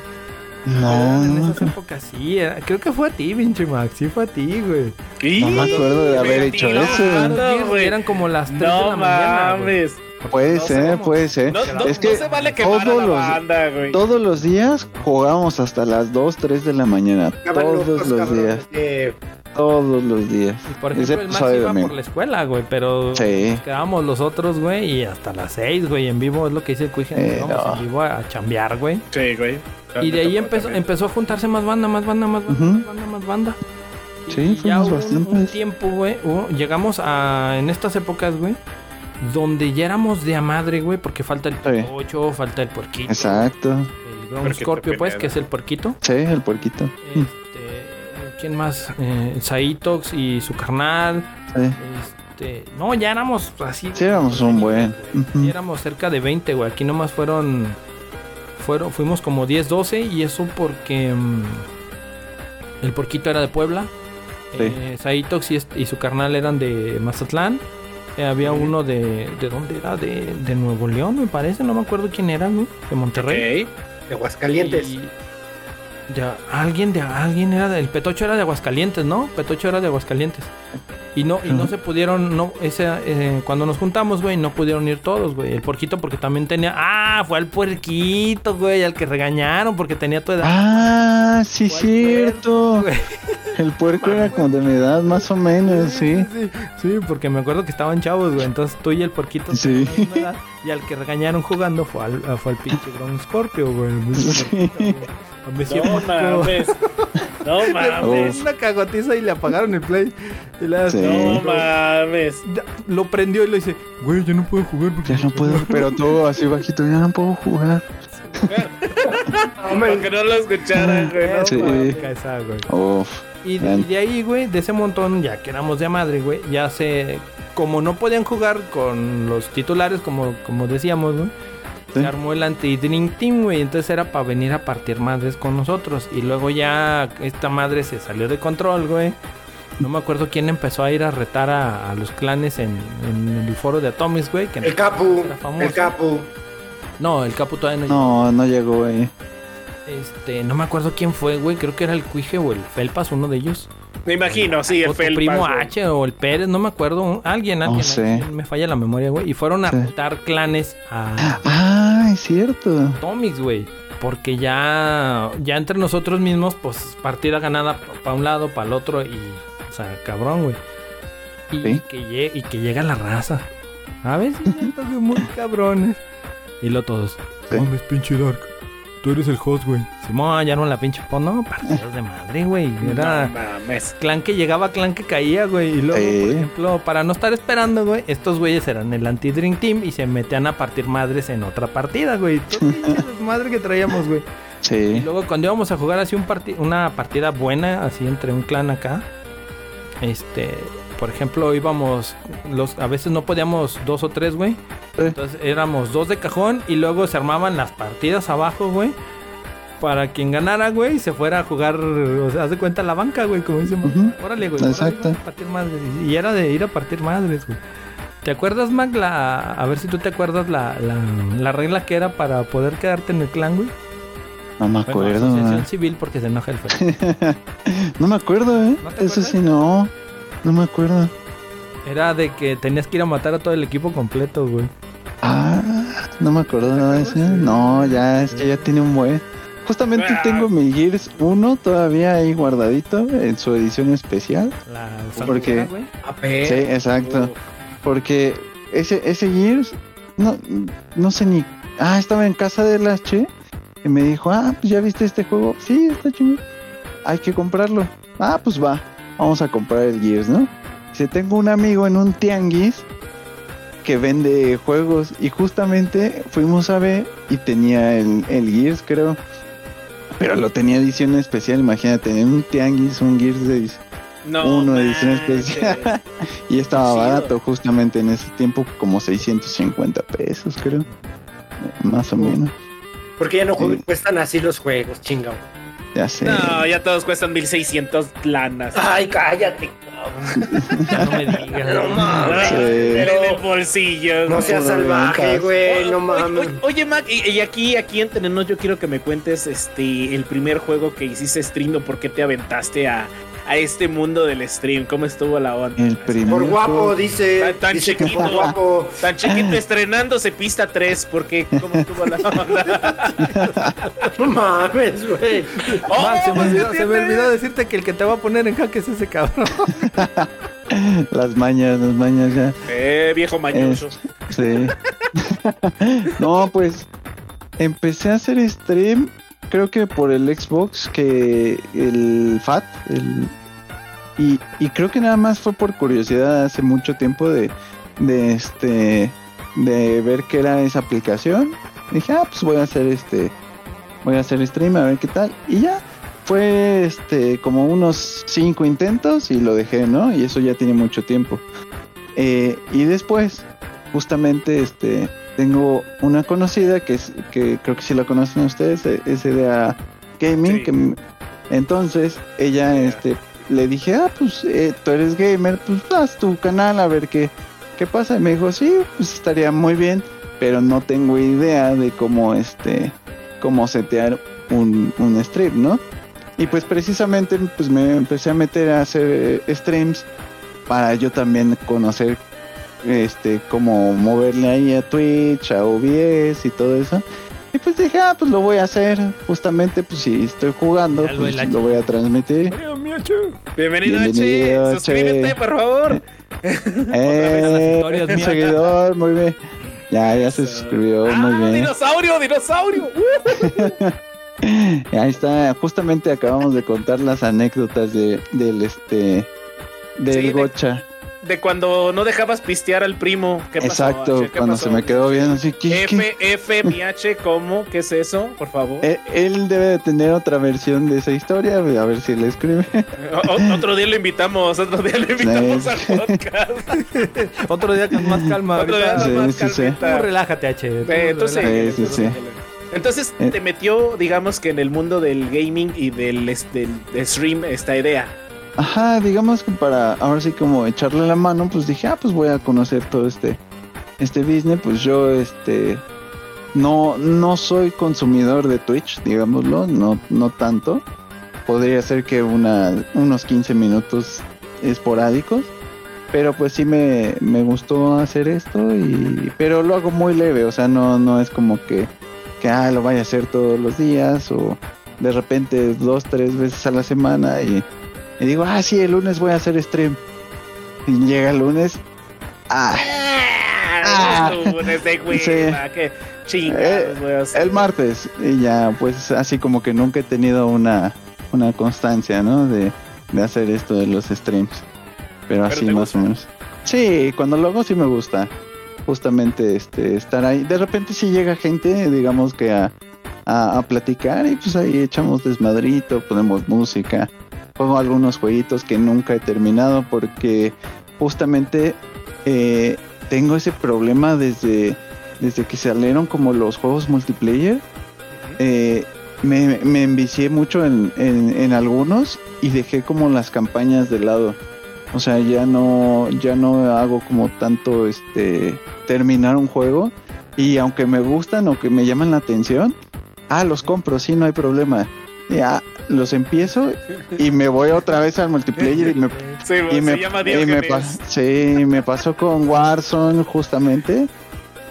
No, en no, esas épocas sí, era- creo que fue a ti, pinche Max. Sí fue a ti, güey. No me acuerdo de haber hecho eso. Ventilando, güey. Eran como las 3 de No la mañana. güey. mames. puede no ser, cómo- puede ser. No, no, es no que se vale todos la los, banda, güey. todos los días jugábamos hasta las 2, 3 de la mañana. Todos los cabrones, días. de- todos los días. Y por ejemplo, el Max iba domingo. por la escuela, güey, pero Sí. nos quedábamos los otros, güey, y hasta las 6, güey, en vivo, es lo que dice el Cuije, Eh, no. en vivo a, a chambear, güey. Sí, güey. Y de ahí empezó, También. empezó a juntarse más banda, más banda, más banda, más banda, más banda. Sí, Y ya hubo un, un tiempo, güey, hubo- llegamos a, en estas épocas, güey, donde ya éramos de a madre, güey, porque falta el Sí. pocho, falta el puerquito, Exacto. el Ground Scorpio, pues, que es el puerquito. Sí, el puerquito. Este, ¿quién más? Eh, Saitox y su carnal. Sí. Este, no, ya éramos así. Sí, éramos un buen. Éramos cerca de 20, güey. Aquí nomás fueron. fueron fuimos como 10, 12. Y eso porque. mm, el porquito era de Puebla. Sí. Eh, Saitox y, su carnal eran de Mazatlán. Eh, había uno de. ¿De dónde era? De, de Nuevo León, me parece. No me acuerdo quién era, güey. De Monterrey. Ok. De Aguascalientes. Y- ya, alguien de alguien era del Petocho era de Aguascalientes, ¿no? Petocho era de Aguascalientes. Y no y no se pudieron no ese eh, cuando nos juntamos, güey, no pudieron ir todos, güey. El porquito porque también tenía ah, fue al puerquito, güey, al que regañaron porque tenía tu edad. Ah, sí, ¿Cuál cierto. güey? El puerco era como de mi edad, más o menos, sí. sí, sí, porque me acuerdo que estaban chavos, güey. Entonces tú y el porquito Sí. edad, y al que regañaron jugando fue al, fue al pinche Ground Scorpio, güey. Sí. Me No mames. No mames. una cagotiza y le apagaron el play. Y le Sí. No mames. Lo prendió y le dice, güey, ya no puedo jugar porque Ya no puedo, pero todo así bajito, ya no puedo jugar. Aunque no lo escucharan, güey. no Sí. güey. Uf. Y, de- y de ahí, güey, de ese montón, ya que éramos de madre, güey, ya se... Como no podían jugar con los titulares, como, como decíamos, güey. Se armó el anti-Dream Team, güey. Entonces era para venir a partir madres con nosotros. Y luego ya esta madre se salió de control, güey. No me acuerdo quién empezó a ir a retar a, a los clanes en, en el foro de Atomics, güey. Que El Capu. Era famoso. El Capu. No, el Capu todavía no No, no llegó, güey. Este, no me acuerdo quién fue, güey. Creo que era el Cuije o el Felpas, uno de ellos. Me imagino, sí, o el tu Felpas, primo güey. H o el Pérez, no me acuerdo. Alguien, alguien. sé. alguien, Me falla la memoria, güey. Y fueron a Sí. retar clanes a Ah, es cierto. Atomics, güey. Porque ya, ya entre nosotros mismos, pues partida ganada para un lado, para el otro. Y, o sea, cabrón, güey. Y, Sí. que lle- y que llega la raza. A ver si siento que muy cabrones. Y lo todos. Sí. Mames, pinche Dark. Tú eres el host, güey. Simón, ya no la pinche pon. No, partidos de madre, güey. Era clan que llegaba, clan que caía, güey. Y luego, por ejemplo, para no estar esperando, güey, estos güeyes eran el anti-Dream Team y se metían a partir madres en otra partida, güey. Desmadre que traíamos, güey. Y Sí. luego cuando íbamos a jugar así un parti- una partida buena, así entre un clan acá, este, por ejemplo, íbamos, los, a veces no podíamos dos o tres, güey. Sí. Entonces éramos dos de cajón y luego se armaban las partidas abajo, güey. Para quien ganara, güey, se fuera a jugar, o sea, haz de cuenta la banca, güey, como dicen. Ujú. Órale, güey. Exacto. vamos a partir madres. Y era de ir a partir madres, güey. ¿Te acuerdas, Mac? La, a ver si tú te acuerdas la, la, la regla que era para poder quedarte en el clan, güey. No me Bueno, acuerdo. asociación güey. civil porque se enoja el. No me acuerdo, ¿eh? ¿No te Eso sí, no. No me acuerdo. Era de que tenías que ir a matar a todo el equipo completo, güey. Ah, no me acuerdo nada de eso. No, ya, es que ya tiene un buen. Justamente Ah. tengo mi Gears 1 todavía ahí guardadito en su edición especial. La Porque- güey. Sí, exacto. Porque ese, ese Gears, no, no sé ni. Ah, estaba en casa del H y me dijo, ah, pues ya viste este juego. Sí, está chido. Hay que comprarlo. Ah, pues va, vamos a comprar el Gears, ¿no? Si tengo un amigo en un tianguis que vende juegos y justamente fuimos a ver y tenía el, el Gears, creo. Pero lo tenía edición especial, imagínate, en un tianguis, un Gears de No uno de edición especial. y estaba Sí, barato justamente en ese tiempo, como 650 pesos, creo. Más o menos. Porque ya no Sí. cuestan así los juegos, chingado. Ya sé. No, ya todos cuestan 1600 lanas. Ay, cállate. Ya no me digas. No mames. Sí. Era en el bolsillo. No seas salvaje, güey. No Oye, mames. oye, oye, Mac, y, y aquí, aquí en Tenenos yo quiero que me cuentes este el primer juego que hiciste stream o por qué te aventaste a, a este mundo del stream? ¿Cómo estuvo la onda? El primer Por guapo, juego- dice. Tan- tan dice que por chiquito. guapo. Tan chiquito estrenándose pista 3, porque ¿cómo estuvo la onda? No mames, güey. ¡Oh, Max, se me, olvidó, ¿sí se me entiendes? olvidó decirte que el que te va a poner en jaque es ese cabrón. Las mañas, las mañas ya. Eh, viejo mañoso. Sí. no, pues empecé a hacer stream, creo que por el Xbox, que el FAT, el, y, y creo que nada más fue por curiosidad hace mucho tiempo de, de este de ver qué era esa aplicación. Dije, ah, pues voy a hacer este, voy a hacer stream a ver qué tal. Y ya, fue este como unos cinco intentos y lo dejé, ¿no? Y eso ya tiene mucho tiempo. Eh, y después, justamente, este, tengo una conocida que es, que creo que sí la conocen ustedes, eh, SDA Gaming, Sí. que entonces ella, este, le dije, ah, pues eh, tú eres gamer, pues haz tu canal a ver qué, qué pasa. Y me dijo, sí, pues estaría muy bien, pero no tengo idea de cómo, este, cómo setear un, un stream, ¿no? Y pues precisamente pues me empecé a meter a hacer eh, streams para yo también conocer este cómo moverle ahí a Twitch, a OBS y todo eso. Y pues dije, ah, pues lo voy a hacer. Justamente, pues si estoy jugando, pues lo voy a transmitir. Bienvenido, Bienvenido, H. Suscríbete, Che. por favor. Eh, mías. seguidor, muy bien. Ya, ya se suscribió, Ah, muy bien. dinosaurio, dinosaurio. Ahí está, justamente acabamos de contar las anécdotas de, del este del Sí, gocha. De cuando no dejabas pistear al primo. ¿Qué pasó, Exacto, H? ¿Qué cuando pasó? se me quedó bien así, ¿qué, qué? F, F, mi H, ¿cómo? ¿Qué es eso? Por favor. Él, él debe de tener otra versión de esa historia, a ver si le escribe. O- otro día lo invitamos, otro día lo invitamos Sí. al podcast. Otro día con más calma. Otro día. Sí, más sí. Tú relájate, H. tú Eh, entonces, relájate. Sí, sí, sí. Entonces Eh. te metió, digamos que en el mundo del gaming y del, del- del stream esta idea. Ajá, digamos que para ahora sí como echarle la mano, pues dije, ah, pues voy a conocer todo este este business, pues yo este no no soy consumidor de Twitch, digámoslo, no no tanto. Podría ser que una unos 15 minutos esporádicos, pero pues sí me, me gustó hacer esto y pero lo hago muy leve, o sea, no no es como que que ah, lo vaya a hacer todos los días o de repente dos, tres veces a la semana y y digo, ah, sí, el lunes voy a hacer stream. Y llega el lunes. Ah, Ah, lunes de hueva, qué chingados Eh, voy a hacer. el martes. Y ya, pues así como que nunca he tenido una, una constancia, ¿no? De, de hacer esto de los streams. Pero Pero así más gusta. o menos. Sí, cuando lo hago sí me gusta. Justamente este estar ahí. De repente sí llega gente, digamos que a, a, a platicar y pues ahí echamos desmadrito, ponemos música. Juego algunos jueguitos que nunca he terminado porque justamente eh, tengo ese problema desde, desde que salieron como los juegos multiplayer. Eh, me, me envicié mucho en, en, en algunos y dejé como las campañas de lado. O sea, ya no, ya no hago como tanto este terminar un juego. Y aunque me gustan o que me llaman la atención, ah, los compro, sí, no hay problema. Ya los empiezo y me voy otra vez al multiplayer y me Sí, y me, y me sí, me pasó con Warzone justamente.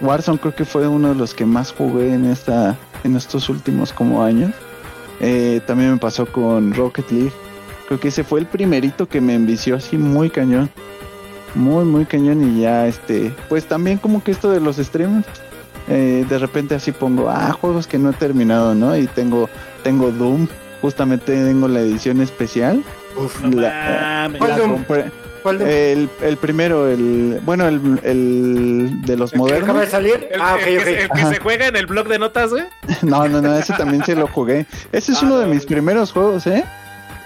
Warzone creo que fue uno de los que más jugué en esta en estos últimos como años. Eh, también me pasó con Rocket League. Creo que ese fue el primerito que me envició así muy cañón. Muy, muy cañón y ya este... Pues también como que esto de los streams... eh, de repente así pongo, ah, juegos que no he terminado, ¿no? Y tengo, tengo Doom. Justamente tengo la edición especial. Uf. No La- mames. ¿Cuál la Doom? compré. ¿Cuál de El, el primero, el bueno, el, el de los ¿El que acaba de modernos. salir? El, ah, el ok, que, se- el que Ajá. se juega en el blog de notas, güey. No, no, no, ese también se lo jugué. Ese es Ah, uno de mis primeros juegos, ¿eh?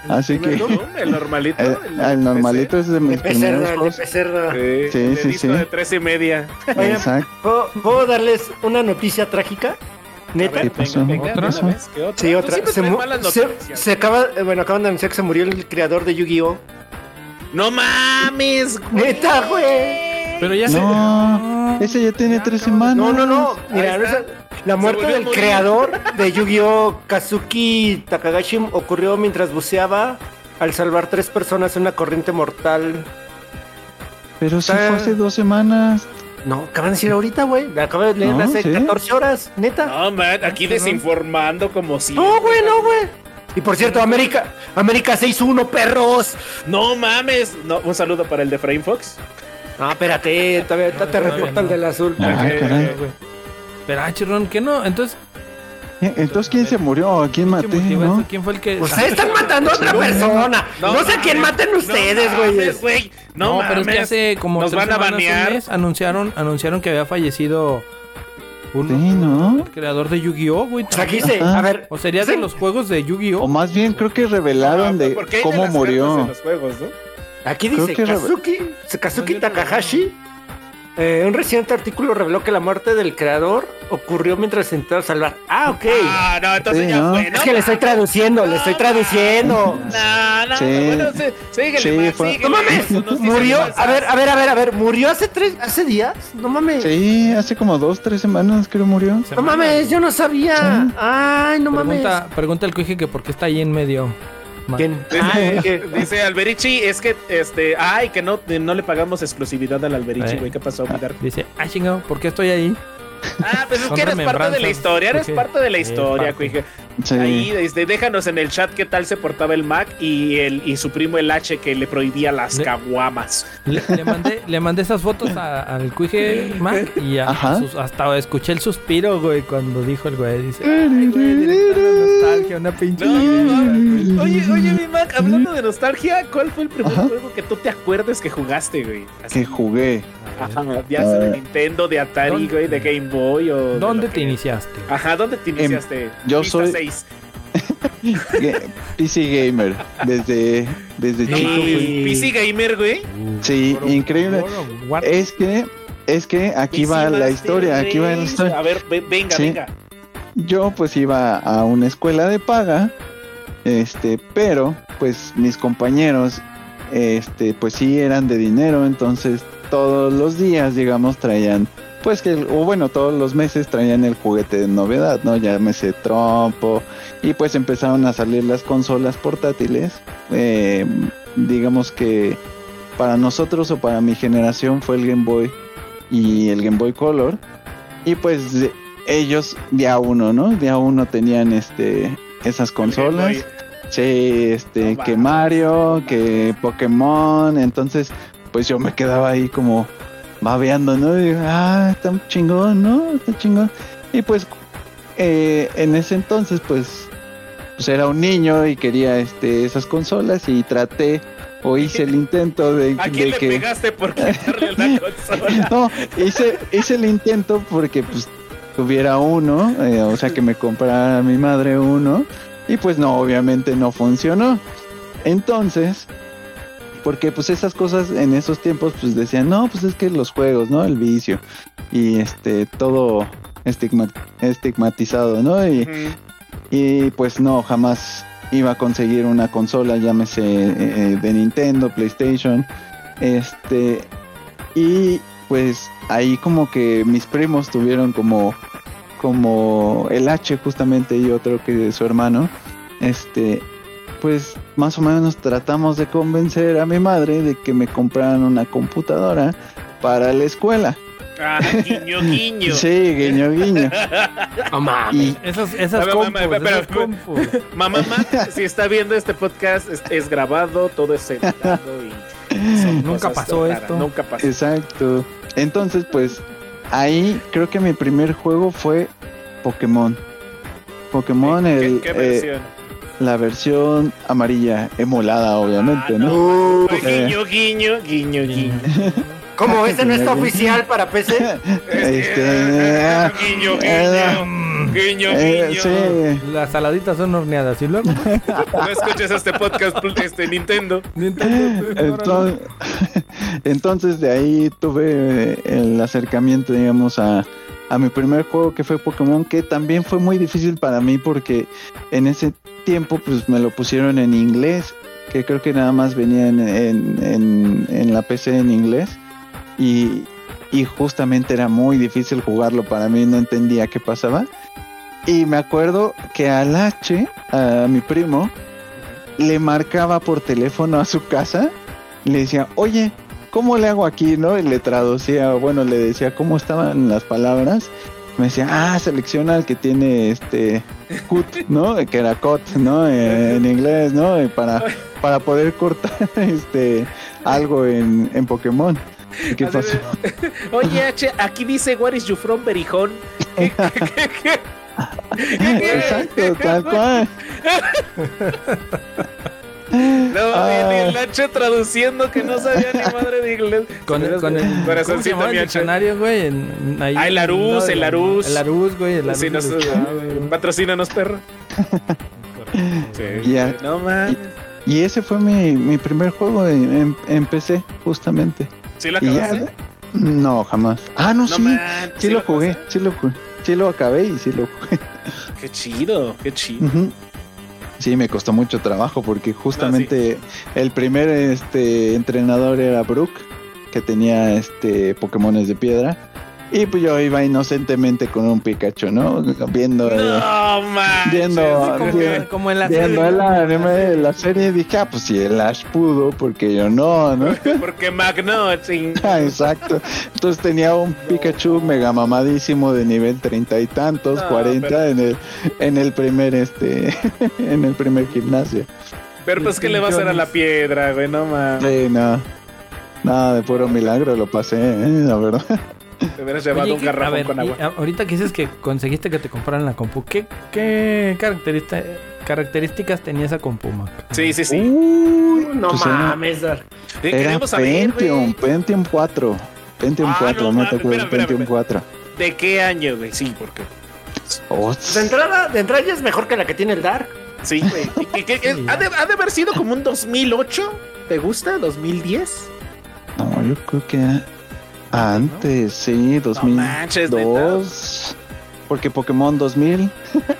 Así que. El normalito. el, el normalito es de mis primeros el juegos. Pecerra. Sí, Sí, sí, sí. de tres y media. ¿puedo, puedo darles una noticia trágica? ¿Neta? ¿Qué pasó? venga, venga, ¿Otra? ¿qué otra? Sí, otra. Se, se- se acaba, bueno, acaban de anunciar que se murió el creador de Yu-Gi-Oh! No mames, güey. Neta, güey. Pero ya No, ese ya tiene tres semanas. No, no, no. Mira, esa- la muerte del morir. creador de Yu-Gi-Oh! Kazuki Takagashi ocurrió mientras buceaba al salvar tres personas en una corriente mortal. Pero si Está- fue hace dos semanas. No, acaban de decir ahorita, güey. Me acabo de leer No, hace ¿sí? 14 horas, neta. No, man, aquí desinformando como si. No, güey, no, güey. Y por cierto, América, América 6-1, perros. No mames. No, un saludo para el de Frame Fox. No, espérate, todavía te todavía reporta el del azul. Ah, caray. eh, Pero, ah, chirrón, ¿qué no? Entonces, Entonces, ¿quién se murió? ¿A quién ¿qué maté? no? ¿Quién fue el que.? Ustedes están matando a otra persona. No, sé a quién maten ustedes, güey. No, No, pero es que hace como Nos tres van a semanas, un banear. mes, anunciaron, anunciaron que había fallecido un, Sí, ¿no? el creador de Yu-Gi-Oh, güey. O sea, aquí dice, Ajá. a ver, O sería de Sí. los juegos de O Yu-Gi-Oh. más bien, creo que revelaron de Porque hay de cómo las cartas murió. en los juegos, ¿no? aquí Creo dice que Kazuki, Kazuki Takahashi. Eh, un reciente artículo reveló que la muerte del creador ocurrió mientras intentaba salvar. Ah, ok. Ah, no, entonces Sí, ya ¿no? fue. ¿no? es que le estoy traduciendo, le estoy traduciendo. No, no, Sí. bueno, sí, síguele, Sí, man, fue- síguele, No mames, murió. A ver, a ver, a ver, a ver, murió hace tres, hace días. No mames. Sí, hace como dos, tres semanas creo murió. No mames, yo no sabía. Sí. Ay, no mames. Pregunta, pregunta al cuije que por qué está ahí en medio. Dice, Ah, dice Alberici, es que, este, ay, que no, no le pagamos exclusividad al Alberici, güey, ¿qué pasó, Vidar? Dice, ah, chingado, ¿por qué estoy ahí? Ah, pues es que eres parte de la historia, eres parte de la historia. Sí. Ahí, este, déjanos en el chat qué tal se portaba el Mac y el y su primo el H que le prohibía las Le- caguamas. Le, le mandé, le mandé esas fotos a- al cuije Mac y a- Ajá. sus- hasta escuché el suspiro, güey, cuando dijo el güey. Dice, ay, güey, nostalgia, una pinche. No, oye, oye, mi Mac, hablando de nostalgia, ¿cuál fue el primer Ajá. juego que tú te acuerdes que jugaste, güey? Así, Que jugué. Ajá, ya sea de Ah. Nintendo, de Atari, ¿Dónde- güey, de Game Boy o. de ¿Dónde te que- iniciaste? Ajá, ¿dónde te iniciaste? Em, yo Vista soy- PC Gamer. Desde, desde No chico. PC Gamer, güey. Sí, increíble. Es que, es que aquí va la historia, aquí va la historia. A ver, ve- venga, Sí. venga. Yo pues iba a una escuela de paga, este, pero pues mis compañeros, este, pues sí eran de dinero, entonces todos los días, digamos, traían, pues que, o bueno, todos los meses traían el juguete de novedad, ¿no? Llámese trompo, y pues empezaron a salir las consolas portátiles, eh, digamos que para nosotros o para mi generación fue el Game Boy y el Game Boy Color, y pues de- ellos día uno, ¿no? Día uno tenían este esas consolas. Sí, este, No que Mario, no que Pokémon, entonces, pues yo me quedaba ahí como babeando, ¿no? Y ah, está chingón, ¿no? Está chingón. Y pues, eh, en ese entonces, pues, pues era un niño y quería este, esas consolas y traté o hice el intento de, ¿A de quién le que... pegaste por quitarle la consola? No, hice, hice el intento porque pues tuviera uno, eh, o sea que me comprara mi madre uno, y pues no, obviamente no funcionó. Entonces, porque pues esas cosas en esos tiempos pues decían, no, pues es que los juegos, ¿no? El vicio, y este, todo estigma- estigmatizado, ¿no? Y, y pues no, jamás iba a conseguir una consola, llámese eh, eh, de Nintendo, PlayStation. Este, y pues ahí como que mis primos tuvieron como, como el H justamente y otro que su hermano. Este, pues más o menos tratamos de convencer a mi madre de que me compraran una computadora para la escuela. Ah, guiño, guiño. Sí, guiño, guiño. Mames. Y Esas, esas ver, compus, mamá, esas compus. Mamá si está viendo este podcast, es, es grabado, todo es editado y son Nunca pasó raras, esto. Nunca pasó. Exacto. Entonces, pues ahí creo que mi primer juego fue Pokémon. Pokémon, ¿Qué, el, qué eh, versión? La versión amarilla, emulada, obviamente, Ah, ¿no? Uh, Guiño, guiño, guiño, guiño. ¿Cómo? ¿Ese no está oficial para PC? Este, guiño, eh, guiño. Guiño, eh, guiño. sí. Las saladitas son horneadas y luego. No escuches este podcast, este Nintendo. Nintendo, Entonces, entonces de ahí tuve el acercamiento, digamos, a, a mi primer juego que fue Pokémon, que también fue muy difícil para mí porque en ese tiempo pues me lo pusieron en inglés, que creo que nada más venía en, en, en- la PC en inglés y, y justamente era muy difícil jugarlo para mí, no entendía qué pasaba. Y me acuerdo que al H, a mi primo, le marcaba por teléfono a su casa, le decía, oye, ¿cómo le hago aquí? ¿No? Y le traducía, bueno, le decía cómo estaban las palabras. Me decía, ah, selecciona el que tiene este cut, ¿no? Que era cut, ¿no? Eh, en inglés, ¿no? Para, para poder cortar este algo en, en Pokémon. ¿Y ¿Qué Así pasó? de- Oye, H, aquí dice What is you from, Berijón. ¿Qué, qué, qué, qué? Exacto, tal cual. No, Ah. ni el H traduciendo que no sabía ni madre de inglés. Con, el- con el ¿cómo se corazoncito, el diccionario, güey. En- ahí- Ah, el Larús, de el la- Larús. El güey. El Larús Sí, güey. patrocínanos, perro. Sí. Ya. No mames. Y ese fue mi, mi primer juego en, en- en PC, justamente. ¿Sí lo ya, acabaste? no, jamás. Ah, no, No sí, man, sí lo jugué, sí lo jugué. Sí lo acabé y sí lo jugué. Qué chido, qué chido. Ujú. Sí, me costó mucho trabajo porque justamente el primer este entrenador era Brook, que tenía este Pokémones de piedra. Y pues yo iba inocentemente con un Pikachu, ¿no? Viendo, eh, No manches. viendo, Como, bien- como en la viendo serie, el ¿no? anime de la serie dije, ah, pues si el Ash pudo, porque yo no, ¿no? Porque Magno, ching. Ah, exacto. Entonces tenía un Pikachu mega mamadísimo de nivel treinta y tantos, No, cuarenta pero- en el en el primer este en el primer gimnasio. Pero pues, ¿qué le va a hacer a la piedra, güey? No mames. Sí, no. Nada de puro milagro lo pasé, ¿eh? la verdad. Te hubieras llevado Oye, un ¿qué- a garrafón ver, con agua. ahorita que dices que conseguiste que te compraran la compu, ¿qué, qué caracterista- características tenía esa compu, Mac? Sí, sí, sí. Uy, No pues mames, Dar. Era Pentium, Pentium 4. Pentium Ah, 4, no no, acuerdas, espérame, Pentium espérame. 4. ¿De qué año, güey? Sí, porque. Oh, De entrada, de entrada ya es mejor que la que tiene el Dark. Sí, güey. ¿Y qué- qué- Sí, ¿Ha, de, ha de haber sido como un 2008? ¿Te gusta? ¿2010? no, yo creo que antes, sí, 2002. manches, neta. porque Pokémon 2000,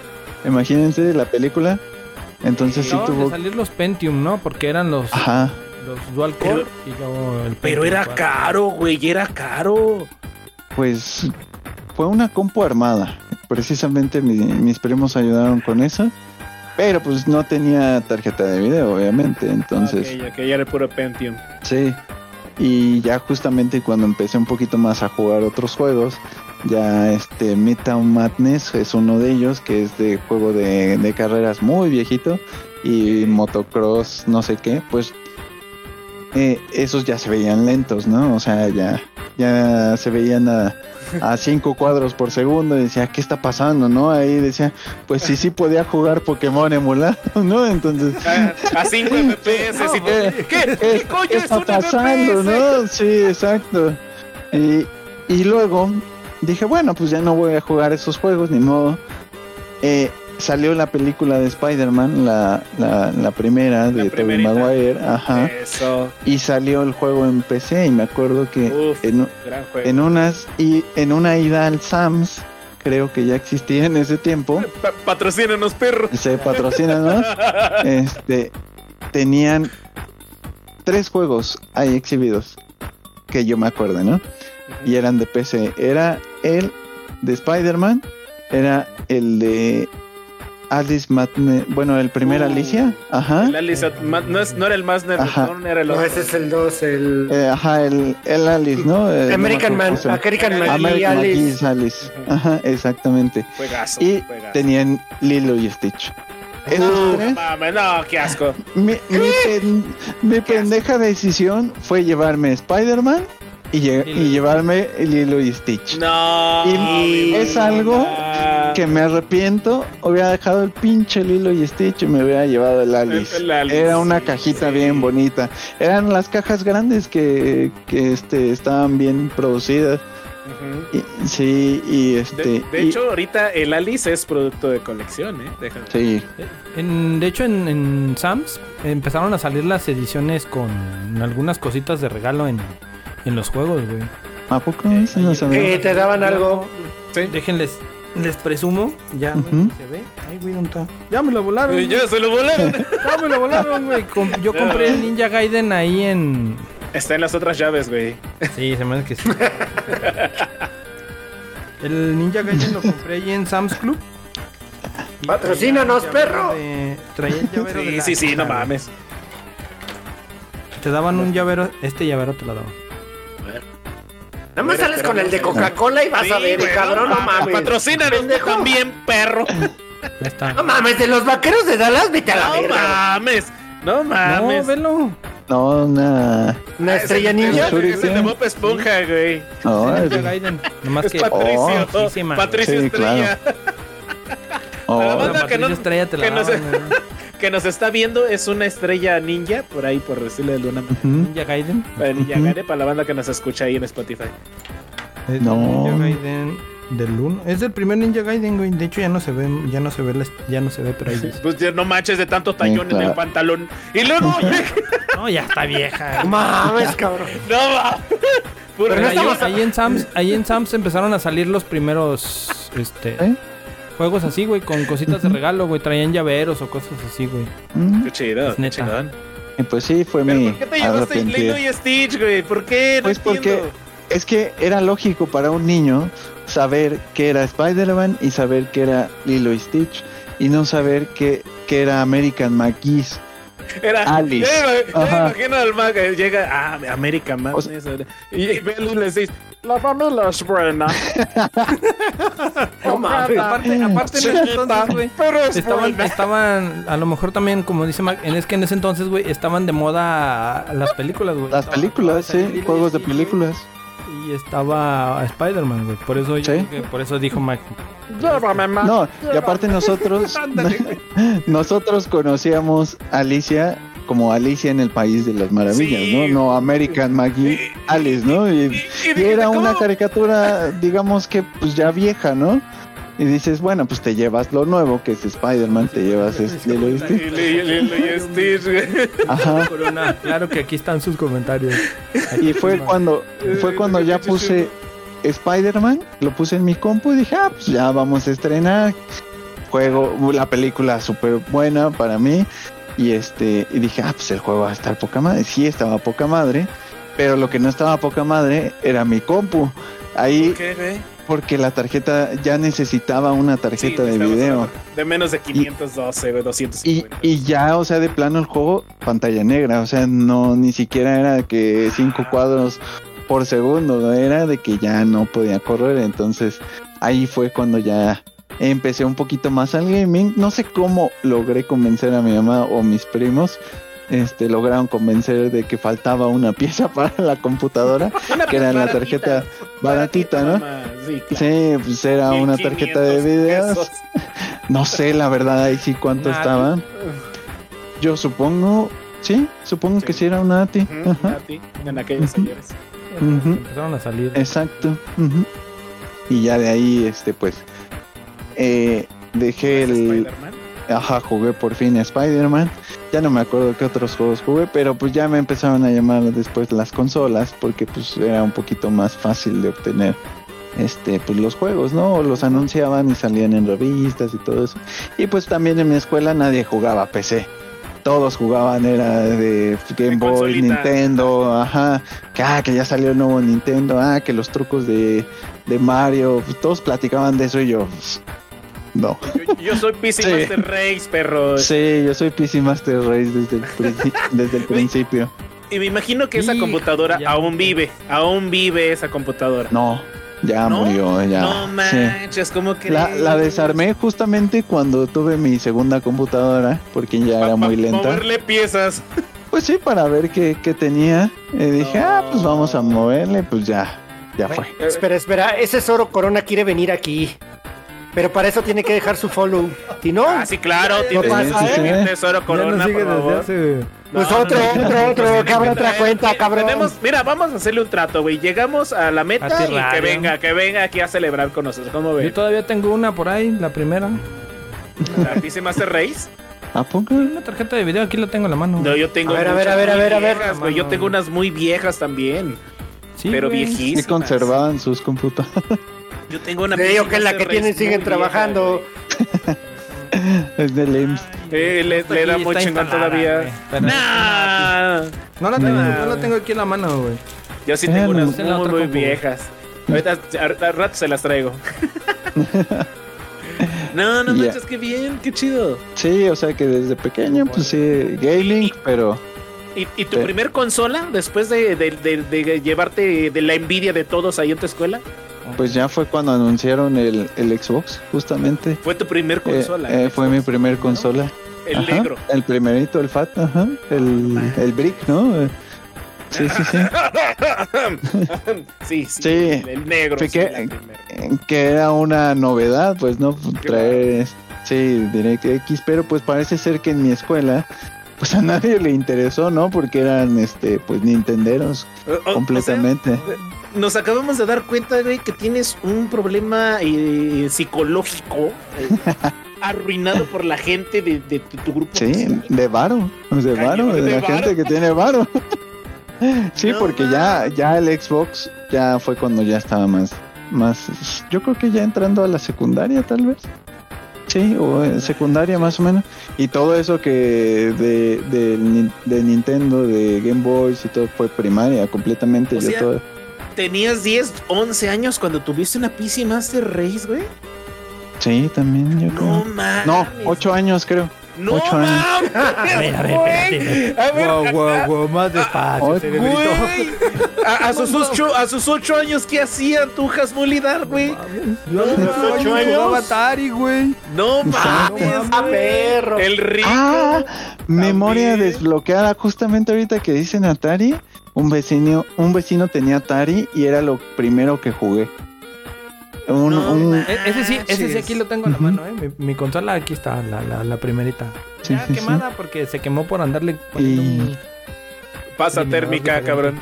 imagínense la película. Entonces sí Acababan de tuvo. salir los Pentium, ¿no? Porque eran los, Ajá. los Dual Core y luego el Pero era 4. caro, güey. Era caro. Pues fue una compu armada. Precisamente mi- mis primos ayudaron con eso. Pero pues no tenía tarjeta de video, obviamente. Entonces, Ok, ok, ya era puro Pentium. sí. Y ya justamente cuando empecé un poquito más a jugar otros juegos, ya este Midtown Madness es uno de ellos, que es de juego de, carreras muy viejito. Y motocross, no sé qué, pues eh, esos ya se veían lentos, ¿no? O sea, ya, ya se veían a, a cinco cuadros por segundo y decía, ¿qué está pasando, no? Ahí decía, pues sí, sí podía jugar Pokémon emulado, ¿no? Entonces, A 5 FPS. y- ¿qué, ¿Qué, ¿Qué coño qué es está un pasando, no? Sí, exacto. Y, y luego dije, bueno, pues ya no voy a jugar esos juegos, ni modo. Eh, salió la película de Spider-Man, la, la, la primera de Tobey. Maguire, ajá. Eso. Y salió el juego en PC y me acuerdo que Uf, en, en unas y en una ida al Sams, creo que ya existía en ese tiempo, Pa- patrocínanos, perro. se patrocinan, ¿no? Este tenían tres juegos ahí exhibidos que yo me acuerdo, ¿no? Y eran de PC. Era el de Spider-Man, era el de Alice Madness, bueno, el primer Uh, Alicia, ajá. El Alice, no, es, no era el más Ajá. nerd, era el No, ese es el 2, el Eh, ajá, el, el Alice, ¿no? Eh, American Man. American Man y American Alice. McGee's Alice. Ajá, exactamente. Juegazo, Y juegazo. tenían Lilo y Stitch. Esos tres, mames, no, qué asco. mi, mi pen- mi pendeja decisión fue llevarme Spider-Man y, lle- Lilo y llevarme Lilo y Stitch. No. Y es algo. Que me arrepiento, hubiera dejado el pinche Lilo y Stitch y me hubiera llevado el Alice. El- el Alice, Era una sí, cajita sí. bien bonita. Eran las cajas grandes que, que este, estaban bien producidas. Y- sí, y este. De, de y- hecho, ahorita el Alice es producto de colección, ¿eh? Déjame. Sí, En- de hecho, en, en Sam's empezaron a salir las ediciones con algunas cositas de regalo en, en los juegos, güey. ¿a poco? No sabía. Que te daban algo. Sí. Déjenles, les presumo. Ya, güey, se ve. Ay, güey, ¿dónde está? Ya me lo volaron. Ya se lo volaron. Ya me lo volaron, güey. Com- Yo compré el Ninja Gaiden ahí en. Está en las otras llaves, güey. Sí, se me hace que sí. El Ninja Gaiden lo compré ahí en Sam's Club. Patrocínanos, traía el perro. llavero de- Traía el llavero de Sí, la sí, sí, no mames. Te daban un llavero, este llavero te lo daban. Nada más sales con el de Coca-Cola y vas a ver, güey, cabrón, no mames. Patrocínanos también, perro. Ya está. No mames, de los vaqueros de Dallas, vete a la No verga. mames. No mames. No, velo. No, una. Una Ah, estrella ninja. ese de Bob Esponja, güey. No, es-. Nomás Es que. Patricio. Oh. Patricio Sí, Estrella. oh, La banda que no- Estrella te la que Que nos está viendo es una estrella ninja, por ahí, por decirle de luna. Ninja Gaiden. La Ninja Ujú. Gare para la banda que nos escucha ahí en Spotify. Es No. Ninja Gaiden del 1. Es el primer Ninja Gaiden, güey. De hecho ya no se ve, ya no se ve, la- ya no se ve, pero ahí dice. Pues ya no manches de tanto tallón en el pantalón. Y luego, No, ya está vieja. No mames, cabrón. no va. Puro Pero no ahí, estamos- ahí en Sam's, ahí en Sam's empezaron a salir los primeros este ¿Eh? Juegos así, güey, con cositas de regalo, güey, traían llaveros o cosas así, güey. Mm, Qué chido, qué neta. chingón. y Pues sí, fue ¿Pero mi por qué te llevaste. Lilo y Stitch, güey? ¿Por qué? No Pues porque es que era lógico para un niño saber que era Spider-Man y saber que era Lilo y Stitch y no saber que, que era American McGee's. Era, Alice. Me, ya me imagino al mag, eh, llega a ah, América O sea- y, y le dices, la familia es buena. No mames. Aparte, aparte en ese entonces, güey, Pero es estaban, buena. estaban, a lo mejor también, como dice Mac, en- es que en ese entonces, güey, estaban de moda las películas, güey. Las películas, sí, juegos de películas. Y estaba Spider-Man, güey. Por eso, yo Sí. creo que por eso dijo Mac. Llévame, ma. No, y aparte nosotros nosotros conocíamos a Alicia como Alicia en el País de las Maravillas, Sí. ¿no? No American Maggie Alice, ¿no? Y, y era una caricatura, digamos que pues ya vieja, ¿no? Y dices, bueno, pues te llevas lo nuevo, que es Spider-Man, te llevas este, Lilo y Stitch. Ajá. Claro que aquí están sus comentarios. Y fue cuando, fue cuando ya puse Spider-Man, lo puse en mi compu y dije, ah, pues ya vamos a estrenar. Juego, la película súper buena para mí. Y este, y dije, ah, pues el juego va a estar poca madre. Sí, estaba poca madre. Pero lo que no estaba poca madre era mi compu. Ahí, ¿Qué, güey? Porque la tarjeta ya necesitaba una Sí, tarjeta de video. De menos de 512, güey, Y, 250. y ya, o sea, de plano el juego, pantalla negra, o sea, no, ni siquiera era que cinco cuadros por segundo, era de que ya no podía correr, entonces ahí fue cuando ya empecé un poquito más al gaming, no sé cómo logré convencer a mi mamá o mis primos, este, lograron convencer de que faltaba una pieza para la computadora, Una que era la tarjeta baratita, ¿no? mamá, Sí, claro. Sí, pues era una tarjeta de 1500 videos. pesos. No sé la verdad ahí sí cuánto estaba. Yo supongo, sí, supongo Sí. que sí era una ATI. Ti, En aquellos ayeres. Ujú. Empezaron a salir. Exacto. Y ya de ahí, este, pues, eh, dejé el, Spider-Man. ajá, jugué por fin a Spider-Man. Ya no me acuerdo qué otros juegos jugué, pero pues ya me empezaron a llamar después las consolas porque pues era un poquito más fácil de obtener este pues los juegos, ¿no? Los anunciaban y salían en revistas y todo eso. Y pues también en mi escuela nadie jugaba PC. Todos jugaban, era de Game De Boy, consolita. Nintendo, ajá, que, ah, que ya salió el nuevo Nintendo, ah, que los trucos de, de Mario, pues, todos platicaban de eso y yo, pues, no. Yo, yo soy PC Sí. Master Race, perro. Sí, yo soy PC Master Race desde el, princi- desde el principio. Y me imagino que esa computadora ya. aún vive. Aún vive esa computadora. No, ya ¿No? murió, ya. No sí. manches, ¿cómo que? La, la desarmé justamente cuando tuve mi segunda computadora, porque ya era muy lenta. Moverle piezas. Pues sí, para ver qué, qué tenía. Y dije, No. ah, pues vamos a moverle, pues ya, ya fue. Espera, espera, ese Zoro Corona quiere venir aquí. Pero para eso tiene que dejar su follow. Si no, Ah, sí, claro. Tienes pasa, que ¿eh? seguir Tesoro Corona, nos sigue por desde favor. hace... pues No, otro, no, no, otro, no, otro, que abra tiene que otra cuenta, cabrón. Tenemos, mira, vamos a hacerle un trato, güey. Llegamos a la meta A ti, y que venga, que venga aquí a celebrar con nosotros. ¿Cómo Yo ven? todavía tengo una por ahí, la primera. ¿La PC Master Race? ¿A poco? Una tarjeta de video, aquí la tengo en la mano. No, yo tengo. A ver, a ver, a ver, a ver, a ver. viejas, güey. Yo tengo unas muy viejas también. Sí, pero güey. viejísimas. Sí conservaban sus computadoras. Yo tengo una Le digo que es la que tienen siguen muy trabajando. es del IMSS. Eh, le, le da aquí muy chingón todavía. pero- Nah. No la tengo, Nah. no la tengo aquí en la mano, güey. Yo sí Eh, tengo no. unas muy, muy compu. viejas. Ahorita, al rato se las traigo. No, no Ya. manches, qué bien, qué chido. Sí, o sea que desde pequeño, pues sí, gaming, pero ¿Y, y tu Sí. primer consola después de, de- de- de llevarte de la envidia de todos ahí en tu escuela? Pues ya fue cuando anunciaron el, el Xbox, justamente. Fue tu primer Eh, consola. eh, el fue mi primer ¿no? consola. El Ajá, negro. El primerito, el FAT, ajá. El, el Brick, ¿no? Sí, sí, sí. sí, sí, Sí. El, negro. Sí, que- era una novedad, pues, ¿no? Traer, sí, DirectX, pero pues parece ser que en mi escuela, pues a nadie le interesó, ¿no? Porque eran, este, pues, nintenderos O- o- o sea, completamente. Nos acabamos de dar cuenta, güey, que tienes un problema eh, psicológico eh, arruinado por la gente de, de tu, tu grupo. Sí, de varo, de varo, de, de la varo. gente que tiene varo. sí, No porque ya, ya el Xbox ya fue cuando ya estaba más, más, yo creo que ya entrando a la secundaria tal vez. Sí, o en secundaria más o menos. Y todo eso que de, de, Nin- de Nintendo, de Game Boys y todo fue primaria completamente. O yo sea, todo- Tenías 10, 11 años cuando tuviste una PC Master Race, güey. Sí, también yo No creo. mames. No, ocho años creo. No ocho años. A ver, a ver, güey. espérate. A ver, Wow, wow, wow, más despacio, güey. A, a sus ocho, a sus ocho años, ¿qué hacía tu Hasmulidar, güey? Yo a los No, ocho años jugaba. Atari, güey. No mames, ¡A perro! El rico. Ah, memoria desbloqueada. Justamente ahorita que dicen Atari, un vecino, un vecino tenía Atari y era lo primero que jugué. Un, No un- manches. E- Ese sí, ese sí aquí lo tengo en la mano, eh. Mi, mi consola aquí está, la, la, la primerita. Sí, ya sí, quemada porque se quemó por andarle poniendo Y- un, Pasa térmica, cabrón.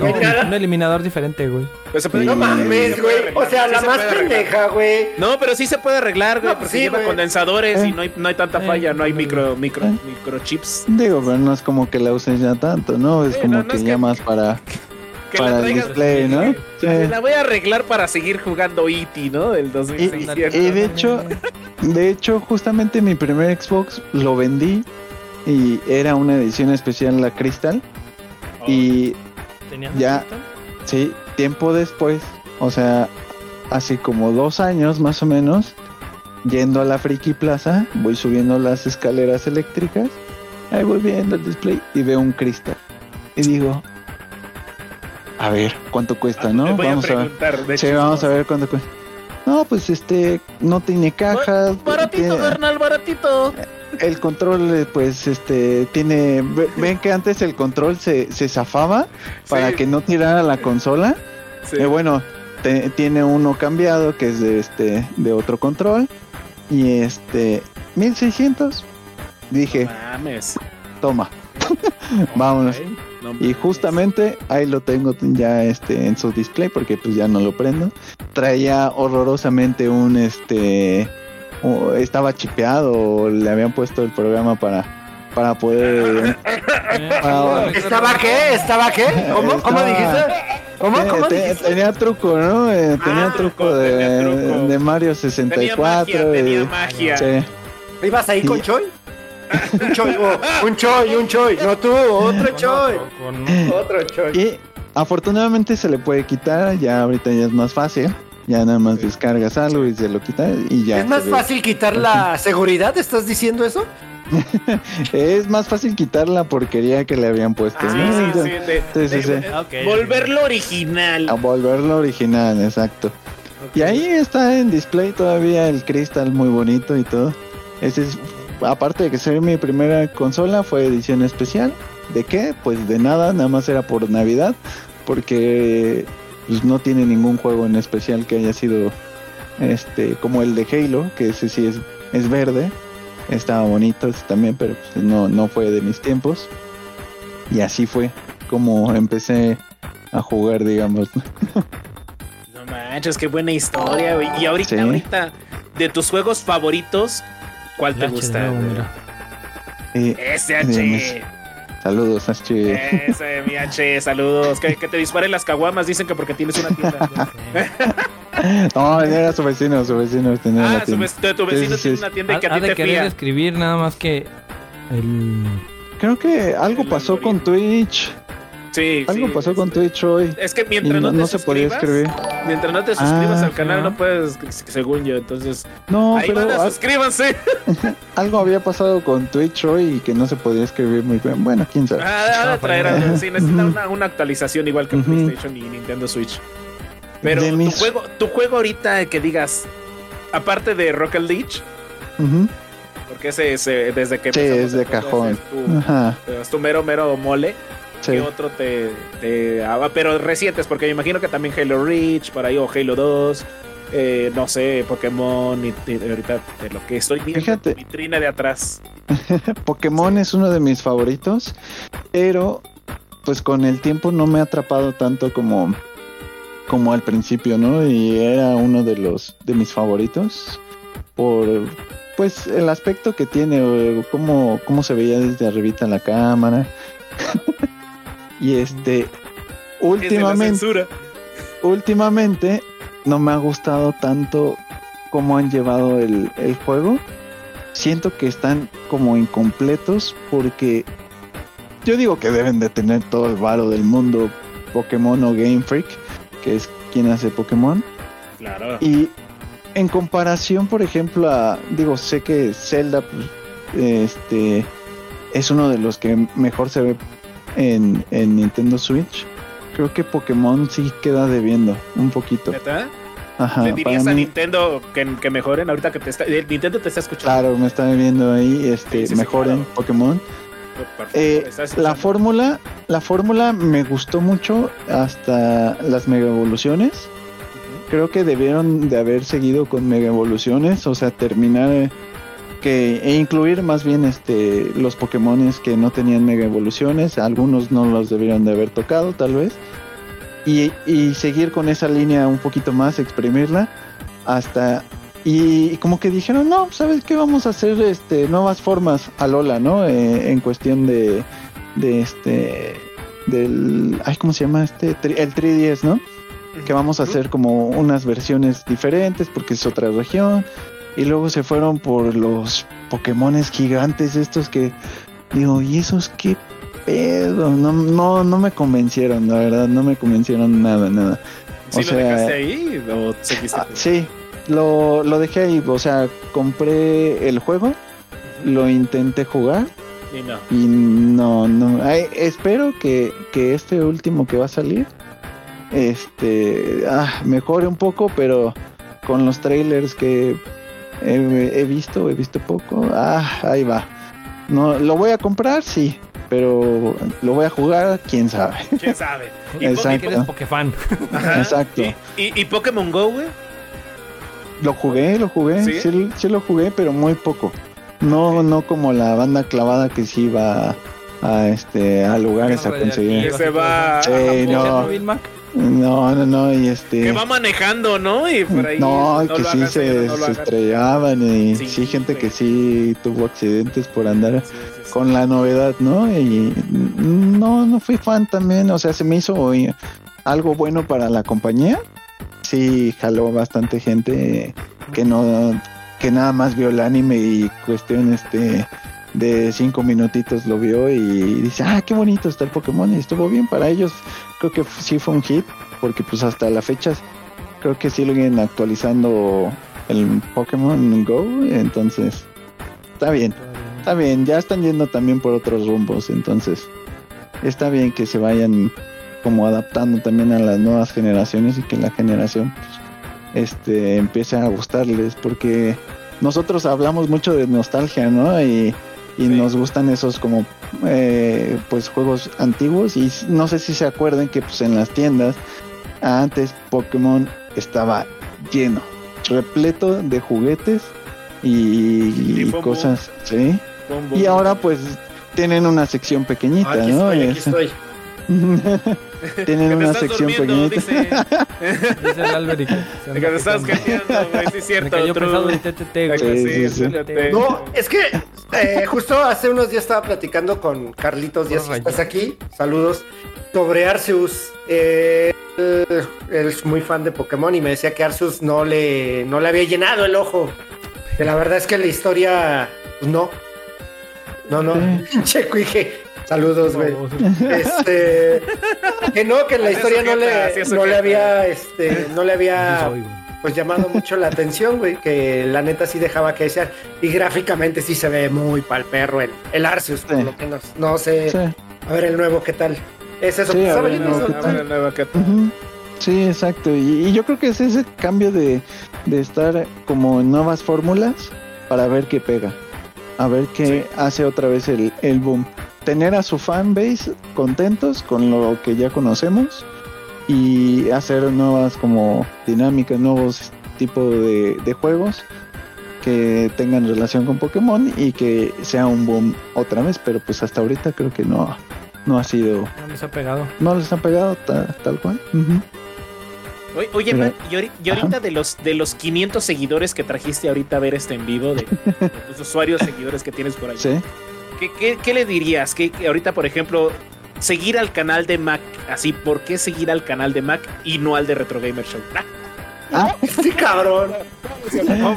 no, un eliminador diferente, güey. Pues puede- No mames, güey. O sea, sí la se más pendeja, güey. No, pero sí se puede arreglar, güey, No, porque sí, lleva condensadores y Eh. no hay, no hay tanta Eh, falla, no hay micro, micro, Eh. microchips. digo, pero no es como que la uses ya tanto, ¿no? Es como no, no que es ya que- más para, Que para la el traigas. display, ¿no? Sí. La voy a arreglar para seguir jugando E.T., ¿no? Del Y, 2006. y de hecho, de hecho, justamente mi primer Xbox lo vendí y era una edición especial la Crystal y ¿Tenías Ya. Sí, tiempo después, o sea, hace como dos años más o menos, yendo a la Friki Plaza, voy subiendo las escaleras eléctricas, ahí voy viendo el display y veo un cristal. Y digo, a ver, ¿cuánto cuesta, no? Le voy Vamos a a ver. Sí, hecho, vamos a ver cuánto cuesta. No, pues este, no tiene caja. Baratito, tiene- carnal, baratito. El control, eh, pues, este, tiene. ve- Ven que antes el control se, se zafaba para Sí. que no tirara la consola. Sí. Eh, bueno, te- tiene uno cambiado que es de este de otro control y este 1600. Dije, Mames. toma, vámonos. No Y justamente ahí lo tengo ya este en su display porque pues ya no lo prendo. Traía horrorosamente un este o estaba chipeado o le habían puesto el programa para para poder ¿Estaba qué? ¿Estaba qué? ¿Cómo, ¿cómo dijiste? ¿Cómo, Te- cómo te- dijiste? tenía truco, ¿no? Eh, tenía Ah, truco truco, de, tenía truco. de Mario Tenía 64. magia, tenía y- magia. sí. ¿Ibas ahí con. Choi? Un Choi, oh, un Choi, un Choi. No tú, otro Choi. Otro Choi. Y afortunadamente se le puede quitar, ya ahorita ya es más fácil. Ya nada más descargas algo y se lo quita y ya. ¿Es más fácil quitar la seguridad? ¿Estás diciendo eso? Es más fácil quitar la porquería que le habían puesto. Ah, Sí, ¿no? sí, sí. de- Sí, sí, de- sí. de- Volverlo original. A volverlo original, exacto. Y ahí está en display todavía el cristal muy bonito y todo. Ese es, aparte de que ser mi primera consola, fue edición especial. ¿De qué? Pues de nada, nada más era por Navidad, porque pues, no tiene ningún juego en especial que haya sido este como el de Halo, que ese sí es, es verde. Estaba bonito ese también, pero pues, no, no fue de mis tiempos. Y así fue como empecé a jugar, digamos. No manches, qué buena historia, güey. Y ahorita, Sí. ahorita, de tus juegos favoritos, ¿cuál te gusta? nuevo, mira. Eh, Ese Dígame. Saludos, H. Ese, mi H, saludos. Que, que te disparen las caguamas, dicen que porque tienes una tienda. No, era su vecino, su vecino tenía ah, la tienda. tu vecino Sí, tiene sí. una tienda y que a Ha, ti ha te querer fía. escribir nada más que el... Creo que algo El pasó con algoritmo. Twitch. Sí, Algo sí, pasó con Twitch hoy. Es que mientras no, no, te no se podía suscribas, escribir. mientras no te suscribas Ah, al canal, ajá. no puedes, según yo. Entonces, No, ahí pero van, suscríbanse. algo había pasado con Twitch hoy y que no se podía escribir muy bien. Bueno, quién sabe. Ah, van a traer algo. Sí, necesita una, una actualización igual que. PlayStation y Nintendo Switch. Pero tu, mis- juego, tu juego ahorita que digas, aparte de Rocket League, Ujú. porque ese, ese- desde que Sí, es de cajón. Es tu, Ajá, es tu mero, mero mole. Sí. ¿Qué otro te, te- ah, pero recientes? Porque me imagino que también Halo Reach, por ahí, o Halo 2, eh, no sé, Pokémon, y, y ahorita de lo que estoy viendo, Fíjate. vitrina de atrás. Pokémon es uno de mis favoritos, pero pues con el tiempo no me ha atrapado tanto como como al principio, ¿no? Y era uno de los de mis favoritos por pues el aspecto que tiene, o cómo, cómo se veía desde arribita en la cámara. y este últimamente últimamente no me ha gustado tanto cómo han llevado el, el juego. Siento que están como incompletos porque yo digo que deben de tener todo el varo del mundo Pokémon o Game Freak, que es quien hace Pokémon. Claro. Y en comparación, por ejemplo, a digo, sé que Zelda pues, este es uno de los que mejor se ve en, en Nintendo Switch. Creo que Pokémon sí queda debiendo un poquito. ¿Neta? Ajá, ¿Le dirías a mí- Nintendo que, que mejoren ahorita que te está... el Nintendo te está escuchando? Claro, me está viendo ahí, este, Sí, sí, sí, mejoren claro. Pokémon. Eh, ¿estás la fórmula, la fórmula me gustó mucho hasta las mega evoluciones. Creo que debieron de haber seguido con mega evoluciones, o sea, terminar eh, que e incluir más bien este los Pokémones que no tenían mega evoluciones, algunos no los debieron de haber tocado tal vez. Y, y seguir con esa línea un poquito más, exprimirla hasta y como que dijeron, no, ¿sabes qué? Vamos a hacer este nuevas formas a Lola, ¿no? Eh, en cuestión de, de este, del, ay, ¿cómo se llama este? Tri- El 3DS, ¿no? Que vamos a hacer como unas versiones diferentes porque es otra región. Y luego se fueron por los Pokémones gigantes estos que, digo, ¿y esos qué pedo? No, no, no me convencieron, la verdad, no me convencieron nada, nada. ¿Sí o lo sea, dejaste ahí o seguiste? Ah, sí, lo, lo dejé ahí, o sea, compré el juego, lo intenté jugar Y no. y no, no, ay, espero que, que este último que va a salir, este, ah, mejore un poco, pero con los trailers que he, he visto, he visto poco, ah, ahí va. No, lo voy a comprar, sí, pero lo voy a jugar, quién sabe. ¿Quién sabe? Y, Exacto. Eres Pokefan. Ajá. Exacto. ¿Y, y, y Pokémon Go, güey? Lo jugué, lo jugué, ¿Sí? ¿Sí? sí, lo jugué, pero muy poco. No, no como la banda clavada que sí iba a, este a lugares a conseguir. Que se va- Sí, no. No, no, no, y este Que va manejando, ¿no? Y por ahí. no, y que sí se, no estrellaban y Sí, sí, gente que sí tuvo accidentes por andar Sí, con la novedad, ¿no? Y no, no fui fan también, o sea, se me hizo algo bueno para la compañía. Sí, jaló bastante gente que no, que nada más vio el anime y cuestión este de cinco minutitos lo vio y dice, ah, qué bonito está el Pokémon y estuvo bien para ellos. Creo que sí fue un hit porque pues hasta la fecha creo que siguen actualizando el Pokémon Go, entonces está bien. Está bien, ya están yendo también por otros rumbos, entonces está bien que se vayan como adaptando también a las nuevas generaciones y que la generación pues, este empiece a gustarles porque nosotros hablamos mucho de nostalgia, ¿no? Y, y Sí. nos gustan esos como eh, pues juegos antiguos y no sé si se acuerdan que pues en las tiendas antes Pokémon estaba lleno, repleto de juguetes y, cosas, ¿sí? Y ahora pues tienen una sección pequeñita, Aquí ¿no? estoy, aquí estoy. Que tienen una estás sección durmiendo, pequeñita. dice. Dice el Albert que te estás quejando, güey. Sí, es Me cierto. cayó el TTT, güey. Sí, Sí. No, es que eh, justo hace unos días estaba platicando con Carlitos Díaz, Puro estás aquí, saludos, sobre Arceus. Eh, él, es muy fan de Pokémon y me decía que Arceus no le, no le había llenado el ojo. Que la verdad es que la historia, pues no. No, no. Checo, dije, Saludos, güey. Este, que no, que en la historia no le, no le había, este, no le había pues llamado mucho la atención, güey, que la neta sí dejaba que desear. Y gráficamente sí se ve muy pal perro el, el Arceus, por Sí. lo menos. No sé, Sí. a ver el nuevo, ¿qué tal? Es eso, Sí, a ¿sabe ver, Ujú. Sí, exacto. Y, y yo creo que es ese cambio de, de estar como en nuevas fórmulas para ver qué pega. A ver qué hace otra vez el, el boom. Tener a su fanbase contentos con lo que ya conocemos y hacer nuevas como dinámicas, nuevos tipos de, de juegos que tengan relación con Pokémon y que sea un boom otra vez. Pero pues hasta ahorita creo que no, no ha sido, No les ha pegado. no les han pegado ta- tal cual. Oye, Oye, Pero- man, y ahori- y ahorita de los de los 500 seguidores que trajiste ahorita a ver este en vivo, de, de tus usuarios seguidores que tienes por ahí, Sí. ¿Qué, qué, qué le dirías? Que ahorita, por ejemplo, seguir al canal de Mac, así, ¿por qué seguir al canal de Mac y no al de Retro Gamer Show? Ah, Ah, Sí, cabrón.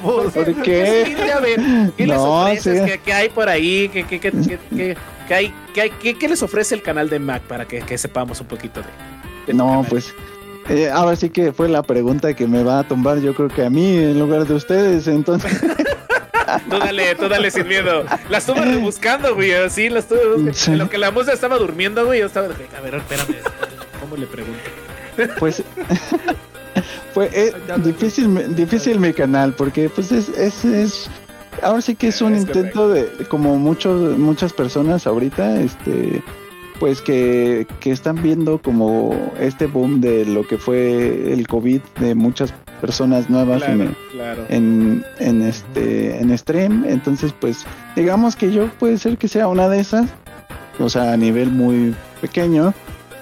¿Por qué? Sí, a ver, ¿qué les No, ofreces? sí. ¿Qué, qué hay por ahí? ¿Qué, qué, qué, qué, qué- qué hay, qué, hay- qué- qué les ofrece el canal de Mac para que, que sepamos un poquito de, de No, canal? pues eh, ahora sí que fue la pregunta que me va a tumbar yo creo que a mí en lugar de ustedes, entonces Tú dale, tú dale sin miedo. La estuve buscando, güey. Así la estuve buscando. Sí. En lo que la musa estaba durmiendo, güey. Yo estaba a ver, espérame. ¿Cómo le pregunto? pues fue eh, difícil difícil mi canal porque pues es es, es ahora sí que es un Es intento de como muchos muchas personas ahorita este pues que, que están viendo como este boom de lo que fue el COVID de muchas personas nuevas en claro. en, en este en stream entonces pues digamos que yo puede ser que sea una de esas o sea a nivel muy pequeño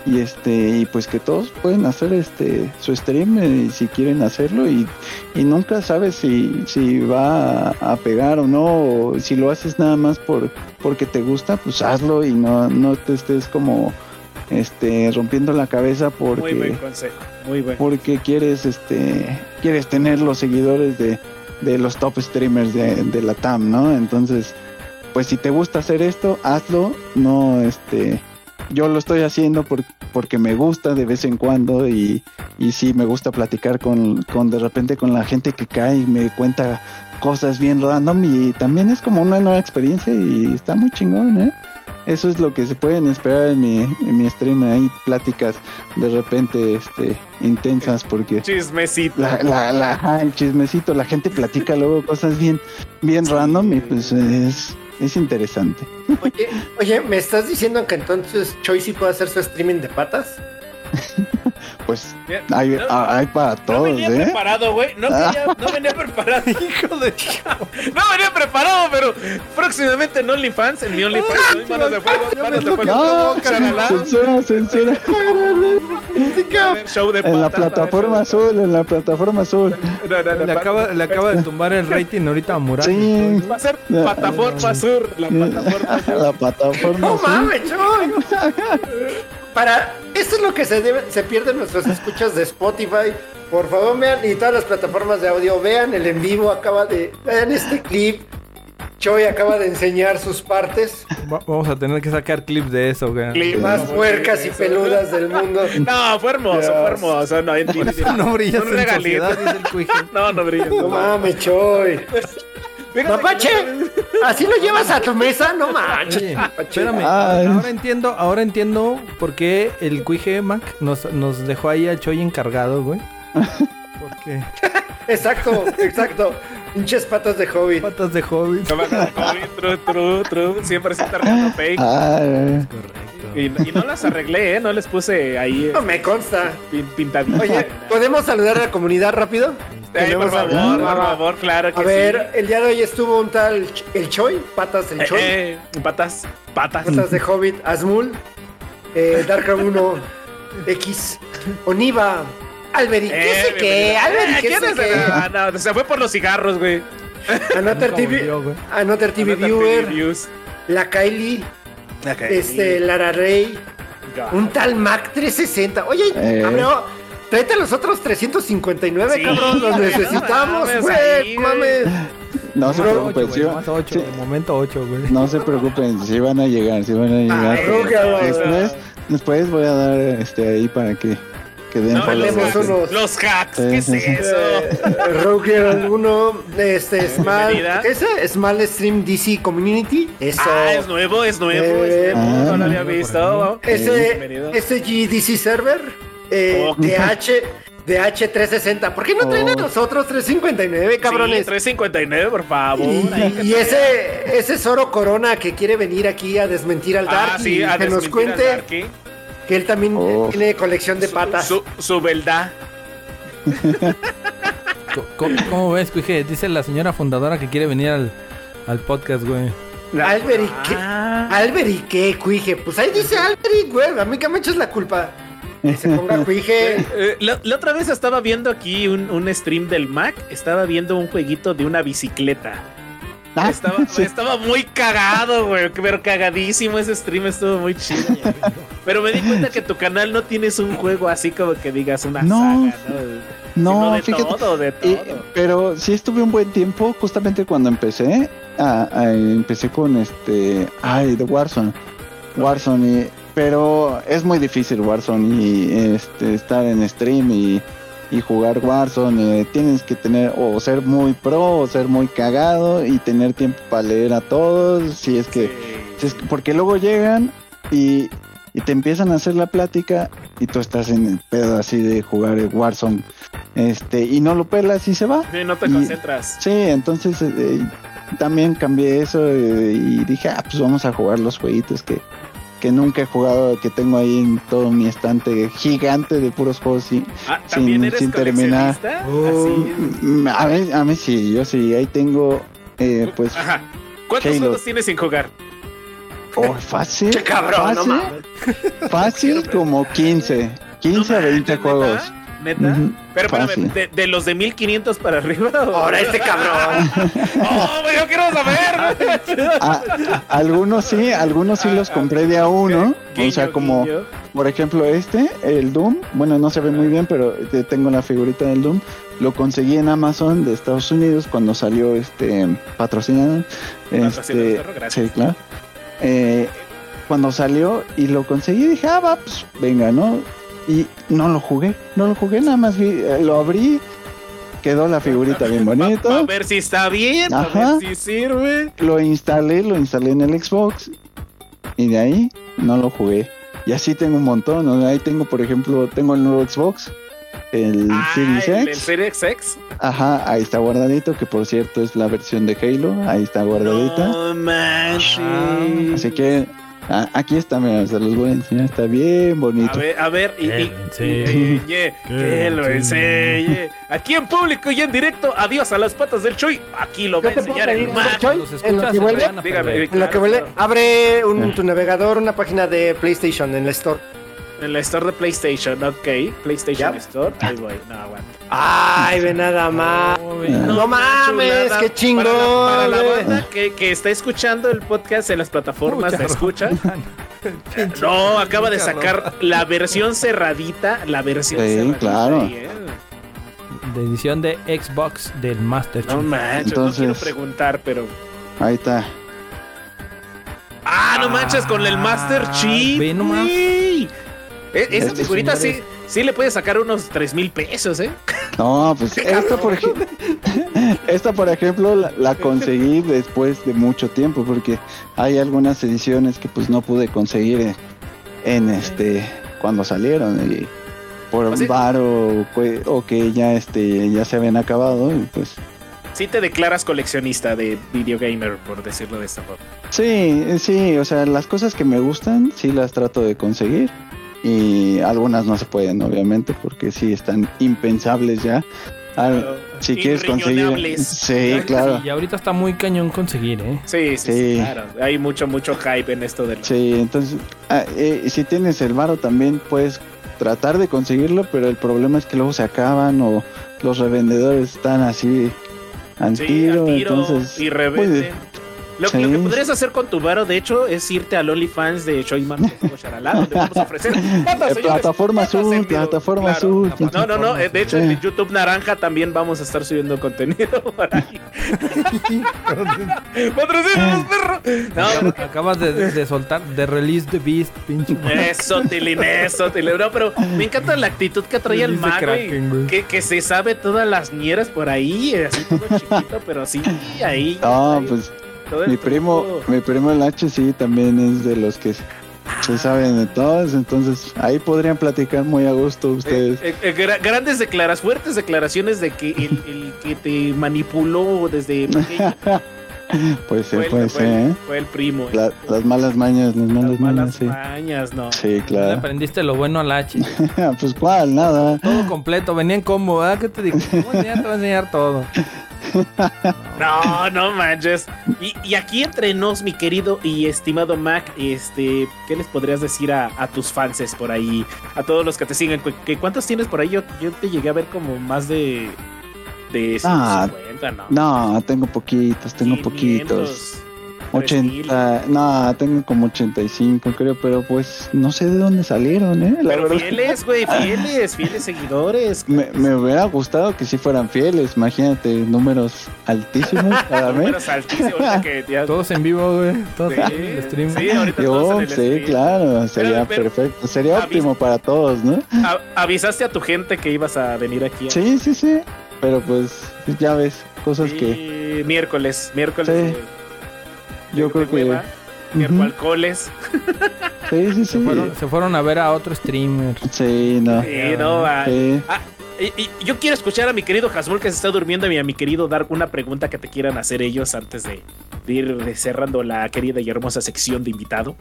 y este y pues que todos pueden hacer este su stream eh, si quieren hacerlo y, y nunca sabes si, si va a, a pegar o no o si lo haces nada más por porque te gusta pues hazlo y no no te estés como este rompiendo la cabeza porque Muy buen consejo. Porque quieres este quieres tener los seguidores de, de los top streamers de, de la TAM, ¿no? Entonces, pues si te gusta hacer esto, hazlo, no este yo lo estoy haciendo por- porque me gusta de vez en cuando y, y sí me gusta platicar con, con de repente con la gente que cae y me cuenta cosas bien random y también es como una nueva experiencia y está muy chingón, ¿eh? Eso es lo que se pueden esperar en mi, en mi stream, hay pláticas de repente este, intensas porque Chismecito. la, la, la- el chismecito, la gente platica luego cosas bien, bien random y pues es, es interesante. Oye, oye, ¿me estás diciendo que entonces Choi sí puede hacer su streaming de patas? Pues hay, No, ah, hay para No todos, venía ¿eh? preparado, güey. No, venía- no venía preparado. Hijo de No venía preparado, pero próximamente en OnlyFans, en mi OnlyFans, soy manos de fuego, manos de fuego. No, Shalala. censura, censura. Show de En la plataforma azul, en la plataforma azul. No, no, no, Le acaba, le acaba de tumbar el rating ahorita a Murat. Sí, Va a ser plataforma sur, la plataforma sur. la plataforma ¡No azul. mames! Para, esto es lo que se debe, se pierden nuestros escuchas de Spotify. Por favor, vean, y todas las plataformas de audio, vean el en vivo, acaba de, vean este clip. Choi acaba de enseñar sus partes Va- Vamos a tener que sacar clips de eso, güey. Clip. más puercas y eso. peludas del mundo. No, fue hermoso, Dios. fue hermoso. No. No brillas Un en sociedad, dice el. No, no brilla. No mames, Choi. Mapache, ¿así lo llevas a tu mesa? No manches. Oye, espérame, Ay. ahora entiendo, ahora entiendo por qué el cuije Mac nos, nos dejó ahí a Choy encargado, güey. Porque Exacto, exacto. Pinches patas de hobbit. patas de hobbit. que- Tru, tru, tru, Siempre se está arreglando fake. Ah, Y, y no las arreglé, ¿eh? No les puse ahí No me consta. pin- pintaditas. Oye, ¿podemos saludar a la comunidad rápido? Por a- favor, por a- favor, claro que A sí. ver, el día de hoy estuvo un tal el Choi, patas del Eh, Choi, eh, patas, patas. patas de Hobbit, Azmul, eh, Darka 1, X, Oniva, Alberi, ¿qué Eh, sé qué? bienvenido. Alberi, Eh, ¿qué ¿quién sé es? qué? Ah, no, se fue por los cigarros, güey. Another TV, volvió, güey. Another TV Another Viewer, Views. la Kylie, este, Lara Rey, un tal Mac 360. Oye, Eh. cabrón, tráete a los otros 359, Sí, cabrón, los necesitamos, güey, no güey. mames. No se preocupen, sí, de momento 8, güey. no se preocupen, si van a llegar, si van a llegar. Ay, después, después voy a dar este ahí para que, que den No, los, hacks, unos- los hacks, ¿qué es eso? Eh, Roger 1, este Small, Bienvenida. ese Small Stream DC Community, eso. Ah, es nuevo, es nuevo, Eh, es nuevo, ah, no lo había por visto. Ese Bienvenido. SGDC Server, eh, Oh. DH, DH360. ¿Por qué no traen a Oh. nosotros 359, cabrones? Sí, 359, por favor. Y, ese, ese Zoro Corona que quiere venir aquí a desmentir al Dark Ah, sí, y a que nos cuente. Que él también Oh. tiene colección de Su- patas. Su, su verdad. Co- ¿Cómo, cómo ves, Cuije? Dice la señora fundadora que quiere venir al, al podcast, güey. Qué, Ah. Qué, Cuije. Pues ahí dice Albert y güey, a mí que me echas la culpa. Que se ponga Cuije. Eh, la, la otra vez estaba viendo aquí un, un stream del Mac. Estaba viendo un jueguito de una bicicleta. Ah, Estaba, estaba muy cagado, güey. Pero cagadísimo ese stream. Estuvo muy chido. Pero me di cuenta que tu canal no tienes un juego así como que digas una No. saga, ¿no? No, Sino de fíjate. todo, de todo. Pero sí estuve un buen tiempo, justamente cuando empecé, a- a- empecé con este, ay, de Warzone, Warzone, y- pero es muy difícil Warzone y este, estar en stream y, y jugar Warzone, eh, tienes que tener o ser muy pro o ser muy cagado y tener tiempo para leer a todos, si es que, si es que- porque luego llegan y, y te empiezan a hacer la plática y tú estás en el pedo así de jugar el Warzone, este, y no lo pelas y se va. Sí, no te Y- concentras. Sí, entonces eh, también cambié eso eh, y dije, ah, pues vamos a jugar los jueguitos que, que nunca he jugado, que tengo ahí en todo mi estante gigante de puros juegos. Ah, ¿También sin- eres sin terminar. Oh. Así. Mm, A mí, a mí sí, yo sí, ahí tengo, eh, pues, Ajá. ¿Cuántos Halo. juegos tienes sin jugar? oh, fácil, Che cabrón, no fácil, mames. fácil como 15, 15 a 20 ¿Neta? juegos. ¿Neta? Pero espérame, fácil. de, de los de 1500 para arriba? o- Ahora este cabrón. ¡Oh, güey, yo quiero saber! güey! Ah, algunos sí, algunos sí los compré de a uno, o sea, como... guiño. Por ejemplo, este, el Doom, bueno, no se ve muy bien, pero te- tengo la figurita del Doom. Lo conseguí en Amazon de Estados Unidos cuando salió este patrocinado. Este, sí, claro. Eh, cuando salió y lo conseguí, dije, ah, va, pues venga, ¿no? Y no lo jugué, no lo jugué, nada más vi, eh, lo abrí, quedó la figurita bien A bonita. ver si está bien, a ver si sirve. Lo instalé, lo instalé en el Xbox y de ahí no lo jugué. Y así tengo un montón. ¿no? Ahí tengo, por ejemplo, tengo el nuevo Xbox, el Ah, Series el, el X. Series X. Ajá, ahí está guardadito, que por cierto es la versión de Halo. Ahí está guardadita. No manches. Así que ah, aquí está, mira, se los voy a enseñar. Está bien A bonito. ver, a ver, y, y- lo enseñe. y- y- Que lo enseñe. Aquí en público y en directo, adiós a las patas del Chuy. Aquí lo va a ¿Qué te enseñar el. Choy? En lo que vuelve, a Dígame, en lo que abre un, tu navegador, una página de PlayStation en la Store. En la store de PlayStation, ok. PlayStation. Store. Ahí voy, no aguanta. Ay, ve nada más. No, mames, chulada qué chingón. Para la, para la banda que, que está escuchando el podcast en las plataformas de escucha. No, acaba de sacar la versión cerradita. La versión Sí, cerradita. claro. ahí, ¿eh? De edición de Xbox del Master No Chief. manches, Entonces- no quiero preguntar, pero. Ahí está. Ah, no manches, con el Master Ah, Chief. ve nomás. Güey. E- Esa figurita sí, señores. sí le puede sacar unos 3 mil pesos, ¿eh? No, pues esta por, ej- esta, por ejemplo, la, la conseguí después de mucho tiempo, porque hay algunas ediciones que pues no pude conseguir en, en, este cuando salieron y por ¿Ah, sí? bar o, que- o que ya este ya se habían acabado y pues Sí te declaras coleccionista de videogamer, por decirlo de esta forma. sí, sí, o sea, las cosas que me gustan sí las trato de conseguir y algunas no se pueden obviamente porque sí están impensables ya. Al- si quieres conseguir. Sí, claro. Y ahorita está muy cañón conseguir, ¿eh? Sí, sí, sí, Sí. claro. Hay mucho, mucho hype en esto del. Sí, entonces, ah, eh, si tienes el varo también puedes tratar de conseguirlo, pero el problema es que luego se acaban o los revendedores están así al Sí, tiro, al tiro entonces y muy, revenden. Lo, Sí. lo que podrías hacer con tu varo, de hecho, es irte al OnlyFans de Shoyman Charalá, donde vamos a ofrecer plataforma azul, plataforma Claro. azul. No, no, no. eh, De hecho, Sí. en YouTube Naranja también vamos a estar subiendo contenido por ahí. ¡Patrocínanos, perro! No, Acabas de, de soltar de release the beast, pinche. Eso, Tilín, eso, Tilín. No, pero me encanta la actitud que trae el mago. y Kraken. Que, que se sabe todas las ñeras por ahí, así todo chiquito, pero sí, ahí. No, ahí, pues todo el mi primo, mi primo el H sí también es de los que se saben de todas, entonces ahí podrían platicar muy a gusto ustedes. Eh, eh, gra- grandes declaras, fuertes declaraciones de que el, el que te manipuló desde pequeño Pues sí, fue, el, puede fue ¿eh? fue el primo. La- las malas mañas, las malas Las mañas, malas sí. mañas, no. Sí, Le claro. aprendiste lo bueno al H. pues cuál, nada. Todo completo, venían como, ¿verdad? ¿Qué te digo? Te voy a enseñar, te voy a enseñar todo. No, no manches. Y, y aquí entre nos, mi querido y estimado Mac, este, ¿qué les podrías decir a, a tus fanses por ahí? A todos los que te siguen. ¿Cu- que ¿Cuántos tienes por ahí? Yo, yo te llegué a ver como más de. de Ah, 50, ¿no? No, tengo poquitos, tengo 500, poquitos. 3000. 80, no, tengo como 85 creo, pero pues no sé de dónde salieron, ¿eh? La Pero verdad. fieles, güey, fieles, fieles seguidores. Me, me hubiera gustado que sí fueran fieles, imagínate, números altísimos cada mes. Números altísimos, ahorita que ya- Todos en vivo, güey. Todos Sí, en el stream. sí, ahorita todos Yo, en el sí, stream. claro, sería pero- perfecto, sería avis- óptimo para todos, ¿no? A- avisaste a tu gente que ibas a venir aquí. Sí, sí, sí, pero pues ya ves, cosas Sí, que miércoles, miércoles. Sí. Yo creo que... hueva, miércoles. Sí, sí, Se sí. fueron, se fueron a ver a otro streamer. Sí, no. Sí, no, va. Sí. Ah, y, y yo quiero escuchar a mi querido Hasmul que se está durmiendo y a mi querido dar una pregunta que te quieran hacer ellos antes de, de ir cerrando la querida y hermosa sección de invitado.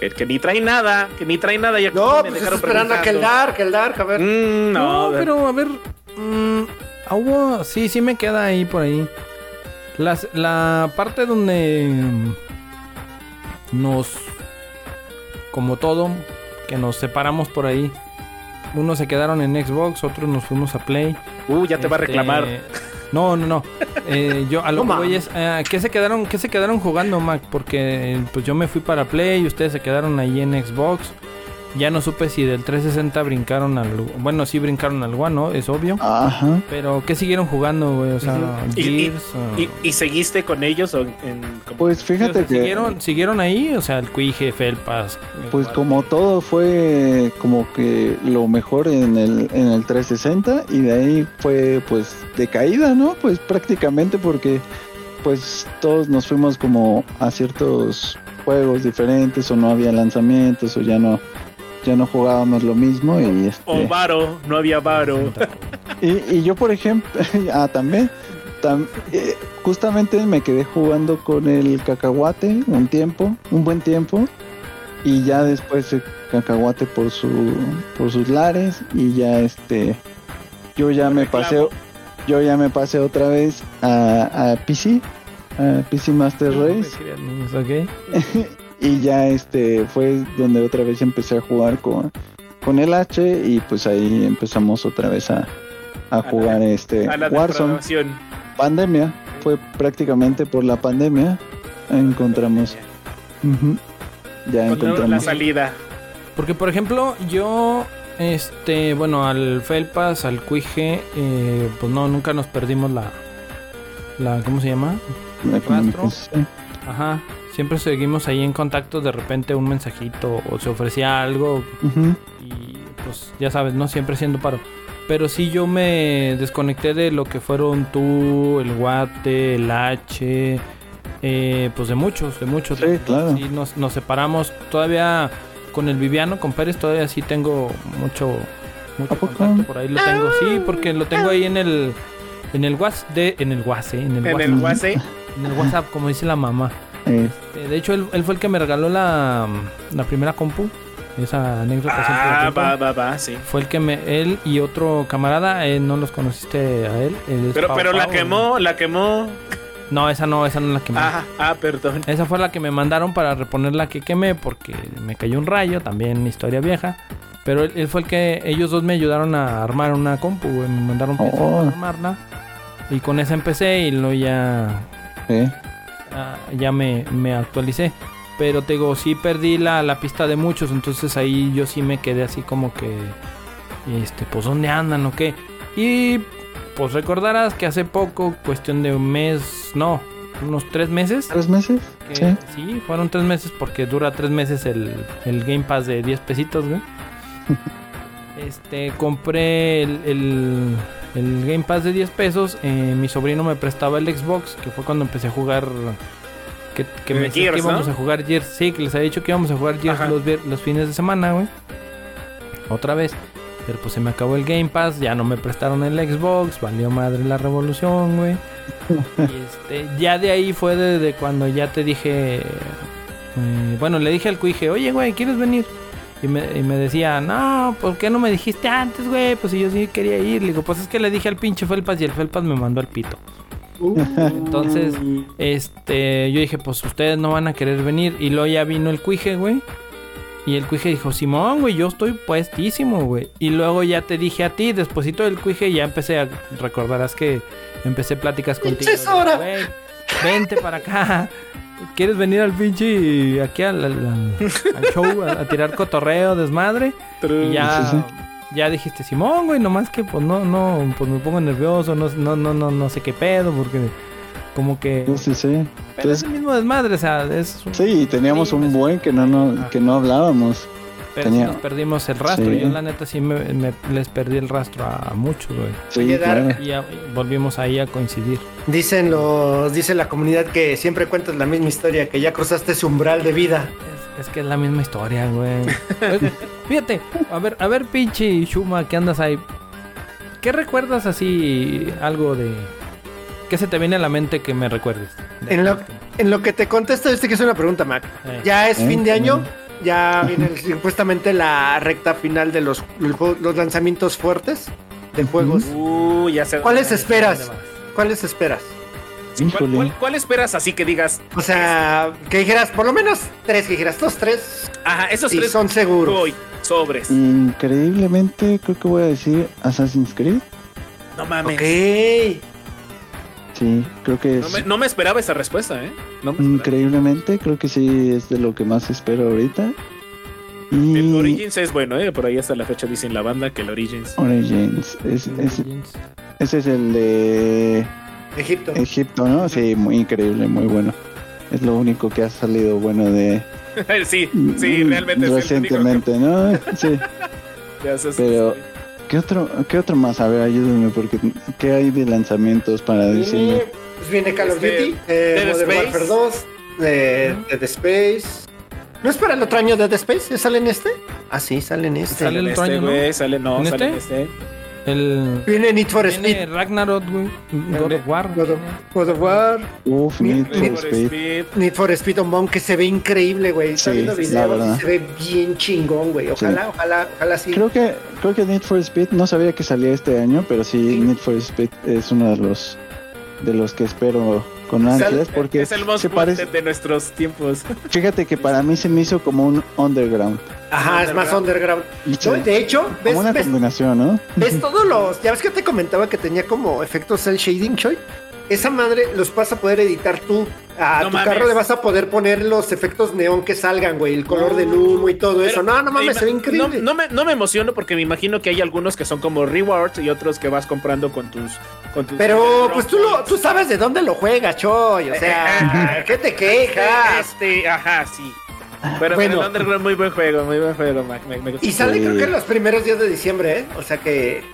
Que, que ni trae nada, que ni trae nada. Ya No, me pues dejaron estoy esperando a que el. Dark, el Dark, a ver. Mm, no, No, pero a ver. mm, ah, hubo- sí, sí me queda ahí por ahí. Las, la parte donde nos. Como todo, que nos separamos por ahí. Unos se quedaron en Xbox, otros nos fuimos a Play. Uh, ya te va a Este, reclamar. No, no, no. Eh, yo a lo No que voy es, eh, ¿qué se quedaron, qué se quedaron jugando, Mac? Porque pues yo me fui para Play y ustedes se quedaron ahí en Xbox. Ya no supe si del 360 brincaron al, bueno, sí brincaron al One, ¿no? Es obvio. Ajá. Pero ¿qué siguieron jugando, güey? O sea. Y- y- Gears. o- ¿Y, y seguiste con ellos o en, como- Pues o fíjate sea, que siguieron, siguieron ahí, o sea, el Cuije, Felpas. pues como todo fue como que lo mejor en el en el 360 y de ahí fue pues de caída, ¿no? Pues prácticamente porque pues todos nos fuimos como a ciertos juegos diferentes o no había lanzamientos o ya no ya no jugábamos lo mismo y este O Varo, no había Varo. Y, y yo, por ejemplo, ah, también, tam- eh, justamente me quedé jugando con el cacahuate un tiempo, un buen tiempo, y ya después el cacahuate por su, por sus lares, y ya este, yo ya me pasé, yo ya me pasé otra vez a, a PC, a PC Master Race, Ok. y ya este fue donde otra vez empecé a jugar con, con el H, y pues ahí empezamos otra vez a, a jugar este A la Warzone pandemia, fue prácticamente por la pandemia, encontramos, ujú, ya Encontraron la encontramos. salida. Porque, por ejemplo, yo, este, bueno, al Felpas, al Cuije, eh, pues no, nunca nos perdimos la, la, ¿cómo se llama? la. Ajá. Siempre seguimos ahí en contacto, de repente un mensajito o se ofrecía algo y pues ya sabes, no siempre siendo paro. Pero sí yo me desconecté de lo que fueron tú, el Guate, el H, eh, pues de muchos, de muchos. Sí, claro. Sí, nos, nos separamos. Todavía con el Viviano, con Pérez, todavía sí tengo mucho, mucho contacto. Por ahí lo tengo, sí, porque lo tengo ahí en el en el WhatsApp de en el WhatsApp, en el WhatsApp, en el WhatsApp, como dice la mamá. Eh, Eh, De hecho, él, él fue el que me regaló la, la primera compu. Esa anécdota Ah, va, va, va, sí. Fue el que me. Él y otro camarada, eh, no los conociste a él. Pero, Pau pero la quemó, la quemó. No, esa no, esa no la quemé. Ah, ah, perdón. Esa fue la que me mandaron para reponer la que quemé porque me cayó un rayo, también historia vieja. Pero él, él fue el que ellos dos me ayudaron a armar una compu, me mandaron Oh. para armarla. Y con esa empecé y luego ya eh, ah, ya me, me actualicé. Pero te digo, sí perdí la, la pista de muchos, entonces ahí yo sí me quedé así como que, este, pues ¿dónde andan o qué? Y pues recordarás que hace poco, cuestión de un mes, no, unos tres meses. ¿Tres meses? que- Sí. sí. fueron tres meses porque dura tres meses el, el Game Pass de 10 pesitos, güey. Este, compré el, el, el Game Pass de 10 pesos. eh, mi sobrino me prestaba el Xbox, que fue cuando empecé a jugar. Que, que me decía Gears, que íbamos ¿no? a jugar Gears. Sí, que les había dicho que íbamos a jugar Gears los, fines de semana, güey. Otra vez. Pero pues se me acabó el Game Pass, ya no me prestaron el Xbox, valió madre la revolución, güey. y este, ya de ahí fue de, de cuando ya te dije. eh, bueno, le dije al cuije, oye, güey, ¿quieres venir? Y me, y me decía, no, ¿por qué no me dijiste antes, güey? Pues si yo sí quería ir. Le digo, pues es que le dije al pinche Felpas y el Felpas me mandó al pito. Entonces, este, yo dije, pues ustedes no van a querer venir. Y luego ya vino el cuije, güey. Y el cuije dijo, Simón, güey, yo estoy puestísimo, güey. Y luego ya te dije a ti, despuésito del cuije, ya empecé a... Recordarás que empecé pláticas contigo. "Güey, Vente para acá. ¿Quieres venir al pinche aquí al, al- al- al show a, a tirar cotorreo, desmadre? Y ya, Sí, ya dijiste, Simón, güey, nomás que pues no, no, pues me pongo nervioso, no, no, no, no, no sé qué pedo, porque como que... Sí, sí, sí. Pero es el mismo desmadre, o sea, es... un- sí, teníamos Sí, un buen que no, no, que no hablábamos. Pero sí tenía- nos perdimos el rastro. Sí. Yo la neta sí me, me- les perdí el rastro a muchos, güey. Sí, claro. Y volvimos ahí a coincidir. Dicen los, dice la comunidad que siempre cuentas la misma historia, que ya cruzaste ese umbral de vida. Es, es que es la misma historia, güey. Fíjate, a ver, a ver, pinche Shuma, que andas ahí. ¿Qué recuerdas así, algo de... ¿Qué se te viene a la mente que me recuerdes? En lo, en lo que te contesto, este que es una pregunta, Mac. Eh. Ya es Eh, fin de año, mm. Ya viene el- supuestamente la recta final de los, los lanzamientos fuertes de juegos. Uh, ya sé. ¿Cuáles ¿Dónde esperas? ¿Cuáles esperas? ¿Cuál, Híjole. cuál- cuál esperas así que digas? O sea, que dijeras, por lo menos tres, que dijeras, estos tres Ajá, esos sí, tres son seguros. Uy, sobres. Increíblemente, creo que voy a decir Assassin's Creed. No mames. Ok. Sí, creo que No es me, no me esperaba esa respuesta, ¿eh? No increíblemente, creo que sí es de lo que más espero ahorita. Y El Origins es bueno, ¿eh? Por ahí hasta la fecha dicen la banda que el Origins. Origins, es- es- ese es el de Egipto. Egipto, ¿no? Sí, muy increíble, muy bueno. Es lo único que ha salido bueno de sí, sí, realmente es el único recientemente, ¿no? Sí. ya Pero-. ¿Qué otro, ¿Qué otro más? A ver, ayúdenme, porque ¿qué hay de lanzamientos para decirme? Viene, pues viene Call of Este, Duty, eh, Dead Modern Space. Warfare 2, eh, Dead Space. ¿No es para el otro año Dead Space? ¿Sale en este? Ah, sí, sale en este. Sale el en otro este, año, ¿no? güey, sale, no, ¿En sale este? en este. El... Viene Need for Viene Speed, Ragnarok, güey. God of War. God of, God of War, Uf, Need Need Need for Speed. Speed. Need for Speed Unbound, que se ve increíble, güey. Está Sí, videos se ve bien chingón, güey. Ojalá, ojalá, ojalá sí. Creo que, creo que Need for Speed, no sabía que salía este año, pero sí, Sí. Need for Speed es uno de los de los que espero con ansias porque Es el most se parece, de nuestros tiempos. fíjate que para mí se me hizo como un underground, Ajá, es más underground. No, de hecho, ves, como una ves, combinación, ¿no? ves todos los. Ya ves que te comentaba que tenía como efectos cel shading, Choy. Esa madre los vas a poder editar tú. A No tu mames. carro le vas a poder poner los efectos neón que salgan, güey. El color del humo y todo eso. No, no mames, se ve increíble. No, no me, no me emociono porque me imagino que hay algunos que son como rewards y otros que vas comprando con tus. Con tus Pero pues tú, lo, tú sabes de dónde lo juegas, Choy. O sea, ¿qué te quejas? Este, ajá, sí. Pero Bueno. el Underground, muy buen juego, muy buen juego, Mac. Me, me gustó. Y sale Sí. creo que en los primeros días de diciembre, ¿eh? O sea que,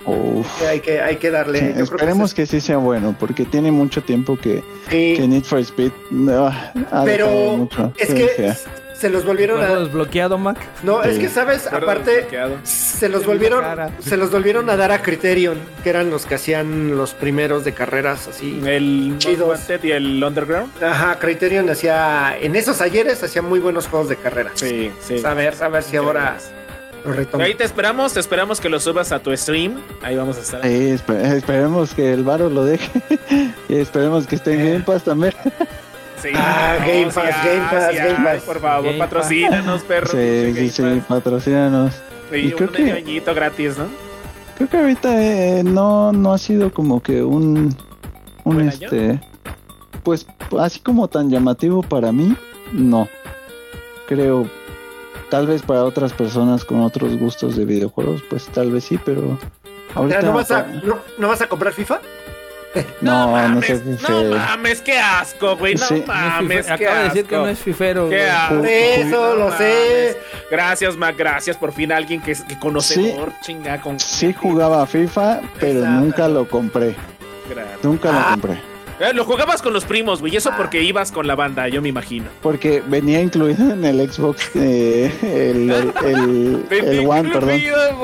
que hay, que hay que darle. Sí, esperemos que sí sea bueno, porque tiene mucho tiempo que, sí. que Need for Speed ah, ha Pero mucho. es que que. Se los volvieron ¿Juego a. desbloqueado, Mac? No, es que sabes, aparte, se los volvieron, se los volvieron a dar a Criterion, que eran los que hacían los primeros de carreras así. El Chidos. Wanted y el Underground. Ajá, Criterion hacía, en esos ayeres hacía muy buenos juegos de carreras. Sí, sí. A ver, a ver si ahora. Ahí te esperamos, te esperamos que lo subas a tu stream. Ahí vamos a estar. Sí, espe- esperemos que el Varo lo deje y esperemos que esté en Game Pass también. Sí, Ah, Game Pass, Game Pass, Game ay, Pass. Por favor, Game patrocínanos, perro. Sí, sí, sí, patrocínanos. Y Y creo un que- añito gratis, ¿no? Creo que ahorita eh, no, no ha sido como que un, un ¿Buen este, pues así como tan llamativo para mí, no. Creo, tal vez para otras personas con otros gustos de videojuegos, pues tal vez sí, pero ahorita ¿No vas, a, no, ¿No vas a comprar FIFA? no, no, sé mames, qué no mames, qué asco, güey. No Sí. mames, qué Acaba de decir que asco. no es fifero. Qué asco. Eso, lo No sé. mames. Gracias, Mac, gracias. Por fin alguien que, que conocedor, chinga, con... Sí jugaba FIFA, pero Exacto. nunca lo compré. Gracias. Nunca lo Ah. compré. Eh, lo jugabas con los primos, güey. Eso porque ibas con la banda, yo me imagino. Porque venía incluido en el Xbox eh, el, el, el, el One, perdón.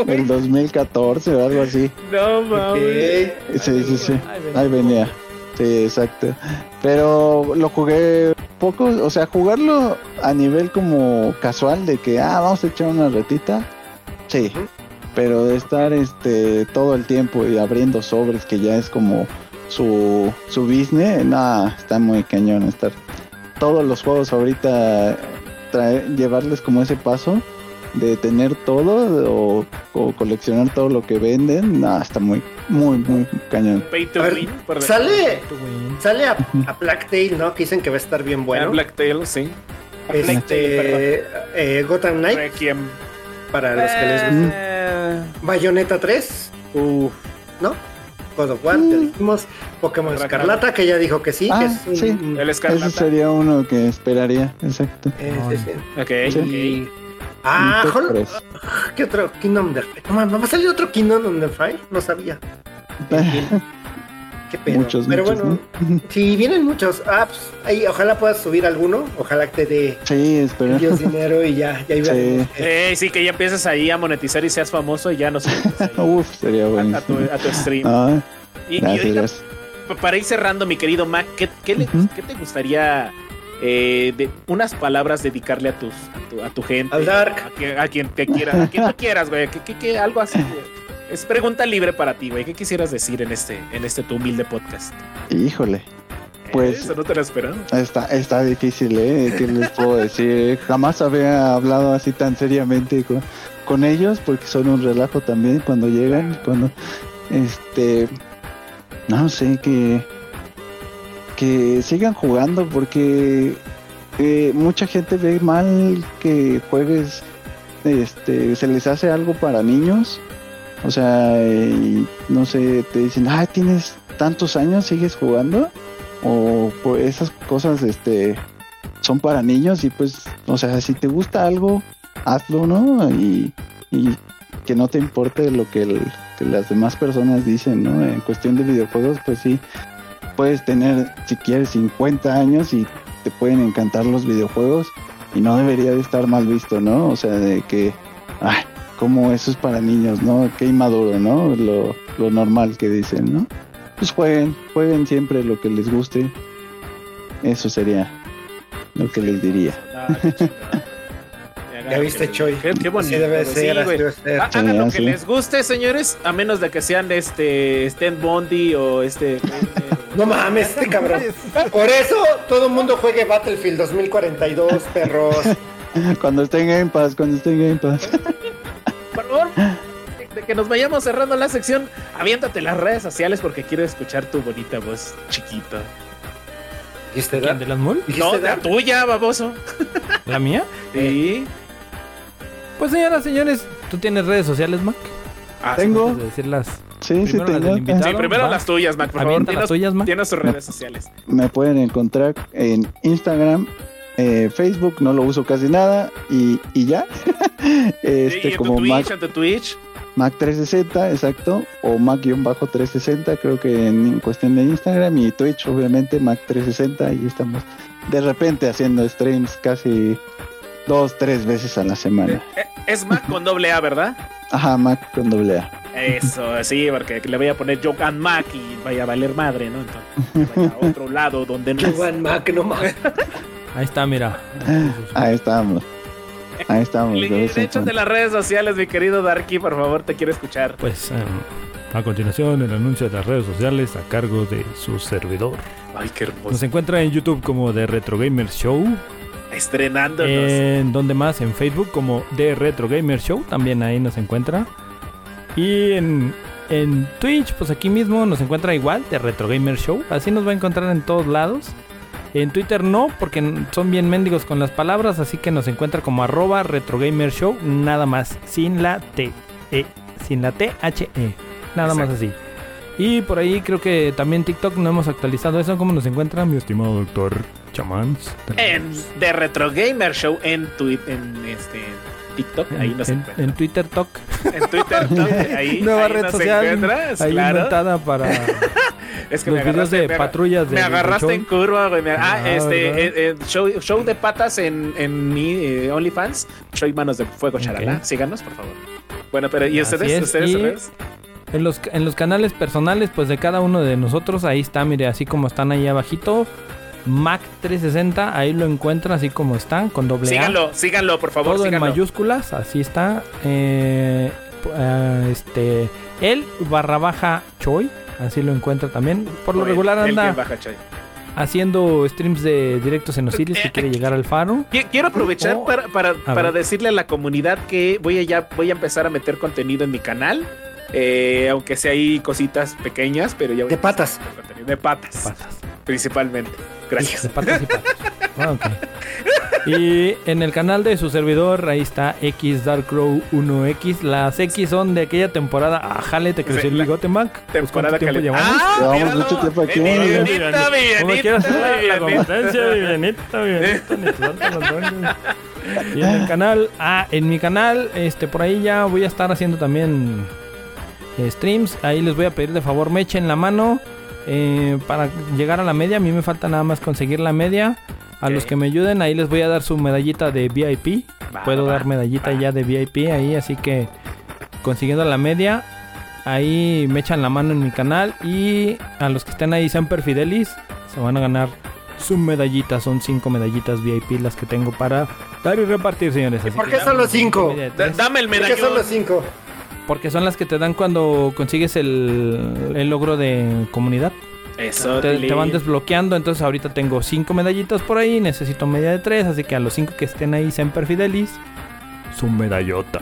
El 2014 o algo así. No mames. Sí, sí, sí. Ahí venía. Ahí venía. Sí, exacto. Pero lo jugué poco, o sea, jugarlo a nivel como casual de que, ah, vamos a echar una retita. Sí. Pero de estar este todo el tiempo y abriendo sobres que ya es como su su business, nada, está muy cañón estar todos los juegos ahorita traer, llevarles como ese paso de tener todo o, o coleccionar todo lo que venden, nada, está muy muy muy cañón. Pay to ver, win. por Sale, sale a, a Blacktail, ¿no? Que dicen que va a estar bien Bueno. bueno. Blacktail, sí. A Blacktail, Este, eh, Gotham Knight, Requiem. para los que les gusta. Eh, Bayonetta 3, uf. ¿no? God of War, ya dijimos. Pokémon. Escarlata, que ya dijo que sí, Ah, que es un... sí. El Ese Escarlata. sería uno que esperaría, exacto. eh, sí, sí. Ok, Sí. ok. Ah, Hol-. ¿qué otro? Kingdom Death. ¿No va a salir otro Kingdom of Fire? No sabía. Qué pedo. Muchos, Pero muchos, bueno, si vienen muchos apps, ahí ojalá puedas subir alguno, ojalá que te dé Sí, dinero y ya, ya iba Sí. Eh, sí, que ya empieces ahí a monetizar y seas famoso y ya metes ahí Uf, sería a, a tu, a tu stream. Ah, y, y gracias, para ir cerrando, mi querido Mac, ¿qué, qué le- Ujú. qué te gustaría eh, de unas palabras dedicarle a tus a tu, a tu gente? Al Dark. A quien, a quien te quiera, a quien tú quieras, güey. Que, que- que algo así. güey. Es pregunta libre para ti, güey. ¿Qué quisieras decir en este, en este tu humilde podcast? Híjole, Pues- Eso no te lo esperaba. está, está difícil, ¿eh? ¿Qué les puedo decir? Jamás había hablado así tan seriamente con, con ellos porque son un relajo también cuando llegan, cuando, este, no sé, que, que sigan jugando porque eh, mucha gente ve mal que juegues, este, se les hace algo para niños. O sea, no sé, te dicen, ah, tienes tantos años, sigues jugando. O pues, esas cosas, este, son para niños y pues, o sea, si te gusta algo, hazlo, ¿no? Y, y que no te importe lo que, el- que las demás personas dicen, ¿no? En cuestión de videojuegos, pues sí, puedes tener, si quieres, 50 años y te pueden encantar los videojuegos y no debería de estar mal visto, ¿no? O sea, de que, ay, como eso es para niños, ¿no? Qué inmaduro, ¿no? Lo, lo normal que dicen, ¿no? Pues jueguen, jueguen siempre lo que les guste. Eso sería lo que les diría. Ah. Ya viste, Choy. Qué, qué bonito. Debe ser, Sí, debe ser. Ha- Hagan lo Sí, que sí. les guste, señores, a menos de que sean este Stan Bondi o este. No mames, este cabrón. Por eso todo el mundo juegue Battlefield 2042, perros. Cuando esté en Game Pass, cuando esté en Game que nos vayamos cerrando la sección, aviéntate las redes sociales porque quiero escuchar tu bonita voz chiquita. ¿Dijiste ¿Quién, Dark? de las mol? No, ¿Dijiste la tuya, baboso. ¿La mía? Sí. Pues señoras, señores, ¿tú tienes redes sociales, Mac? Ah, Tengo. De decirlas. Sí, sí, Primero las del tengo. invitado. Sí, primero Va. las tuyas, Mac, por favor. Las Tienes, tuyas, Mac. tienes tus redes sociales. Me pueden encontrar en Instagram, eh, Facebook, no lo uso casi nada. Y, y ya. y este, en como tu Mac, Twitch, en tu Twitch. Mac 360, exacto. O Mac-360, creo que en cuestión de Instagram y Twitch, obviamente, Mac 360. Y estamos de repente haciendo streams casi dos, tres veces a la semana. Eh, Es Mac con doble A, ¿verdad? Ajá, Mac con doble A. Eso, sí, porque le voy a poner Joke and Mac y vaya a valer madre, ¿no? Entonces, vaya a otro lado donde no Mac, no mames. Ahí está, mira. Ahí estamos. Ahí estamos. Échate las redes sociales, mi querido Darky, por favor, te quiero escuchar. Pues em, a continuación el anuncio de las redes sociales a cargo de su servidor. Ay, qué Nos encuentra en YouTube como The Retro Gamer Show. Estrenándonos. En donde más, en Facebook como The Retro Gamer Show, también ahí nos encuentra. Y en, en Twitch, pues aquí mismo nos encuentra igual, The Retro Gamer Show. Así nos va a encontrar en todos lados. En Twitter no, porque son bien mendigos con las palabras, así que nos encuentra como arroba retrogamershow, nada más, sin la T, E, sin la T, H, E, nada más así. Y por ahí creo que también TikTok no hemos actualizado eso. ¿Cómo nos encuentra mi estimado doctor Chamans? En The Retro Gamer Show en Twitter, en este TikTok, ahí nos en, encuentra. en Twitter Talk, En Twitter, ¿no? ahí, nueva ahí red nos social, ahí claro. inventada para Es que los me videos agarraste, de me patrullas de Me agarraste de en curva, güey. me- Ah, Ah, este, eh, eh, show, show de patas en, en mi eh, OnlyFans. Soy Manos de Fuego, charalá. Ok. Síganos, por favor. Bueno, pero ¿y ustedes? es, ¿Ustedes? y- ustedes? En los, en los canales personales, pues de cada uno de nosotros, ahí está, mire, así como están ahí abajito. Mac 360, ahí lo encuentran así como está, con doble A. Síganlo, síganlo, por favor, Todo en síganlo. mayúsculas, así está. Eh, eh, este, el barra baja Choi, así lo encuentra también. Por lo El- regular el anda baja, Chay. haciendo streams de directos en Osiris que quiere llegar al faro. Qui- Quiero aprovechar Oh. para, para, para decirle a la comunidad que voy a, ya, voy a empezar a meter contenido en mi canal. Eh, aunque sea ahí cositas pequeñas, pero ya voy De patas. De patas, Patas. principalmente. Gracias. De patas y patas. Ah, ok. Y en el canal de su servidor, ahí está X Dark Crow 1X. Las X son de aquella temporada. Ah, jale, te creció Sí, el bigote, Mac. Pues, Temporada ¿Cuánto tiempo caliente. llevamos? ¡Ah! Llevamos míralo. mucho tiempo aquí. Vivianita, Como quieras hacer la, la Vivianita. Y en el canal, ah, en mi canal, este, por ahí ya voy a estar haciendo también streams. Ahí les voy a pedir de favor, me echen la mano eh, para llegar a la media. A mí me falta nada más conseguir la media. A los que me ayuden, ahí les voy a dar su medallita de VIP. Va, Puedo va, dar medallita va. ya de VIP ahí, así que consiguiendo la media, ahí me echan la mano en mi canal y a los que estén ahí Semper Fidelis se van a ganar su medallita, son cinco medallitas VIP las que tengo para dar y repartir, señores. Así ¿Por que qué solo cinco? Dame el ¿Por qué solo medallón. cinco? Porque son las que te dan cuando consigues el, el logro de comunidad. Eso, Te, te van desbloqueando, entonces ahorita tengo cinco medallitas por ahí, necesito media de tres, así que a los cinco que estén ahí Semper Fidelis, su medallota.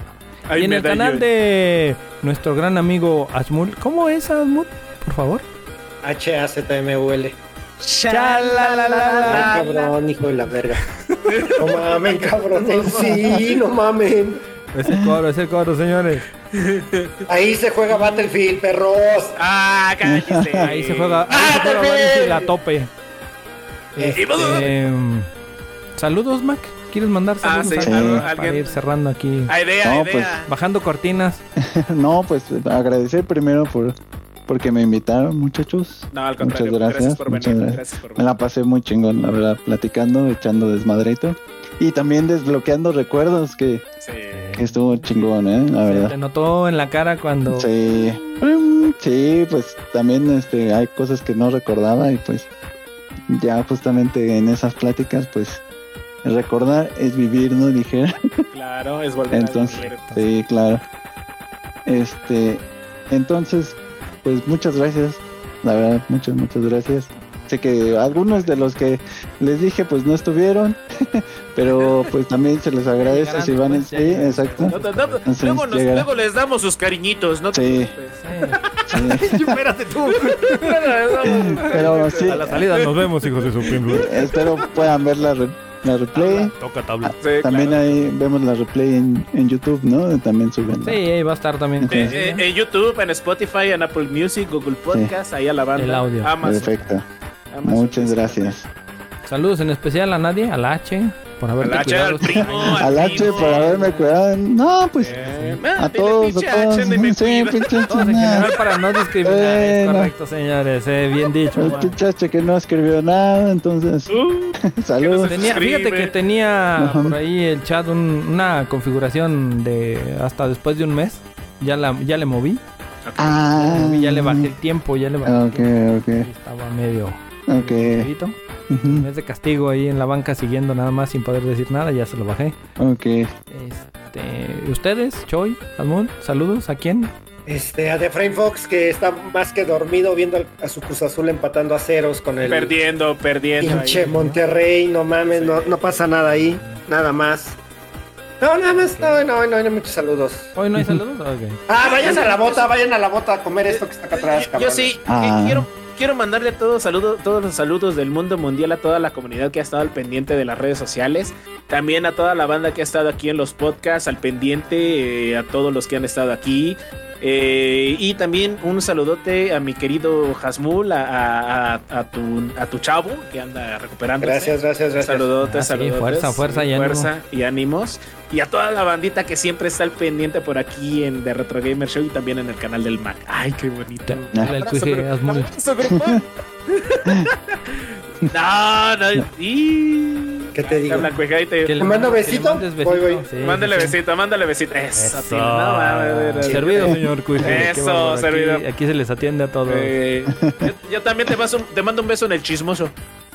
Ay, y en el canal de nuestro gran amigo Asmul, ¿cómo es Asmul? Por favor. H-A-Z-M-U-L. Cabrón, hijo de la verga. No mamen, cabrón. Sí, no mamen. Es el coro, es el coro, señores. Ahí se juega Battlefield, perros. Ah, cállese. Ahí se juega, ahí ¡Ah, se juega también! Battlefield a tope. Este, Em, saludos, Mac. ¿Quieres mandar Ah, saludos? sí, a- algo- para ir cerrando aquí. Ah, idea, No, idea. pues, Bajando cortinas. No, pues agradecer primero por porque me invitaron, muchachos. No, al Muchas contrario. gracias, Gracias, por muchas venir. gracias. Gracias por Me venir. la pasé muy chingón, la verdad, platicando, echando desmadrito. Y también desbloqueando recuerdos que, Sí. Que estuvo chingón, ¿eh? La Se verdad. te notó en la cara cuando. Sí. Mm, Sí, pues también este, hay cosas que no recordaba y pues ya justamente en esas pláticas, pues recordar es vivir, ¿no? Dije. Claro, es volver Entonces, a vivir. Sí, claro. Este, entonces, pues muchas gracias. La verdad, muchas, muchas gracias. Sé que algunos de los que les dije, pues no estuvieron, pero pues también se les agradece si van en sí, exacto. No, no, Entonces, luego, nos- luego les damos sus cariñitos, ¿no? te Sí. Sí. Espérate tú. Pero sí, A la salida nos vemos, hijos de su pinball. espero puedan ver la, re- la replay. Toca tabla. Sí, También claro. ahí vemos la replay en, en YouTube, ¿no? También suben. Sí, ahí va a estar también. Eh, eh, en YouTube, en Spotify, en Apple Music, Google Podcast, ahí a la banda. El audio. Amazon, Perfecto. Amazon. Muchas gracias. Saludos en especial a nadie, a la H, por haberte Al H, cuidado. al primo, Al H primo. por haberme cuidado. No, pues Eh, a ah, todos, a todos. Sí, pinche Todos general para no discriminar. Es Bueno. correcto, señores. eh, bien dicho. El H que no escribió nada, entonces. Uh, Saludos. se Tenía- fíjate que tenía Ajá. por ahí el chat un- una configuración de hasta después de un mes. Ya la ya le moví. Ah, Y ya le bajé el tiempo, ya le bajé el Ok, tiempo. ok, Y Estaba medio En vez de castigo ahí en la banca siguiendo nada más sin poder decir nada, ya se lo bajé. Ok. Este, ¿ustedes, Choi, Almón, saludos a quién? Este, a The Frame Fox, que está más que dormido viendo al- a su Cruz Azul empatando a ceros con el Perdiendo, perdiendo. pinche ahí. Monterrey. No mames, no, no pasa nada ahí. Nada más. No, nada más. No, no, no, no, muchos saludos. Hoy no hay saludos. Ok. Ah, vayan a la bota, vayan a la bota a comer esto que está acá atrás, Yo, cabrón. yo sí, Ah. quiero, quiero mandarle todos saludos, todos los saludos del mundo mundial a toda la comunidad que ha estado al pendiente de las redes sociales. También a toda la banda que ha estado aquí en los podcasts, al pendiente, eh, a todos los que han estado aquí. Eh, y también un saludote a mi querido Hasmul, a, a- a- a tu, a tu chavo que anda recuperando. Gracias, gracias, gracias. Saludotes, Ah, sí, fuerza, fuerza y fuerza y ánimos. Y a toda la bandita que siempre está al pendiente por aquí en The Retro Gamer Show y también en el canal del Mac. Ay, qué bonito. Dale el Abrazo, cuije, no, no. Y... ¿Qué te digo? Te- Que le- ¿Te mando que le besito? mandes Voy, voy. Sí, Mándale sí, sí. besito, mándale besito. Eso, Eso. tío, no mames, Servido, señor Cuije. Eso, servido. Aquí, aquí se les atiende a todos. Eh, yo, yo también te, paso- te mando un beso en el chismoso.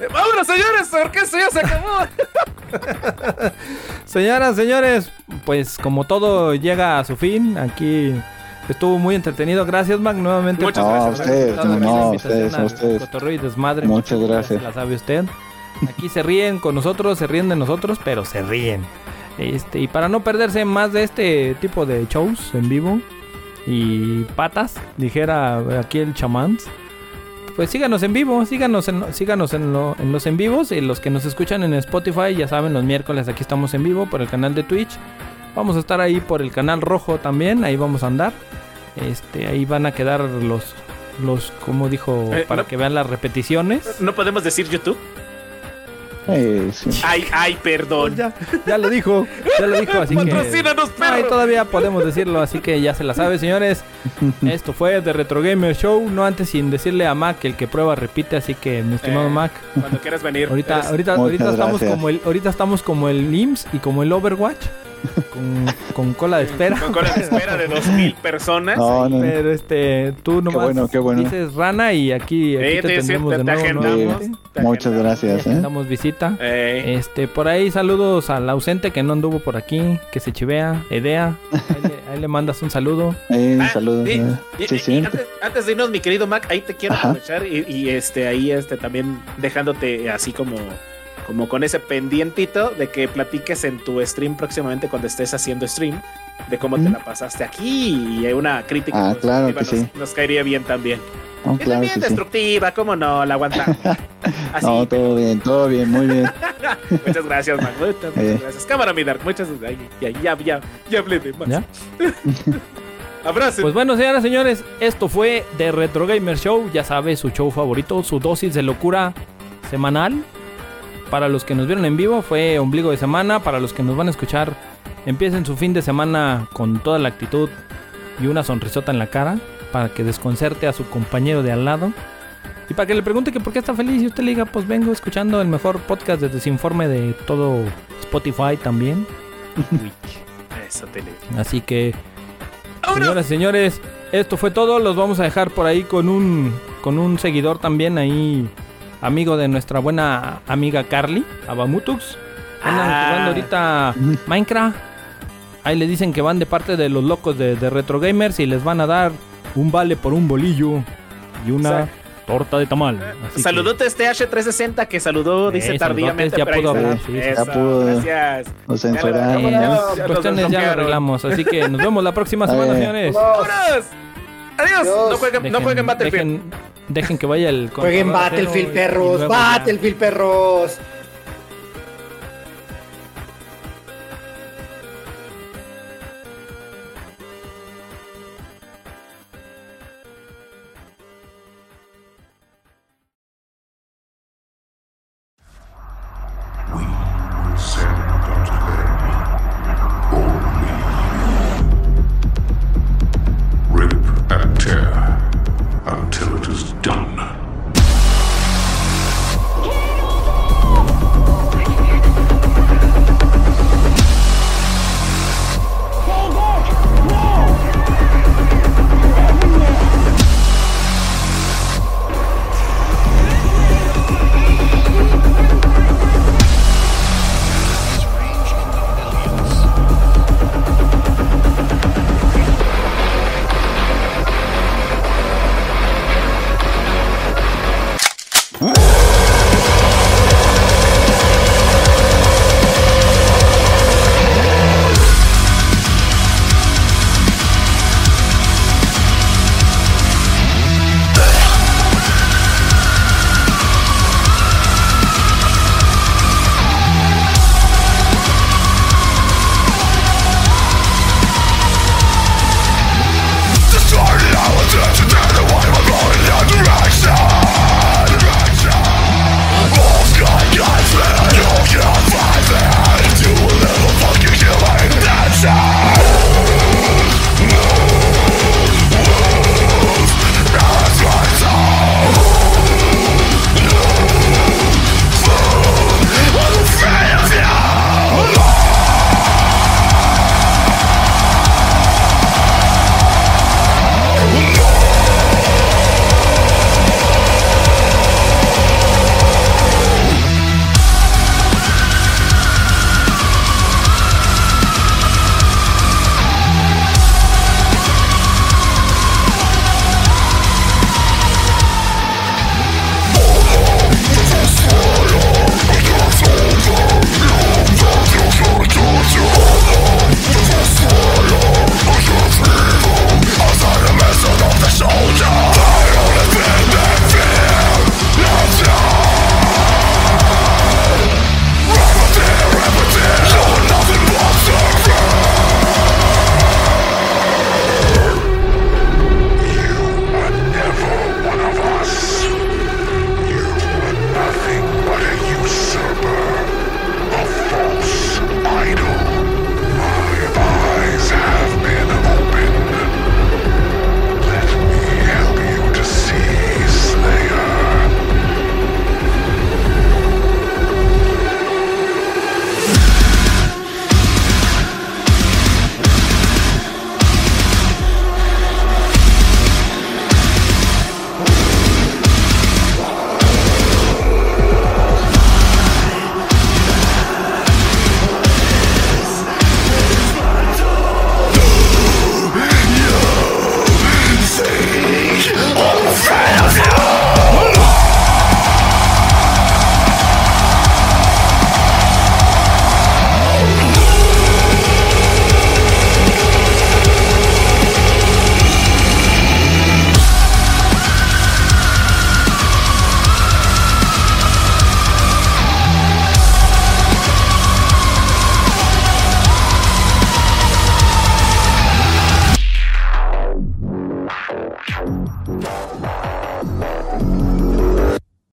Eh, Vámonos, señores, porque esto ya se acabó. Señoras, señores, pues como todo llega a su fin, aquí estuvo muy entretenido. Gracias, Mac, nuevamente. Muchas No, gracias. a ustedes, no, ustedes, a ustedes. Cotorreo y desmadre. Muchas gracias. Se la sabe usted. Aquí se ríen con nosotros, se ríen de nosotros, pero se ríen. Este, y para no perderse más de este tipo de shows en vivo y patas, dijera aquí el chamán, pues síganos en vivo, síganos en, síganos en, lo- en los en vivos y los que nos escuchan en Spotify, ya saben, los miércoles aquí estamos en vivo por el canal de Twitch. Vamos a estar ahí por el canal rojo también, ahí vamos a andar. Este, ahí van a quedar los los como dijo Eh, para no. que vean las repeticiones. No podemos decir YouTube. Eh, sí. Ay, ay, perdón. Ya, ya lo dijo, ya lo dijo, así que Patrocínanos, No, y perro. todavía podemos decirlo, así que ya se la sabe, señores. Esto fue The Retro Gamer Show, no antes sin decirle a Mac el que prueba repite, así que mi estimado Eh, Mac, Cuando quieras venir. ahorita eres- ahorita Muchas ahorita estamos como el ahorita estamos como el IMSS y como el Overwatch con, con cola de espera. Con cola de espera de 2000 personas. No, no. Pero este, tú nomás bueno, qué bueno. dices rana y aquí, aquí Eh, te te- tendremos te- de te nuevo. agendamos. nuevamente. Te Muchas agendamos. gracias, ¿eh? Damos visita. Eh, Este, por ahí saludos al ausente que no anduvo por aquí, que se chivea, Edea. Ahí le, ahí le mandas un saludo. Eh, ah, saludos. y- eh. y- Sí, antes, antes de irnos, mi querido Mac, ahí te quiero Ajá. aprovechar y, y, este ahí este también dejándote así como como con ese pendientito de que platiques en tu stream próximamente cuando estés haciendo stream de cómo te Ujú. la pasaste aquí y una crítica Ah, claro constructiva que nos, nos caería bien también. No, Y claro también que sí. destructiva, cómo no, la aguantamos. Así, No, todo bien, todo bien, muy bien. muchas gracias, Mac. Muchas, muchas Eh. gracias. Cámara, mi Dark. Muchas gracias. Ya, ya, ya, ya hablé de más. ¿Ya? Abrazo. Pues bueno, señoras y señores, esto fue The Retro Gamer Show. Ya sabe, su show favorito, su dosis de locura semanal. Para los que nos vieron en vivo fue ombligo de semana. Para los que nos van a escuchar, empiecen su fin de semana con toda la actitud y una sonrisota en la cara. Para que desconcerte a su compañero de al lado. Y para que le pregunte que por qué está feliz y usted le diga, pues vengo escuchando el mejor podcast de desinforme de todo Spotify también. Eso. Así que. Señoras y señores, esto fue todo. Los vamos a dejar por ahí con un con un seguidor también ahí, amigo de nuestra buena amiga Carly, Abamutux. Andan Ah. jugando ahorita Minecraft. Ahí le dicen que van de parte de los locos de, de Retro Gamers y les van a dar un vale por un bolillo y una torta de tamal. Así que- Saludote este H360 que saludó, dice Eh, tardíamente. saludotes, ya pudo hablar, sí, sí. Eso, Ya pudo. Gracias. Eh, censuraron. Cuestiones ya lo arreglamos. Así que nos vemos la próxima semana, señores. ¡Vámonos! Adiós. No jueguen, no jueguen Battlefield. Dejen, dejen que vaya el Jueguen Battlefield, perros. Battlefield, perros.